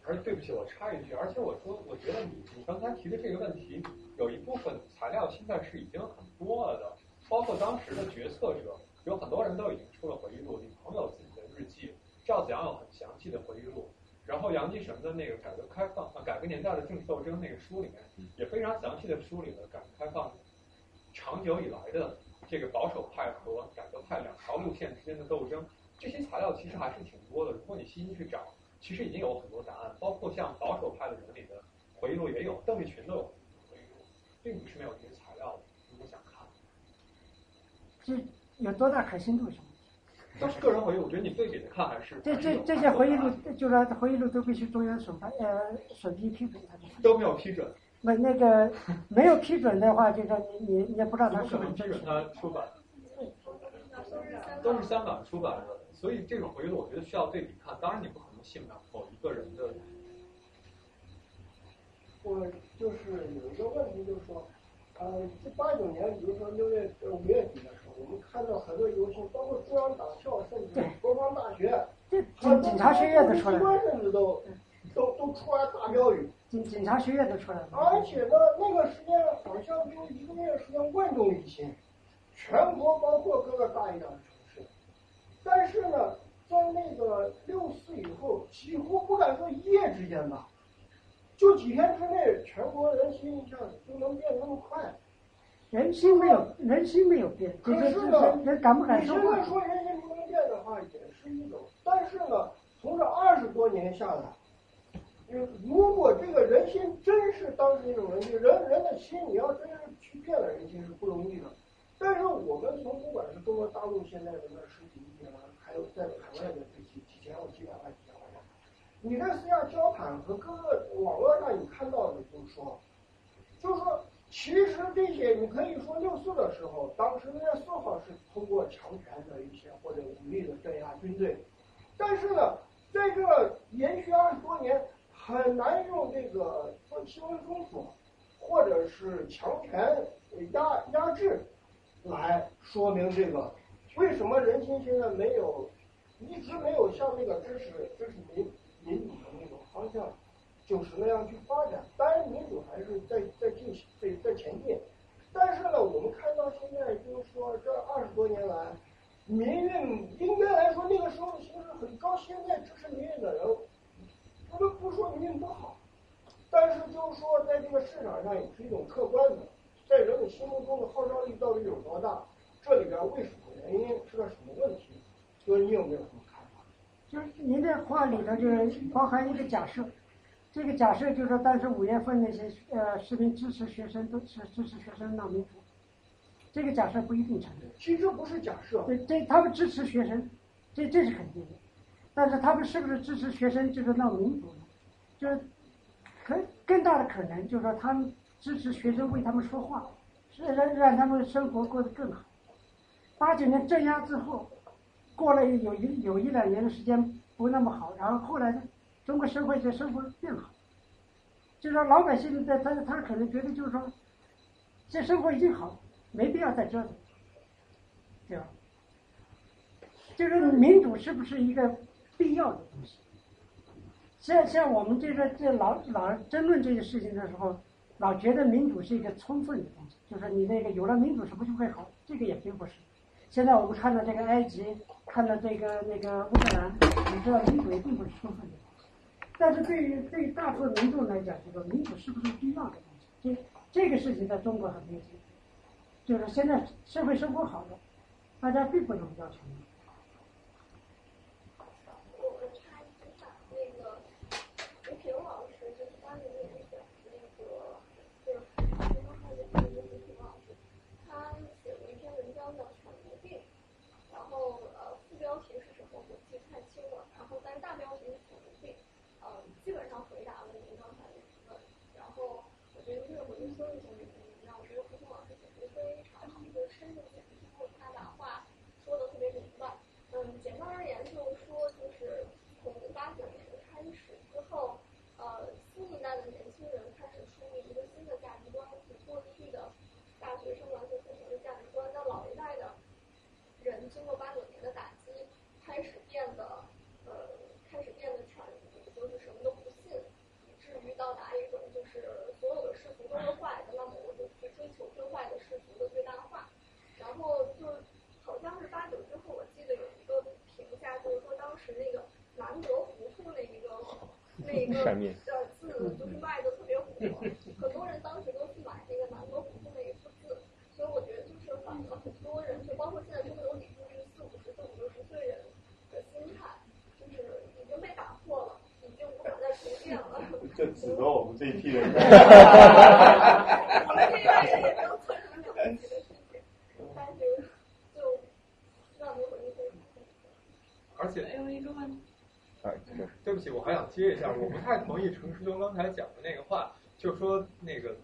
而对不起，我插一句，而且我说，我觉得你你刚才提的这个问题，有一部分材料现在是已经很多了的，包括当时的决策者，有很多人都已经出了回忆录，李鹏有自己的日记，赵子阳有很详细的回忆录，然后杨继绳的那个改革开放啊改革年代的政治斗争那个书里面，也非常详细的梳理了改革开放。长久以来的这个保守派和改革派两条路线之间的斗争，这些材料其实还是挺多的。如果你细心去找，其实已经有很多答案，包括像保守派的人里的回忆录也有，邓丽群都有回忆录，并不是没有这些材料的。如果想看，这有多大可信度？是吗？都是个人回忆，我觉得你对比着看还是这这这些回忆录，就是回忆录都必须中央审判呃审批批准才能都没有批准。那那个 没有批准的话，就说你你你也不知道他是不是批准他出版，都是香港出版的，所以这种回忆录我觉得需要对比看。当然你不可能信某一个人的。我就是有一个问题，就是说，呃，这八九年，比如说六月呃五月底的时候，我们看到很多游行，包括中央党校，甚至国防大学，警警察学院的出来，甚至都都都出来大标语。警警察学院都出来了，而且呢，那个时间好像就一个月时间万众一心，全国包括各个大一点的城市。但是呢，在那个六四以后，几乎不敢说一夜之间吧，就几天之内，全国人心一下子就能变那么快。人心没有，人心没有变，可是呢，人敢不敢说？你现在说人心不能变的话，也是一种。但是呢，从这二十多年下来。如果这个人心真是当时那种人心，人人的心，你要真是去变了人心是不容易的。但是我们从不管是中国大陆现在的那十几亿人，还有在海外的这几几千万、几百万、几千万人，你在私下交谈和各个网络上你看到的，就是说，就是说，其实这些你可以说六四的时候，当时那四号是通过强权的一些或者武力的镇压军队，但是呢，在这延续二十多年。很难用这个做新闻封锁，或者是强权压压制来说明这个为什么人心现在没有一直没有向那个支持支持民民主的那种方向，就是那样去发展。当然，民主还是在在进行在在前进。但是呢，我们看到现在就是说这二十多年来，民运应该来说那个时候的形势很高，现在支持民运的人。我们不说民运不好，但是就是说，在这个市场上也是一种客观的，在人们心目中的号召力到底有多大？这里边为什么原因是个什么问题？哥，你有没有什么看法？就是您这话里头就是包含一个假设，这个假设就是说，当时五月份那些呃士兵支持学生都是支持学生闹民主，这个假设不一定成立。其实不是假设，对，这他们支持学生，这这是肯定的。但是他们是不是支持学生就是闹民主呢？就是可更大的可能就是说他们支持学生为他们说话，是让让他们生活过得更好。八九年镇压之后，过了有一有一两年的时间不那么好，然后后来呢，中国社会就生活变好。就说老百姓在他他可能觉得就是说，这生活已经好，没必要再折腾，对吧？就是民主是不是一个？必要的东西，像像我们这个这老老争论这些事情的时候，老觉得民主是一个充分的东西，就是你那个有了民主是不是会好？这个也并不是。现在我们看到这个埃及，看到这个那个乌克兰，你知道民主也并不是充分的。但是对于对于大部分民众来讲，这个民主是不是必要的东西？这这个事情在中国很明显，就是现在社会生活好了，大家并不能要求。基本上回答了您刚才的提问然后我觉得这个回去说一下都是坏的，那么我就去追求最坏的世俗的最大化。然后就好。像是八九之后，我记得有一个评价，就是说当时那个南德糊涂那一个那一个呃字就是卖的特别火，很多人当时都去买那个南德糊涂那一幅字，所以我觉得就是反了很多人，就包括现在中流事情，但是就让你回去。而且还有一个问题，啊，对不起，我还想接一下，我不太同意程师兄刚才讲的那个话，就说那个，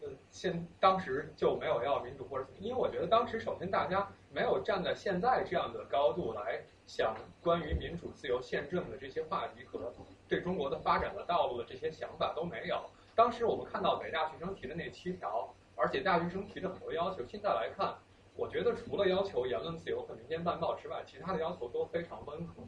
呃，现当时就没有要民主或者，因为我觉得当时首先大家没有站在现在这样的高度来想关于民主、自由、宪政的这些话题和对中国的发展的道路的这些想法都没有。当时我们看到北大学生提的那七条，而且大学生提的很多要求，现在来看，我觉得除了要求言论自由和民间办报之外，其他的要求都非常温和。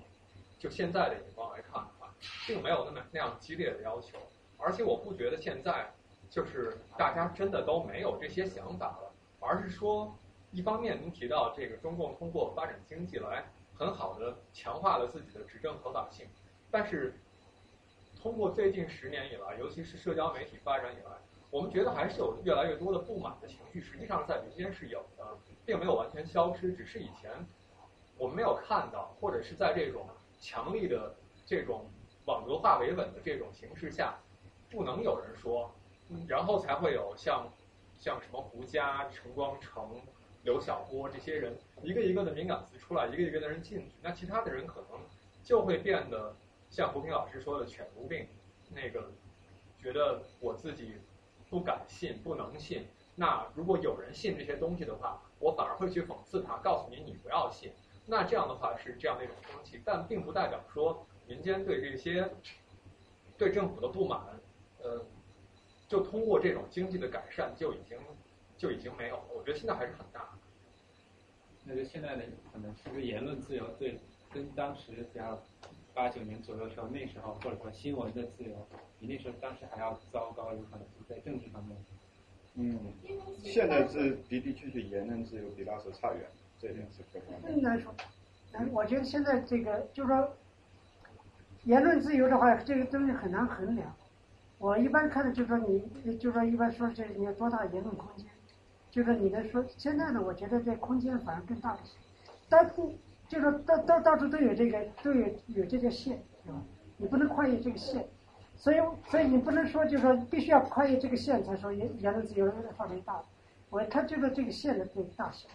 就现在的眼光来看的话，并没有那么那样激烈的要求，而且我不觉得现在就是大家真的都没有这些想法了，而是说，一方面您提到这个中共通过发展经济来很好的强化了自己的执政合法性，但是通过最近十年以来，尤其是社交媒体发展以来，我们觉得还是有越来越多的不满的情绪，实际上在民间是有的，并没有完全消失，只是以前我们没有看到，或者是在这种强力的这种网格化维稳的这种形势下，不能有人说，然后才会有像像什么胡佳、陈光诚、刘晓波这些人一个一个的敏感词出来，一个一个的人进去，那其他的人可能就会变得像胡平老师说的犬儒病，那个觉得我自己不敢信、不能信。那如果有人信这些东西的话，我反而会去讽刺他，告诉你你不要信。那这样的话是这样的一种风气，但并不代表说民间对这些对政府的不满，呃，就通过这种经济的改善就已经就已经没有了。我觉得现在还是很大。那就现在的可能是不是言论自由对跟当时比较八九年左右时候那时候或者说新闻的自由，比那时候当时还要糟糕，有可能是在政治方面。嗯，现在是的的确确言论自由比那时候差远，这一点是客观的。更难说。嗯，我觉得现在这个就是说，言论自由的话，这个东西很难衡量。我一般看的就是说你，就是说一般说这你有多大言论空间，就是说你的说现在呢，我觉得这空间反而更大一些。但不就是说到到到处都有这个都有有这条线，是吧？你不能跨越这个线，所以所以你不能说就是说必须要跨越这个线才说言言论自由范围大。我他这个这个线的这个大小。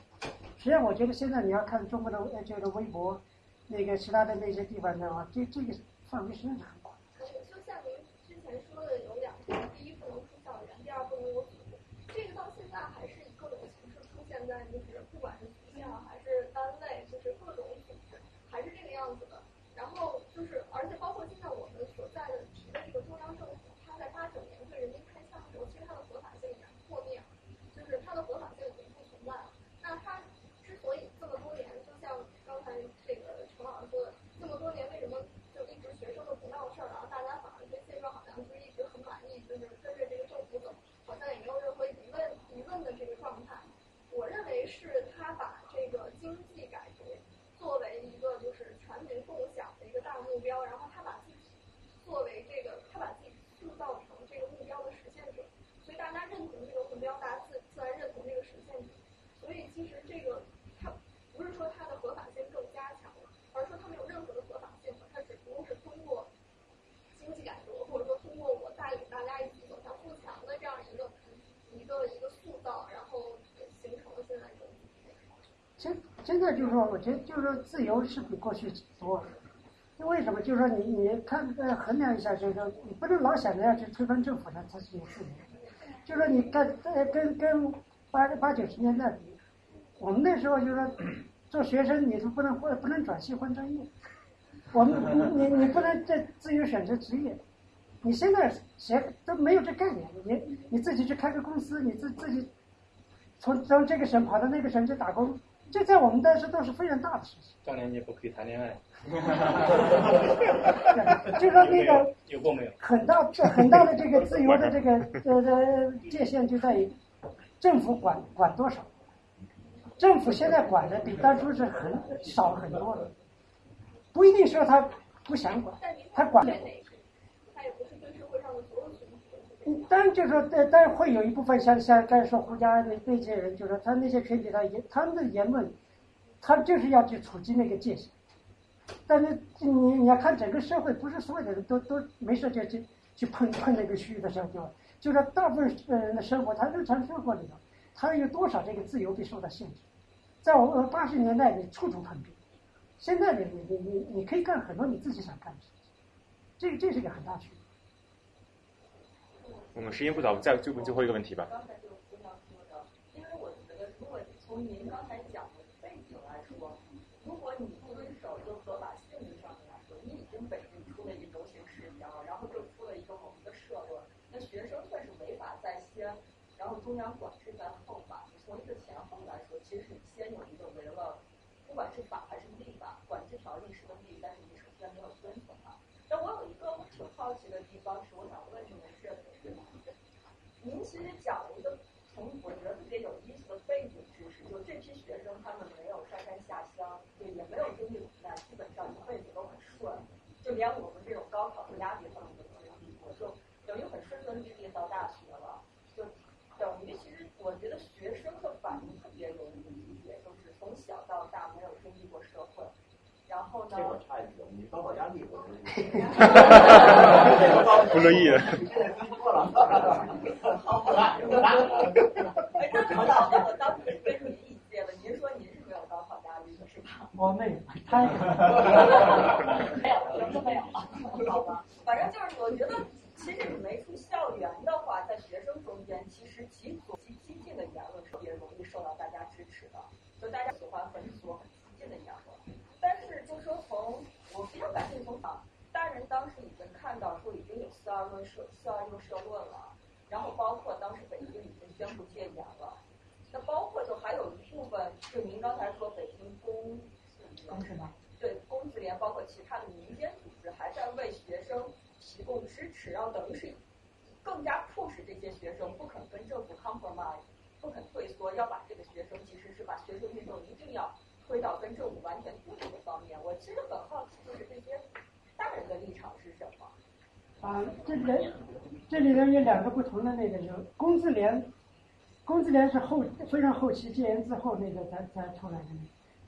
实际上，我觉得现在你要看中国的呃这个微博，那个其他的那些地方的话，这这个范围实际上是很广。就像您之前说的有两条，第一不能出校园，第二不能有组织，这个到现在还是以各种形式出现在，就是不管是学校还是单位，就是各种组织，还是这个样子的。然后就是，而且包括现在我们所在的提的这个中央政府，它在八九年对人民开枪的时候，其实它的合法性已经破灭了，就是它的合法性已经不存在了。那它之所以这么多年，就像刚才这个陈老师说的，这么多年为什么就一直学生都不闹事儿，然后大家反而对现状好像就是一直很满意，就是跟着这个政府走，好像也没有任何疑问疑问的这个状态。我认为是他把这个经济改革作为一个就是全民共享的一个大目标，然后他把自己作为这个，他把自己塑造成这个目标的实现者，所以大家认同这个目标，大家自自然认同这个实现者。所以其实这个它不是说它的合法性更加强了，而是说它没有任何的合法性了，它只不过是通过经济改革，或者说通过我带领大家一起走向富强的这样一个一个一个塑造，然后形成了现在这种。现在就是说，我觉得就是说，自由是比过去多了。为什么？就是说你你看呃衡量一下就是说，你不能老想着要去推翻政府呢才是有自由的。就是说你跟呃跟跟八八九十年代比，我们那时候就是说做学生你是不能换不能转系换专业，我们你你不能这自由选择职业，你现在谁都没有这概念，你你自己去开个公司，你自自己从从这个省跑到那个省去打工，这在我们当时都是非常大的事情。当年你也不可以谈恋爱，就 说那个有过没有？很大很大的这个自由的这个呃呃 界限就在于政府管管多少，政府现在管的比当初是很少很多了，不一定说他不想管，他管。他也不是对社会上的所有群体。嗯当然就是说，但但会有一部分像像刚才说胡家那那些人，就是说他那些群体他言他们的言论，他就是要去触及那个界限。但是你你要看整个社会，不是所有的人都都没事就去去碰碰那个区域的时候，就就说大部分人的生活，他日常生活里头，他有多少这个自由被受到限制？在我们八十年代你处处碰壁，现在你你你你可以干很多你自己想干的事情，这个这是一个很大区别。我们时间不早，再最后最后一个问题吧。刚才就姑娘说的，因为我觉得，如果从您刚才讲的背景来说，如果你不遵守就合法性质上面来说，你已经北京出了一个流行视条，然后就出了一个某一个社论，那学生算是违法在先，然后中央管制在后吧。你从一个前后来说，其实你先有一个违了，不管是法还是立法，管制条例是个立，但是你首先没有遵从它。但我有一个挺好奇的地方是，我想问你们，您其实讲了一个从我觉得特别有意思的背景知识，就这批学生他们没有上山下乡，就也没有经历苦难，基本上一辈子都很顺，就连我们这种高考的压力分都没有经历过，就等于很顺顺利利到大学了，就等于其实我觉得学生的反应特别容易理解，就是从小到大没有经历过社会，然后呢。这我插一句，你高考压力我不乐意。哎，那好了，那我当时是跟您一届的，您说您是没有高考压力的是吧？我没有，他也没有，什么都没有，好吧。反正就是我觉得，其实你没出校园的话，在学生中间，其实极左极激进的言论特别容易受到大家支持的，就大家喜欢很左很激进的言论。但是就说从我非常感兴趣，从大人当时已经看到说已经有四二论社四二六社论了，然后包括当时北京已经宣布戒严了，那包括就还有一部分，就您刚才说北京工公是吧？对工自联，包括其他的民间组织还在为学生提供支持，然后等于是更加迫使这些学生不肯跟政府 compromise，不肯退缩，要把这个学生其实是把学生运动一定要推到跟政府完全不同的方面。我其实很好奇，就是这些大人的立场是什么？啊，这里这里头有两个不同的那个，就工自联，工自联是后非常后期戒严之后那个才才出来的。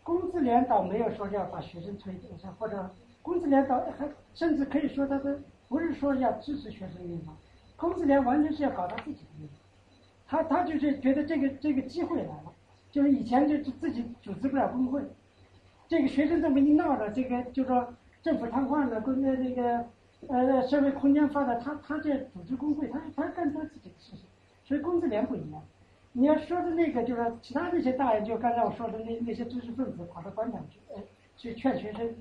工自联倒没有说要把学生推上，或者工自联倒还甚至可以说他的不是说要支持学生运动，工自联完全是要搞他自己的运动。他他就是觉得这个这个机会来了，就是以前就自己组织不了工会，这个学生这么一闹了，这个就说政府瘫痪了，工那那个呃社会空间发展，他他这组织工会，他他干他自己的事情，所以工资连不一样。你要说的那个，就是说其他那些大人，就刚才我说的那那些知识分子跑到广场去，呃，去劝学生，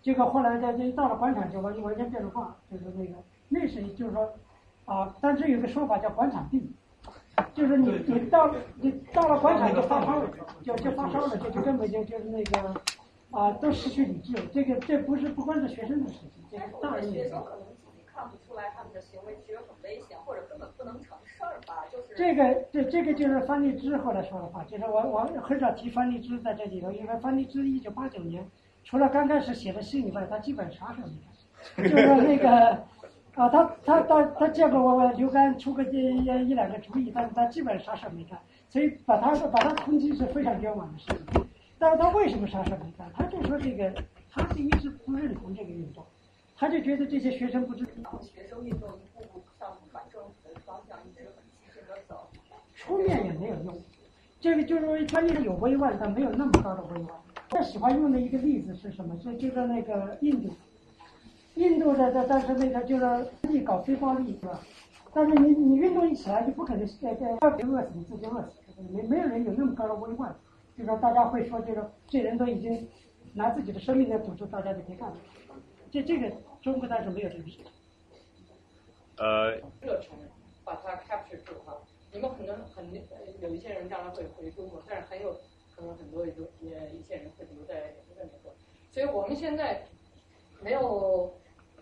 结果后来在这到了广场就完完全变了话，就是那个那是就是说啊，但是有个说法叫广场病，就是你你到你到了广场就发烧了，就就发烧了，就就根本就就是那个啊，都失去理智了。这个这不是不光是学生的事情，这个大人也是。看不出来他们的行为其实很危险，或者根本不能成事儿吧？就是这个，这这个就是方励之后来说的话，就是我我很少提方励之在这里头，因为方励之一九八九年，除了刚开始写的信以外，他基本啥事儿没干，就是说那个啊，他他他他见过我刘干出个一一两个主意，但是他基本上啥事儿没干，所以把他把他抨击是非常冤枉的事情。但是他为什么啥事儿没干？他就说这个，他是一直不认同这个运动。他就觉得这些学生不知道，学生运动一步步向反政府的方向一直很激进的走，出面也没有用。这个就是说，专业有威望，但没有那么高的威望。他喜欢用的一个例子是什么？就就是那个印度，印度的的当时那个就是搞非暴力是吧？但是你你运动一起来，就不可能在在二别饿死，你自己饿死，没没有人有那么高的威望，就说大家会说这个这人都已经拿自己的生命在赌注，大家就别干了。这这个中国当时没有这个事。呃，热忱把它 capture 住哈。你们可能很有一些人将来会回中国，但是很有可能很多有也一些人会留在留在美国。所以我们现在没有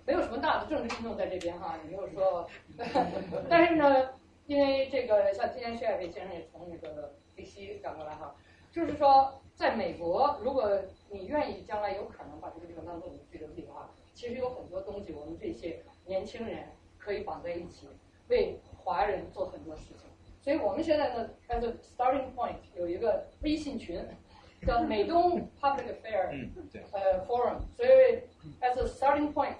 没有什么大的政治运动在这边哈，也没有说，但是呢，因为这个像今天薛亚伟先生也从那个 DC 赶过来哈，就是说在美国，如果你愿意将来有可能把这个地方当做你的居留地的话，其实有很多东西我们这些年轻人可以绑在一起，为华人做很多事情。所以我们现在呢，as a starting point 有一个微信群，叫美东 Public Affair 呃 Forum。所以 as a starting point，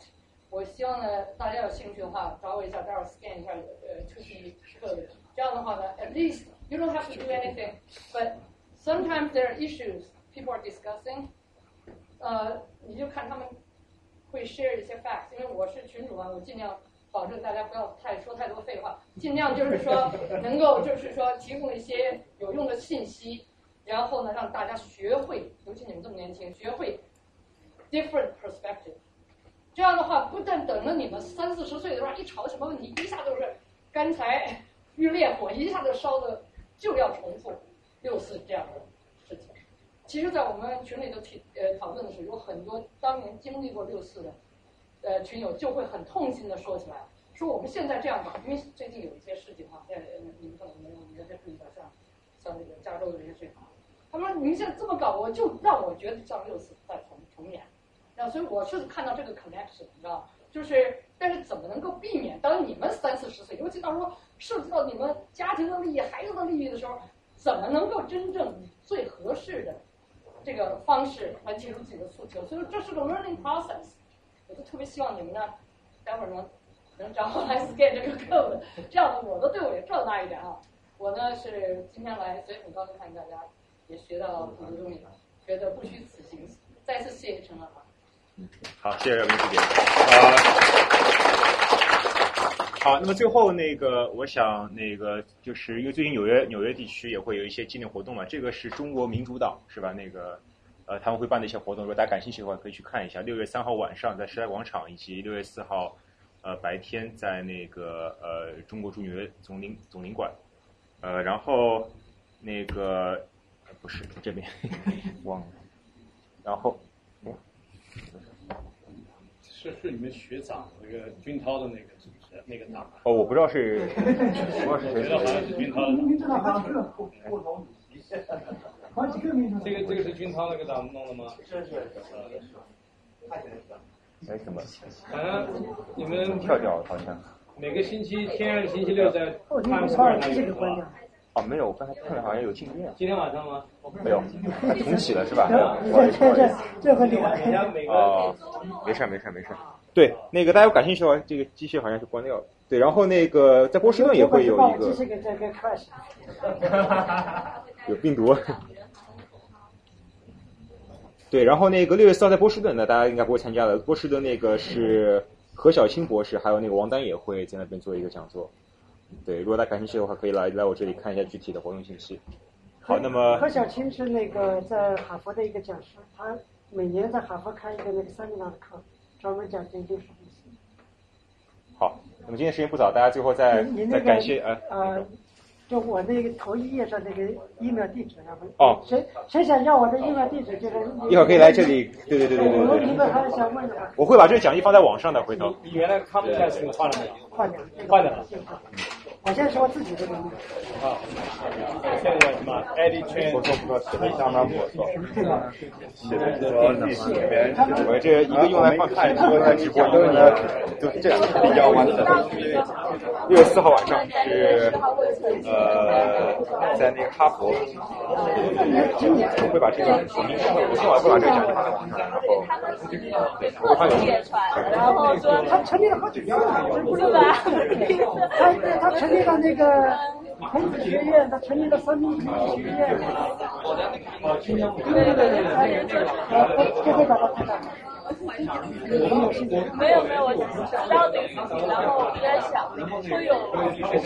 我希望呢大家有兴趣的话找我一下，待会儿 scan 一下呃 to be 课这样的话呢，at least you don't have to do anything，but sometimes there are issues people are discussing，呃，你就看他们会 share 一些 facts，因为我是群主嘛，我尽量。保证大家不要太说太多废话，尽量就是说能够就是说提供一些有用的信息，然后呢让大家学会，尤其你们这么年轻，学会 different perspective。这样的话，不但等了你们三四十岁的时候一吵什么问题，一下就是干柴 遇烈火，一下子烧的就要重复六四这样的事情。其实，在我们群里头提呃讨论的时候，有很多当年经历过六四的。呃，群友就会很痛心的说起来，说我们现在这样吧，因为最近有一些事情哈，在你们可能没有没有注意到，像像那个加州的这些事情，他们你们现在这么搞，我就让我觉得像六次再重重演，所以我是看到这个 connection，你知道，就是但是怎么能够避免当你们三四十岁，尤其到时候涉及到你们家庭的利益、孩子的利益的时候，怎么能够真正以最合适的这个方式来提出自己的诉求？所以这是个 learning process。我就特别希望你们呢，待会儿能能找我来 scan 这个 code，这样的我的队伍也壮大一点啊。我呢是今天来，所以很高兴看见大家也学到很多东西，觉得不虚此行，再次谢谢陈老师。好，谢谢热明师姐。呃，好，那么最后那个，我想那个就是因为最近纽约纽约地区也会有一些纪念活动嘛，这个是中国民主党是吧？那个。呃，他们会办的一些活动，如果大家感兴趣的话，可以去看一下。六月三号晚上在时代广场，以及六月四号，呃，白天在那个呃中国驻纽约总领总领馆，呃，然后那个不是这边 忘了，然后是是你们学长那个军涛的那个组织那个党哦，我不知道是，我不知道是谁，觉得好像是军涛的民主党好几个共同主席，好几个民主党。这个这个是军涛那个党弄的吗？是是是，看起来是。没什么，好像你们跳掉了好像。每个星期天星期六在哦，你 Times 们二 Square 那这个里观点。哦，没有，我刚才看了好像有静电。今天晚上吗？没有，重启了是吧？这这这这和你哦，没事儿没事儿没事儿。对，那个大家有感兴趣的话，这个机器好像是关掉了。对，然后那个在波士顿也会有一个。有病毒。对，然后那个六月四号在波士顿，那大家应该不会参加了。波士顿那个是何小青博士，还有那个王丹也会在那边做一个讲座。对，如果大家感兴趣的话，可以来来我这里看一下具体的活动信息。好，那么何小青是那个在哈佛的一个讲师，他每年在哈佛开一个那个三米纳的课，专门讲研究史。好，那么今天时间不早，大家最后再再感谢呃呃，就我那个头一页上那个 email 地址，要不哦谁谁想要我的 email 地址，就是一会儿可以来这里。对对对对对我对对。你们还想问的吗？我会把这个讲义放在网上的，回头。你原来 Comcast 换了没有？换掉，换掉了。我先说自己这个名字。啊，现在什么 Eddie Chen，我说不错写的相当不错，写的是说历史里面，我这一个用来放太多的。直播，一个呢就是这样比较完整。六月四号晚上是呃在那个哈佛，我会把这个我明天会我今晚会把这个讲义放在网上，然后对我会发给你。然后他成立了好几个，不是吧？他他成立了那个孔子学院，他成立了三民主义学院。对对对对，这会把它看到。没有没有，我知道这个事情，然后我就在想，会有，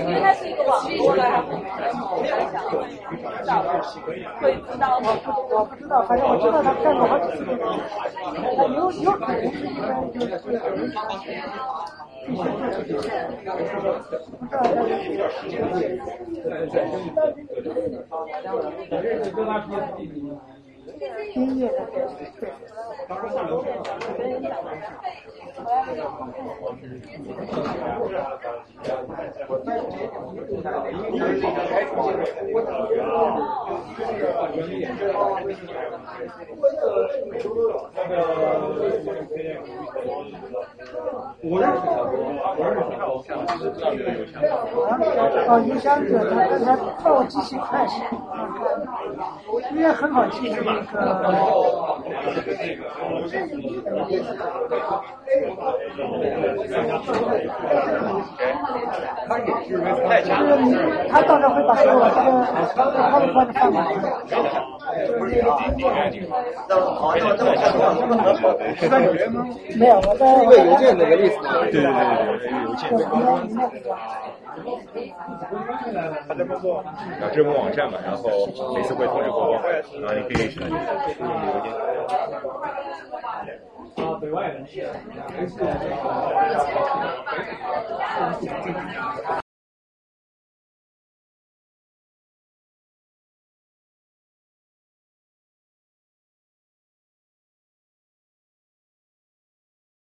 因为它是一个网络的，会知道，我不知道，反正我知道他看过好几次这个，他有有可能是一般就是音乐的我认识他，我认识他，我看就是知道这个邮箱。哦，影响者他刚才帮我记性快，因为很好记，是你他到时候会把给我这个他们帮你放过来。是在纽约吗？没有，我在一个邮件那个 list。对对对对，邮件。他在工作。啊，这是我们网站嘛，然后每次会通知活动，然后你可以选邮件。啊，对外人。